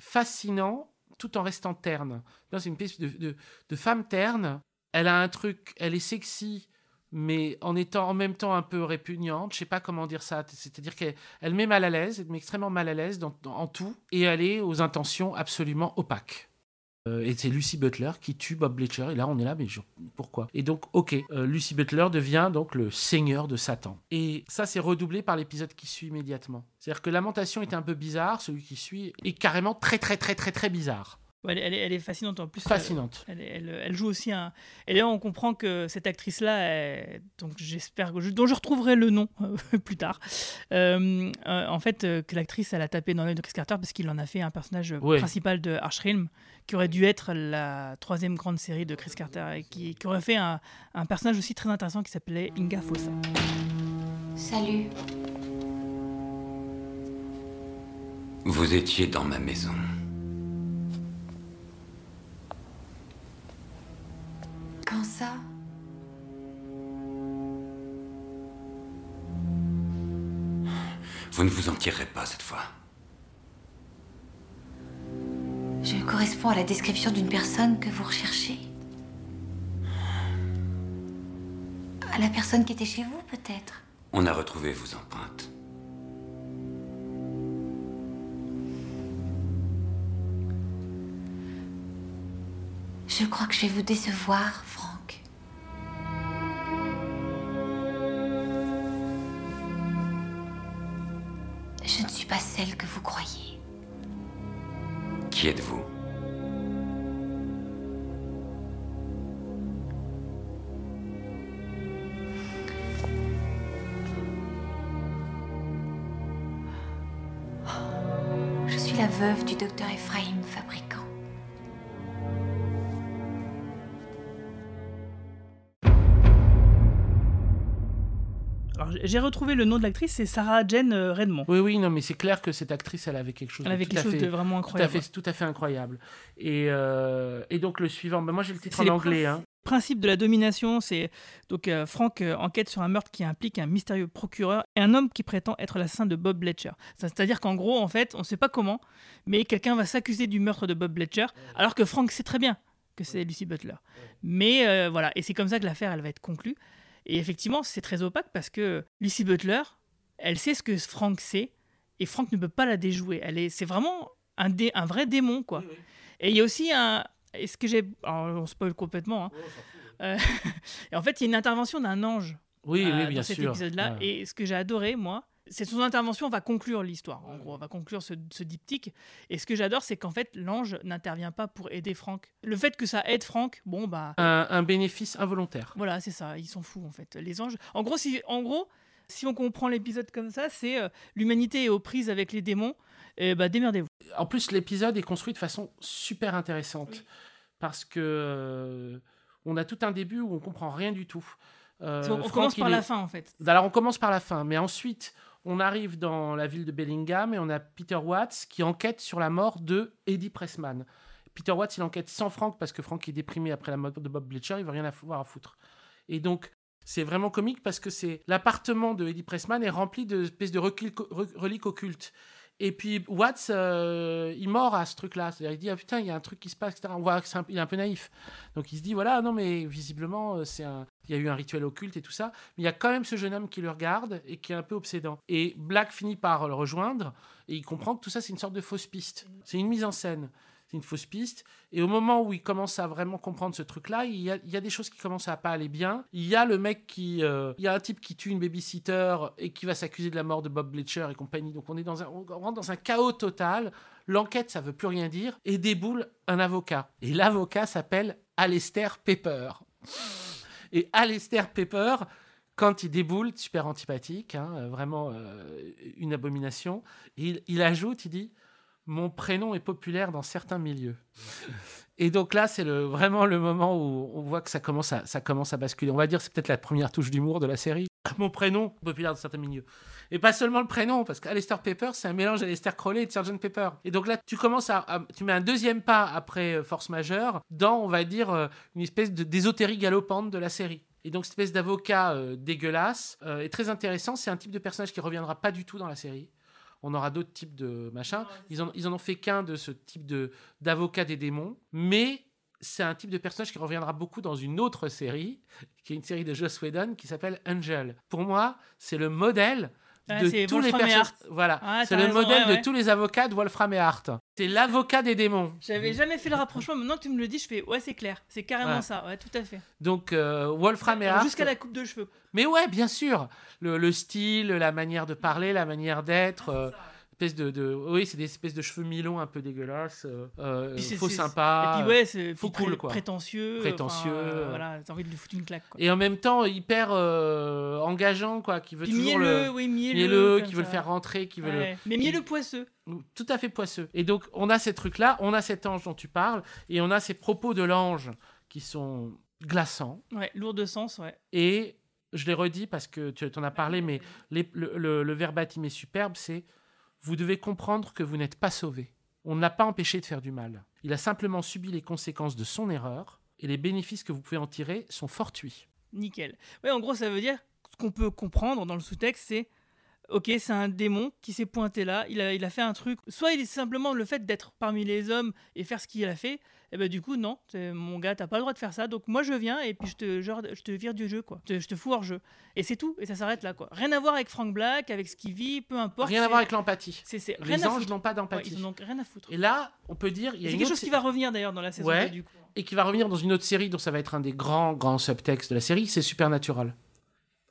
fascinant tout en restant terne. C'est une de, de- de femme terne. Elle a un truc, elle est sexy, mais en étant en même temps un peu répugnante. Je sais pas comment dire ça. C'est-à-dire qu'elle elle met mal à l'aise, elle met extrêmement mal à l'aise en tout, et elle est aux intentions absolument opaques. Euh, et c'est Lucy Butler qui tue Bob Bleacher. Et là, on est là, mais pourquoi? Et donc, ok, euh, Lucy Butler devient donc le seigneur de Satan. Et ça, c'est redoublé par l'épisode qui suit immédiatement. C'est-à-dire que Lamentation était un peu bizarre, celui qui suit est carrément très, très, très, très, très bizarre. Ouais, Elle, est- elle est, elle est fascinante en plus. Fascinante. Elle, elle- elle- elle joue aussi un. Et là, on comprend que cette actrice-là, est- donc j'espère que je- dont je retrouverai le nom euh, plus tard. Euh, euh, en fait, euh, que l'actrice, elle a tapé dans l'œil de Chris Carter parce qu'il en a fait un personnage Ouais. principal de Archrim, qui aurait dû être la troisième grande série de Chris Carter et qui, qui aurait fait un, un personnage aussi très intéressant qui s'appelait Inga Fossa. Salut. Vous étiez dans ma maison. Quand ça? Vous ne vous en tirerez pas cette fois. Je corresponds à la description d'une personne que vous recherchez À la personne qui était chez vous, peut-être On a retrouvé vos empreintes. Je crois que je vais vous décevoir, pas celle que vous croyez. Qui êtes-vous? J'ai retrouvé le nom de l'actrice, c'est Sarah Jane euh, Redmond. Oui, oui, non, mais c'est clair que cette actrice, elle avait quelque chose. Elle avait quelque chose fait- de vraiment incroyable. Tout à fait, tout à fait incroyable. Et, euh, et donc le suivant, ben, moi j'ai le titre en anglais. Hein. Principe de la domination, c'est donc euh, Frank euh, enquête sur un meurtre qui implique un mystérieux procureur et un homme qui prétend être l'assassin de Bob Bletcher. C'est-à-dire qu'en gros, en fait, on ne sait pas comment, mais quelqu'un va s'accuser du meurtre de Bob Bletcher, alors que Frank sait très bien que c'est Lucy Butler. Mais voilà, et c'est comme ça que l'affaire elle va être conclue. Et effectivement, c'est très opaque parce que Lucy Butler, elle sait ce que Frank sait, et Frank ne peut pas la déjouer. Elle est, c'est vraiment un, dé- un vrai démon, quoi. Et il y a aussi un. Est-ce que j'ai. On spoil complètement. hein. Euh, et en fait, il y a une intervention d'un ange. Oui, euh, oui, dans bien cet sûr. épisode-là. Ouais. Et ce que j'ai adoré, moi, c'est son intervention va conclure l'histoire. En gros, va conclure ce, ce diptyque. Et ce que j'adore, c'est qu'en fait, l'ange n'intervient pas pour aider Frank. Le fait que ça aide Frank, bon, bah. Un, un bénéfice involontaire. Voilà, c'est ça. Ils sont fous, en fait. Les anges. En gros, si, en gros, si on comprend l'épisode comme ça, c'est euh, l'humanité est aux prises avec les démons. Et bah, démerdez-vous. En plus, l'épisode est construit de façon super intéressante parce que euh, on a tout un début où on comprend rien du tout. Euh, On- commence par est- la fin, en fait. Alors on commence par la fin, mais ensuite on arrive dans la ville de Bellingham et on a Peter Watts qui enquête sur la mort de Eddie Pressman. Peter Watts, il enquête sans Frank parce que Frank est déprimé après la mort de Bob Bleacher, il veut rien avoir à foutre. Et donc c'est vraiment comique parce que c'est l'appartement de Eddie Pressman est rempli d'espèces de reliques occultes. Et puis Watts, euh, il mord à ce truc-là. C'est-à-dire, il dit ah putain, il y a un truc qui se passe, etc. On voit qu'il est un peu naïf. Donc il se dit voilà, non mais visiblement euh, c'est un, il y a eu un rituel occulte et tout ça. Mais il y a quand même ce jeune homme qui le regarde et qui est un peu obsédant. Et Black finit par le rejoindre et il comprend que tout ça c'est une sorte de fausse piste. C'est une mise en scène. C'est une fausse piste. Et au moment où il commence à vraiment comprendre ce truc-là, il y a, des choses qui commencent à pas aller bien. Il y a le mec qui. euh, il y a un type qui tue une babysitter et qui va s'accuser de la mort de Bob Bleacher et compagnie. Donc on est dans un, on rentre dans un chaos total. L'enquête, ça veut plus rien dire. Et déboule un avocat. Et l'avocat s'appelle Alistair Pepper. Et Alistair Pepper, quand il déboule, super antipathique, hein, euh, vraiment euh, une abomination, il ajoute, il dit Mon prénom est populaire dans certains milieux. Et donc là, c'est vraiment le moment où on voit que ça commence à, ça commence à basculer. On va dire c'est peut-être la première touche d'humour de la série. Mon prénom, populaire dans certains milieux. Et pas seulement le prénom, parce qu'Alistair Pepper, c'est un mélange d'Alistair Crowley et de Sgt Pepper. Et donc là, tu commences à, tu mets un deuxième pas après euh, Force Majeure dans, on va dire, euh, une espèce de d'ésotérie galopante de la série. Et donc cette espèce d'avocat euh, dégueulasse est très intéressant. C'est un type de personnage qui reviendra pas du tout dans la série. On aura d'autres types de machins. Ils en, ils en ont fait qu'un de ce type de d'avocat des démons, mais c'est un type de personnage qui reviendra beaucoup dans une autre série, qui est une série de Joss Whedon qui s'appelle Angel. Pour moi, c'est le modèle Ah, de tous les Wolfram personnages. Voilà, Ah, c'est le raison, modèle ouais, de tous les avocats de Wolfram et Hart. C'est l'avocat des démons. J'avais jamais fait le rapprochement, maintenant que tu me le dis, je fais ouais, c'est clair, c'est carrément Ouais. ça, ouais, tout à fait. Donc euh, Wolfram et Hart. Jusqu'à la coupe de cheveux. Mais ouais, bien sûr. Le, le style, la manière de parler, la manière d'être. euh, espèce de, de- oui, c'est des espèces de cheveux mi-longs un peu dégueulasses. euh, euh, faux sympa. Et puis ouais, c'est faux cool quoi. Prétentieux. Prétentieux. euh, voilà, t'as envie de lui foutre une claque. Quoi. Et en même temps, hyper euh, engageant, quoi, qui veut Puis toujours mielleux, le... oui, mielleux, qui veut le faire rentrer, qui veut Ouais. le... Mais mielleux poisseux. Tout à fait poisseux. Et donc, on a ces trucs-là, on a cet ange dont tu parles, et on a ces propos de l'ange qui sont glaçants. Ouais, lourd de sens, ouais. Et je l'ai redit parce que tu en as parlé, mais les- le, le- le verbatim est superbe, c'est vous devez comprendre que vous n'êtes pas sauvé. On ne l'a pas empêché de faire du mal. Il a simplement subi les conséquences de son erreur, et les bénéfices que vous pouvez en tirer sont fortuits. Nickel. Ouais, en gros, ça veut dire ce qu'on peut comprendre dans le sous-texte, c'est ok, c'est un démon qui s'est pointé là, il a, il a fait un truc. Soit il est simplement le fait d'être parmi les hommes et faire ce qu'il a fait, et ben du coup, non, mon gars, t'as pas le droit de faire ça, donc moi je viens et puis je te, genre, je te vire du jeu, quoi. Je te, je te fous hors jeu. Et c'est tout, et ça s'arrête là, quoi. Rien à voir avec Frank Black, avec ce qu'il vit, peu importe. Rien à voir avec l'empathie. C'est, Les anges n'ont pas Ouais, d'empathie. ils en ont rien à foutre. Et là, on peut dire, il y a c'est quelque autre chose qui va revenir d'ailleurs dans la saison Ouais. 2, du coup. et qui va revenir dans une autre série dont ça va être un des grands, grands subtextes de la série, c'est Supernatural.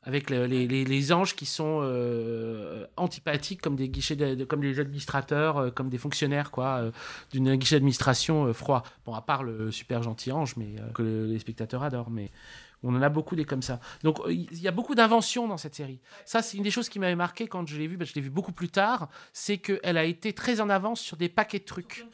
Avec le- les, les- les anges qui sont euh, antipathiques comme des guichets, comme des administrateurs, euh, comme des fonctionnaires, quoi, euh, d'une guichet d'administration euh, froid. Bon, à part le super gentil ange, mais euh, que le- les spectateurs adorent, mais on en a beaucoup des comme ça. Donc euh, il y a beaucoup d'inventions dans cette série. Ça, c'est une des choses qui m'avait marqué quand je l'ai vue, je l'ai vue beaucoup plus tard, c'est qu'elle a été très en avance sur des paquets de trucs.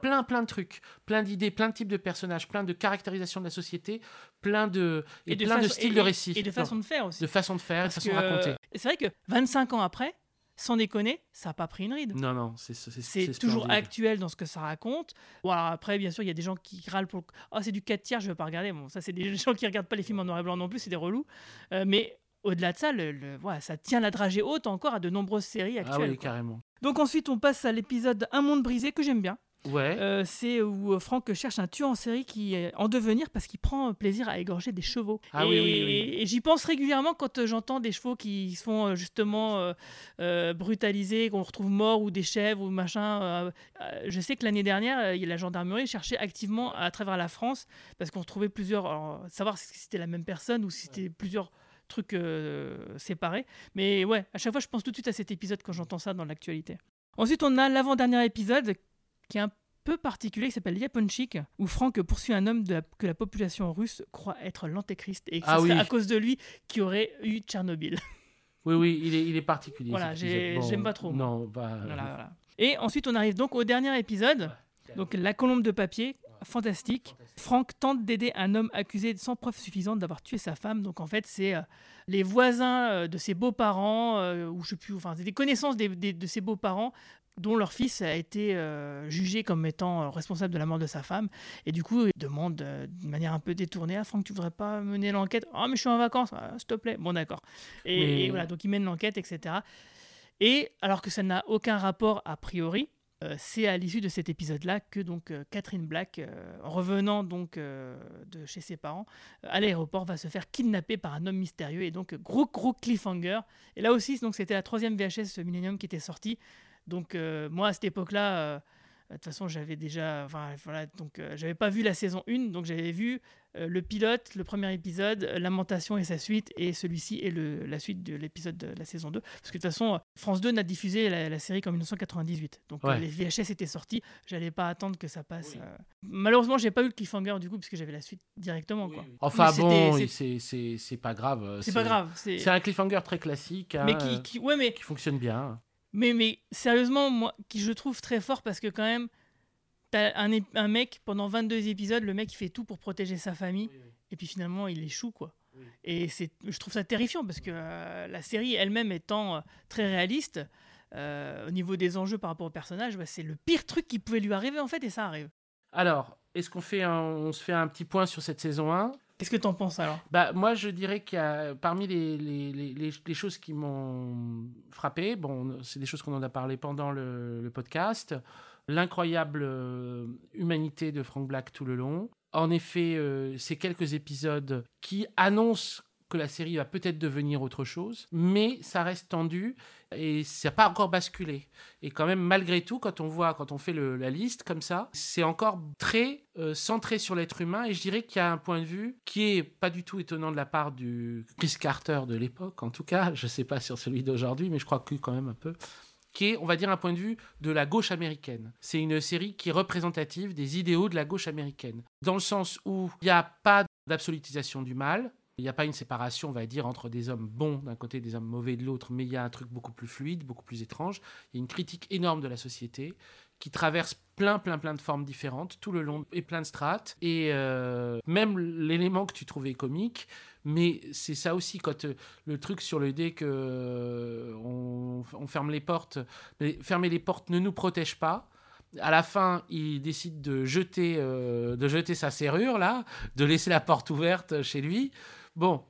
Plein plein de trucs, plein d'idées, plein de types de personnages, plein de caractérisation de la société, plein de et, de plein de styles et- de et- récit, Et de façon de faire aussi. de façon de faire, et de façon de raconter. euh, C'est vrai que 25 ans après, sans déconner, ça n'a pas pris une ride. Non non, c'est toujours actuel dans ce que ça raconte. Bon, alors après, bien sûr, il y a des gens qui râlent pour. Oh, c'est du 4 tiers, je veux pas regarder. Bon, ça, c'est des gens qui regardent pas les films en noir et blanc non plus, c'est des relous. Euh, mais au-delà de ça, le, le- voilà, ça tient la dragée haute encore à de nombreuses séries Ah actuelles. oui, quoi. carrément. Donc ensuite, on passe à l'épisode Un monde brisé que j'aime bien. Ouais. Euh, c'est où euh, Franck cherche un tueur en série qui est en devenir parce qu'il prend plaisir à égorger des chevaux. Ah et oui, oui, oui. et j'y pense régulièrement quand euh, j'entends des chevaux qui euh, justement euh, euh, brutaliser, qu'on retrouve morts ou des chèvres ou machin. je sais que l'année dernière, la gendarmerie cherchait activement à travers la France parce qu'on retrouvait plusieurs. alors, savoir si c'était la même personne ou si c'était plusieurs trucs séparés. Mais ouais, à chaque fois, je pense tout de suite à cet épisode quand j'entends ça dans l'actualité. Ensuite, on a l'avant-dernier épisode qui est un peu particulier, qui s'appelle Yaponchik, où Franck poursuit un homme de la- que la population russe croit être l'antéchrist et que Ah oui. à cause de lui qui aurait eu Tchernobyl. Oui oui, il est il est particulier. Voilà. Bon, j'aime pas trop. Non, bah Voilà, voilà. Et ensuite, on arrive donc au dernier épisode, donc la colombe de papier, fantastique. Franck tente d'aider un homme accusé sans preuve suffisante d'avoir tué sa femme. Donc en fait, c'est euh, les voisins euh, de ses beaux-parents, euh, ou je sais plus, enfin, des connaissances des- des- de ses beaux-parents dont leur fils a été euh, jugé comme étant euh, responsable de la mort de sa femme. Et du coup, il demande euh, d'une manière un peu détournée Ah, Franck, tu voudrais pas mener l'enquête Ah, mais je suis en vacances, Ah, s'il te plaît. Bon, d'accord. Et, Mais- et voilà, donc il mène l'enquête, etc. Et alors que ça n'a aucun rapport a priori, euh, c'est à l'issue de cet épisode-là que donc Catherine Black, revenant donc de chez ses parents à l'aéroport, va se faire kidnapper par un homme mystérieux et donc gros gros cliffhanger. Et là aussi, donc c'était la troisième VHS Millennium qui était sortie. Donc euh, moi à cette époque-là, euh, de toute façon j'avais déjà, enfin voilà, donc euh, j'avais pas vu la saison 1, donc j'avais vu le pilote, le premier épisode, Lamentation et sa suite, et celui-ci est le, la suite de l'épisode de la saison 2. Parce que de toute façon, France 2 n'a diffusé la, la série qu'en 1998. Donc euh, les VHS étaient sortis, j'allais pas attendre que ça passe. euh. Malheureusement, j'ai pas eu le cliffhanger du coup, parce que j'avais la suite directement. Quoi. Enfin Mais bon, c'est- pas grave. C'est pas grave, c'est- C'est un cliffhanger très classique. hein, Mais qui- euh, qui- ouais, mais- qui fonctionne bien. Mais, mais sérieusement, moi, qui je trouve très fort parce que quand même, t'as un, un mec, pendant 22 épisodes, le mec il fait tout pour protéger sa famille, et puis finalement il échoue, quoi. Et c'est, je trouve ça terrifiant parce que euh, la série elle-même étant euh, très réaliste, euh, au niveau des enjeux par rapport au personnage, bah, c'est le pire truc qui pouvait lui arriver en fait, et ça arrive. Alors, est-ce qu'on fait un, on se fait un petit point sur cette saison 1 Qu'est-ce que t'en penses alors? Bah, Moi, je dirais qu'il y a parmi les, les, les, choses qui m'ont frappé, bon, c'est des choses qu'on en a parlé pendant le, le podcast, l'incroyable euh, humanité de Frank Black tout le long. En effet, euh, ces quelques épisodes qui annoncent que la série va peut-être devenir autre chose, mais ça reste tendu et ça n'a pas encore basculé. Et quand même, malgré tout, quand on voit, quand on fait la liste comme ça, c'est encore très euh, centré sur l'être humain et je dirais qu'il y a un point de vue qui est pas du tout étonnant de la part du Chris Carter de l'époque, en tout cas, je sais pas sur celui d'aujourd'hui, mais je crois que quand même un peu qui est, on va dire, un point de vue de la gauche américaine. C'est une série qui est représentative des idéaux de la gauche américaine, dans le sens où il n'y a pas d'absolutisation du mal, il n'y a pas une séparation, on va dire, entre des hommes bons d'un côté et des hommes mauvais de l'autre, mais il y a un truc beaucoup plus fluide, beaucoup plus étrange. Il y a une critique énorme de la société qui traverse plein, plein, plein de formes différentes tout le long et plein de strates. Et euh, même l'élément que tu trouvais comique, mais c'est ça aussi, quand euh, le truc sur le dé que euh, on, ferme les portes, mais fermer les portes ne nous protège pas. À la fin, il décide de jeter, de jeter sa serrure, là, de laisser la porte ouverte chez lui. Bon,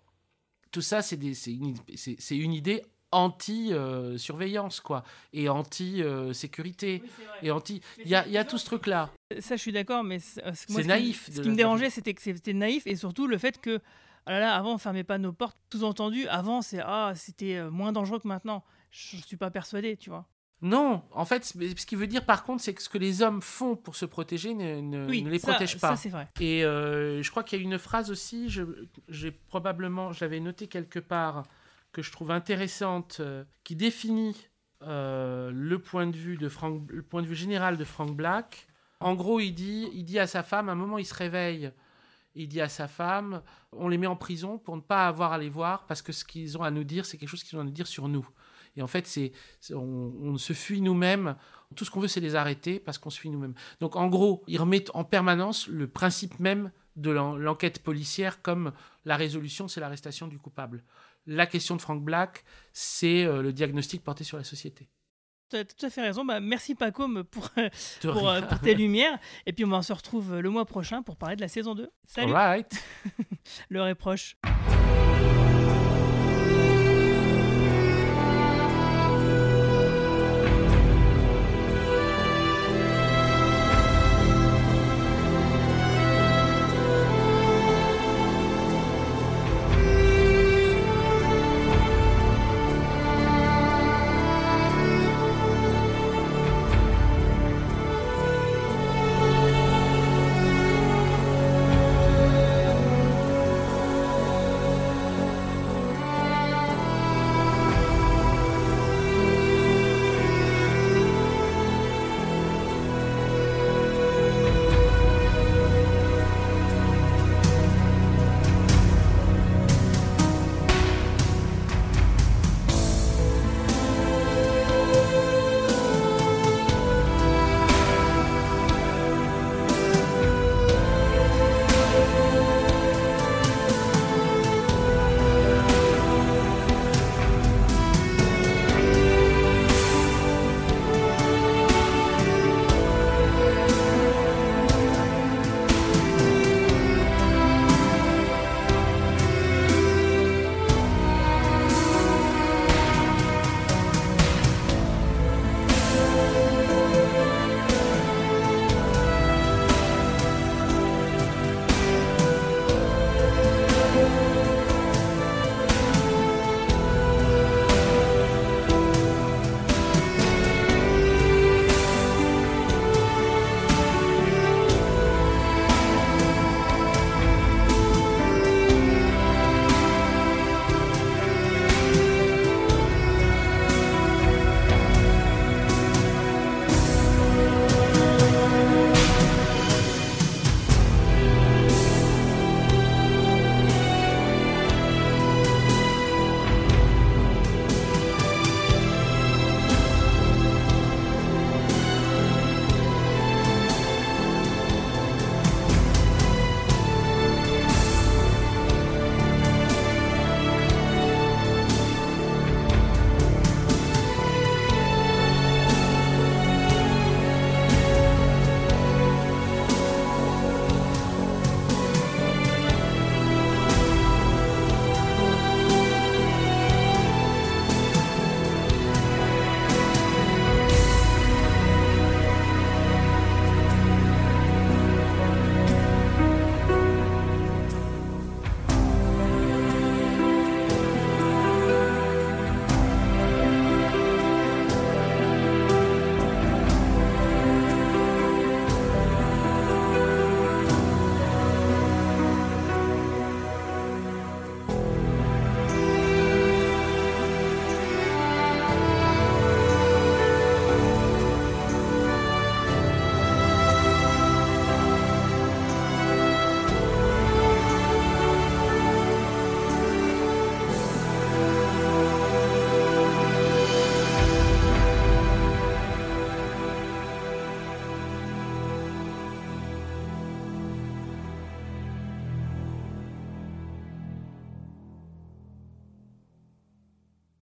tout ça, c'est une, idée anti-surveillance, quoi, et anti-sécurité, et anti... Il y a, il y a tout ce truc-là. Ça, je suis d'accord, mais c'est ce qui- naïf Ce de qui, me dérangeait, c'était que c'était naïf et surtout le fait que, ah là là, avant, on fermait pas nos portes. Sous-entendu, avant, c'est ah, c'était euh, moins dangereux que maintenant. Je suis pas persuadé, tu vois. Non, en fait, ce qui veut dire par contre, c'est que ce que les hommes font pour se protéger ne, ne- Oui, ne les ça- protège pas. ça, c'est vrai. Et euh, je crois qu'il y a une phrase aussi, j'ai probablement, je l'avais noté quelque part, que je trouve intéressante, euh, qui définit euh, le point de vue de Frank, le point de vue général de Frank Black. En gros, il dit, il dit à sa femme, à un moment, il se réveille. Il dit à sa femme, on les met en prison pour ne pas avoir à les voir parce que ce qu'ils ont à nous dire, c'est quelque chose qu'ils ont à nous dire sur nous. Et en fait, c'est on, on se fuit nous-mêmes. Tout ce qu'on veut, c'est les arrêter parce qu'on se fuit nous-mêmes. Donc, en gros, ils remettent en permanence le principe même de l'enquête policière comme la résolution, c'est l'arrestation du coupable. La question de Frank Black, c'est euh, le diagnostic porté sur la société. Tu as tout à fait raison. Bah, merci Paco pour, pour, euh, pour, tes lumières. Et puis on se retrouve le mois prochain pour parler de la saison 2. Salut All right. L'heure est proche.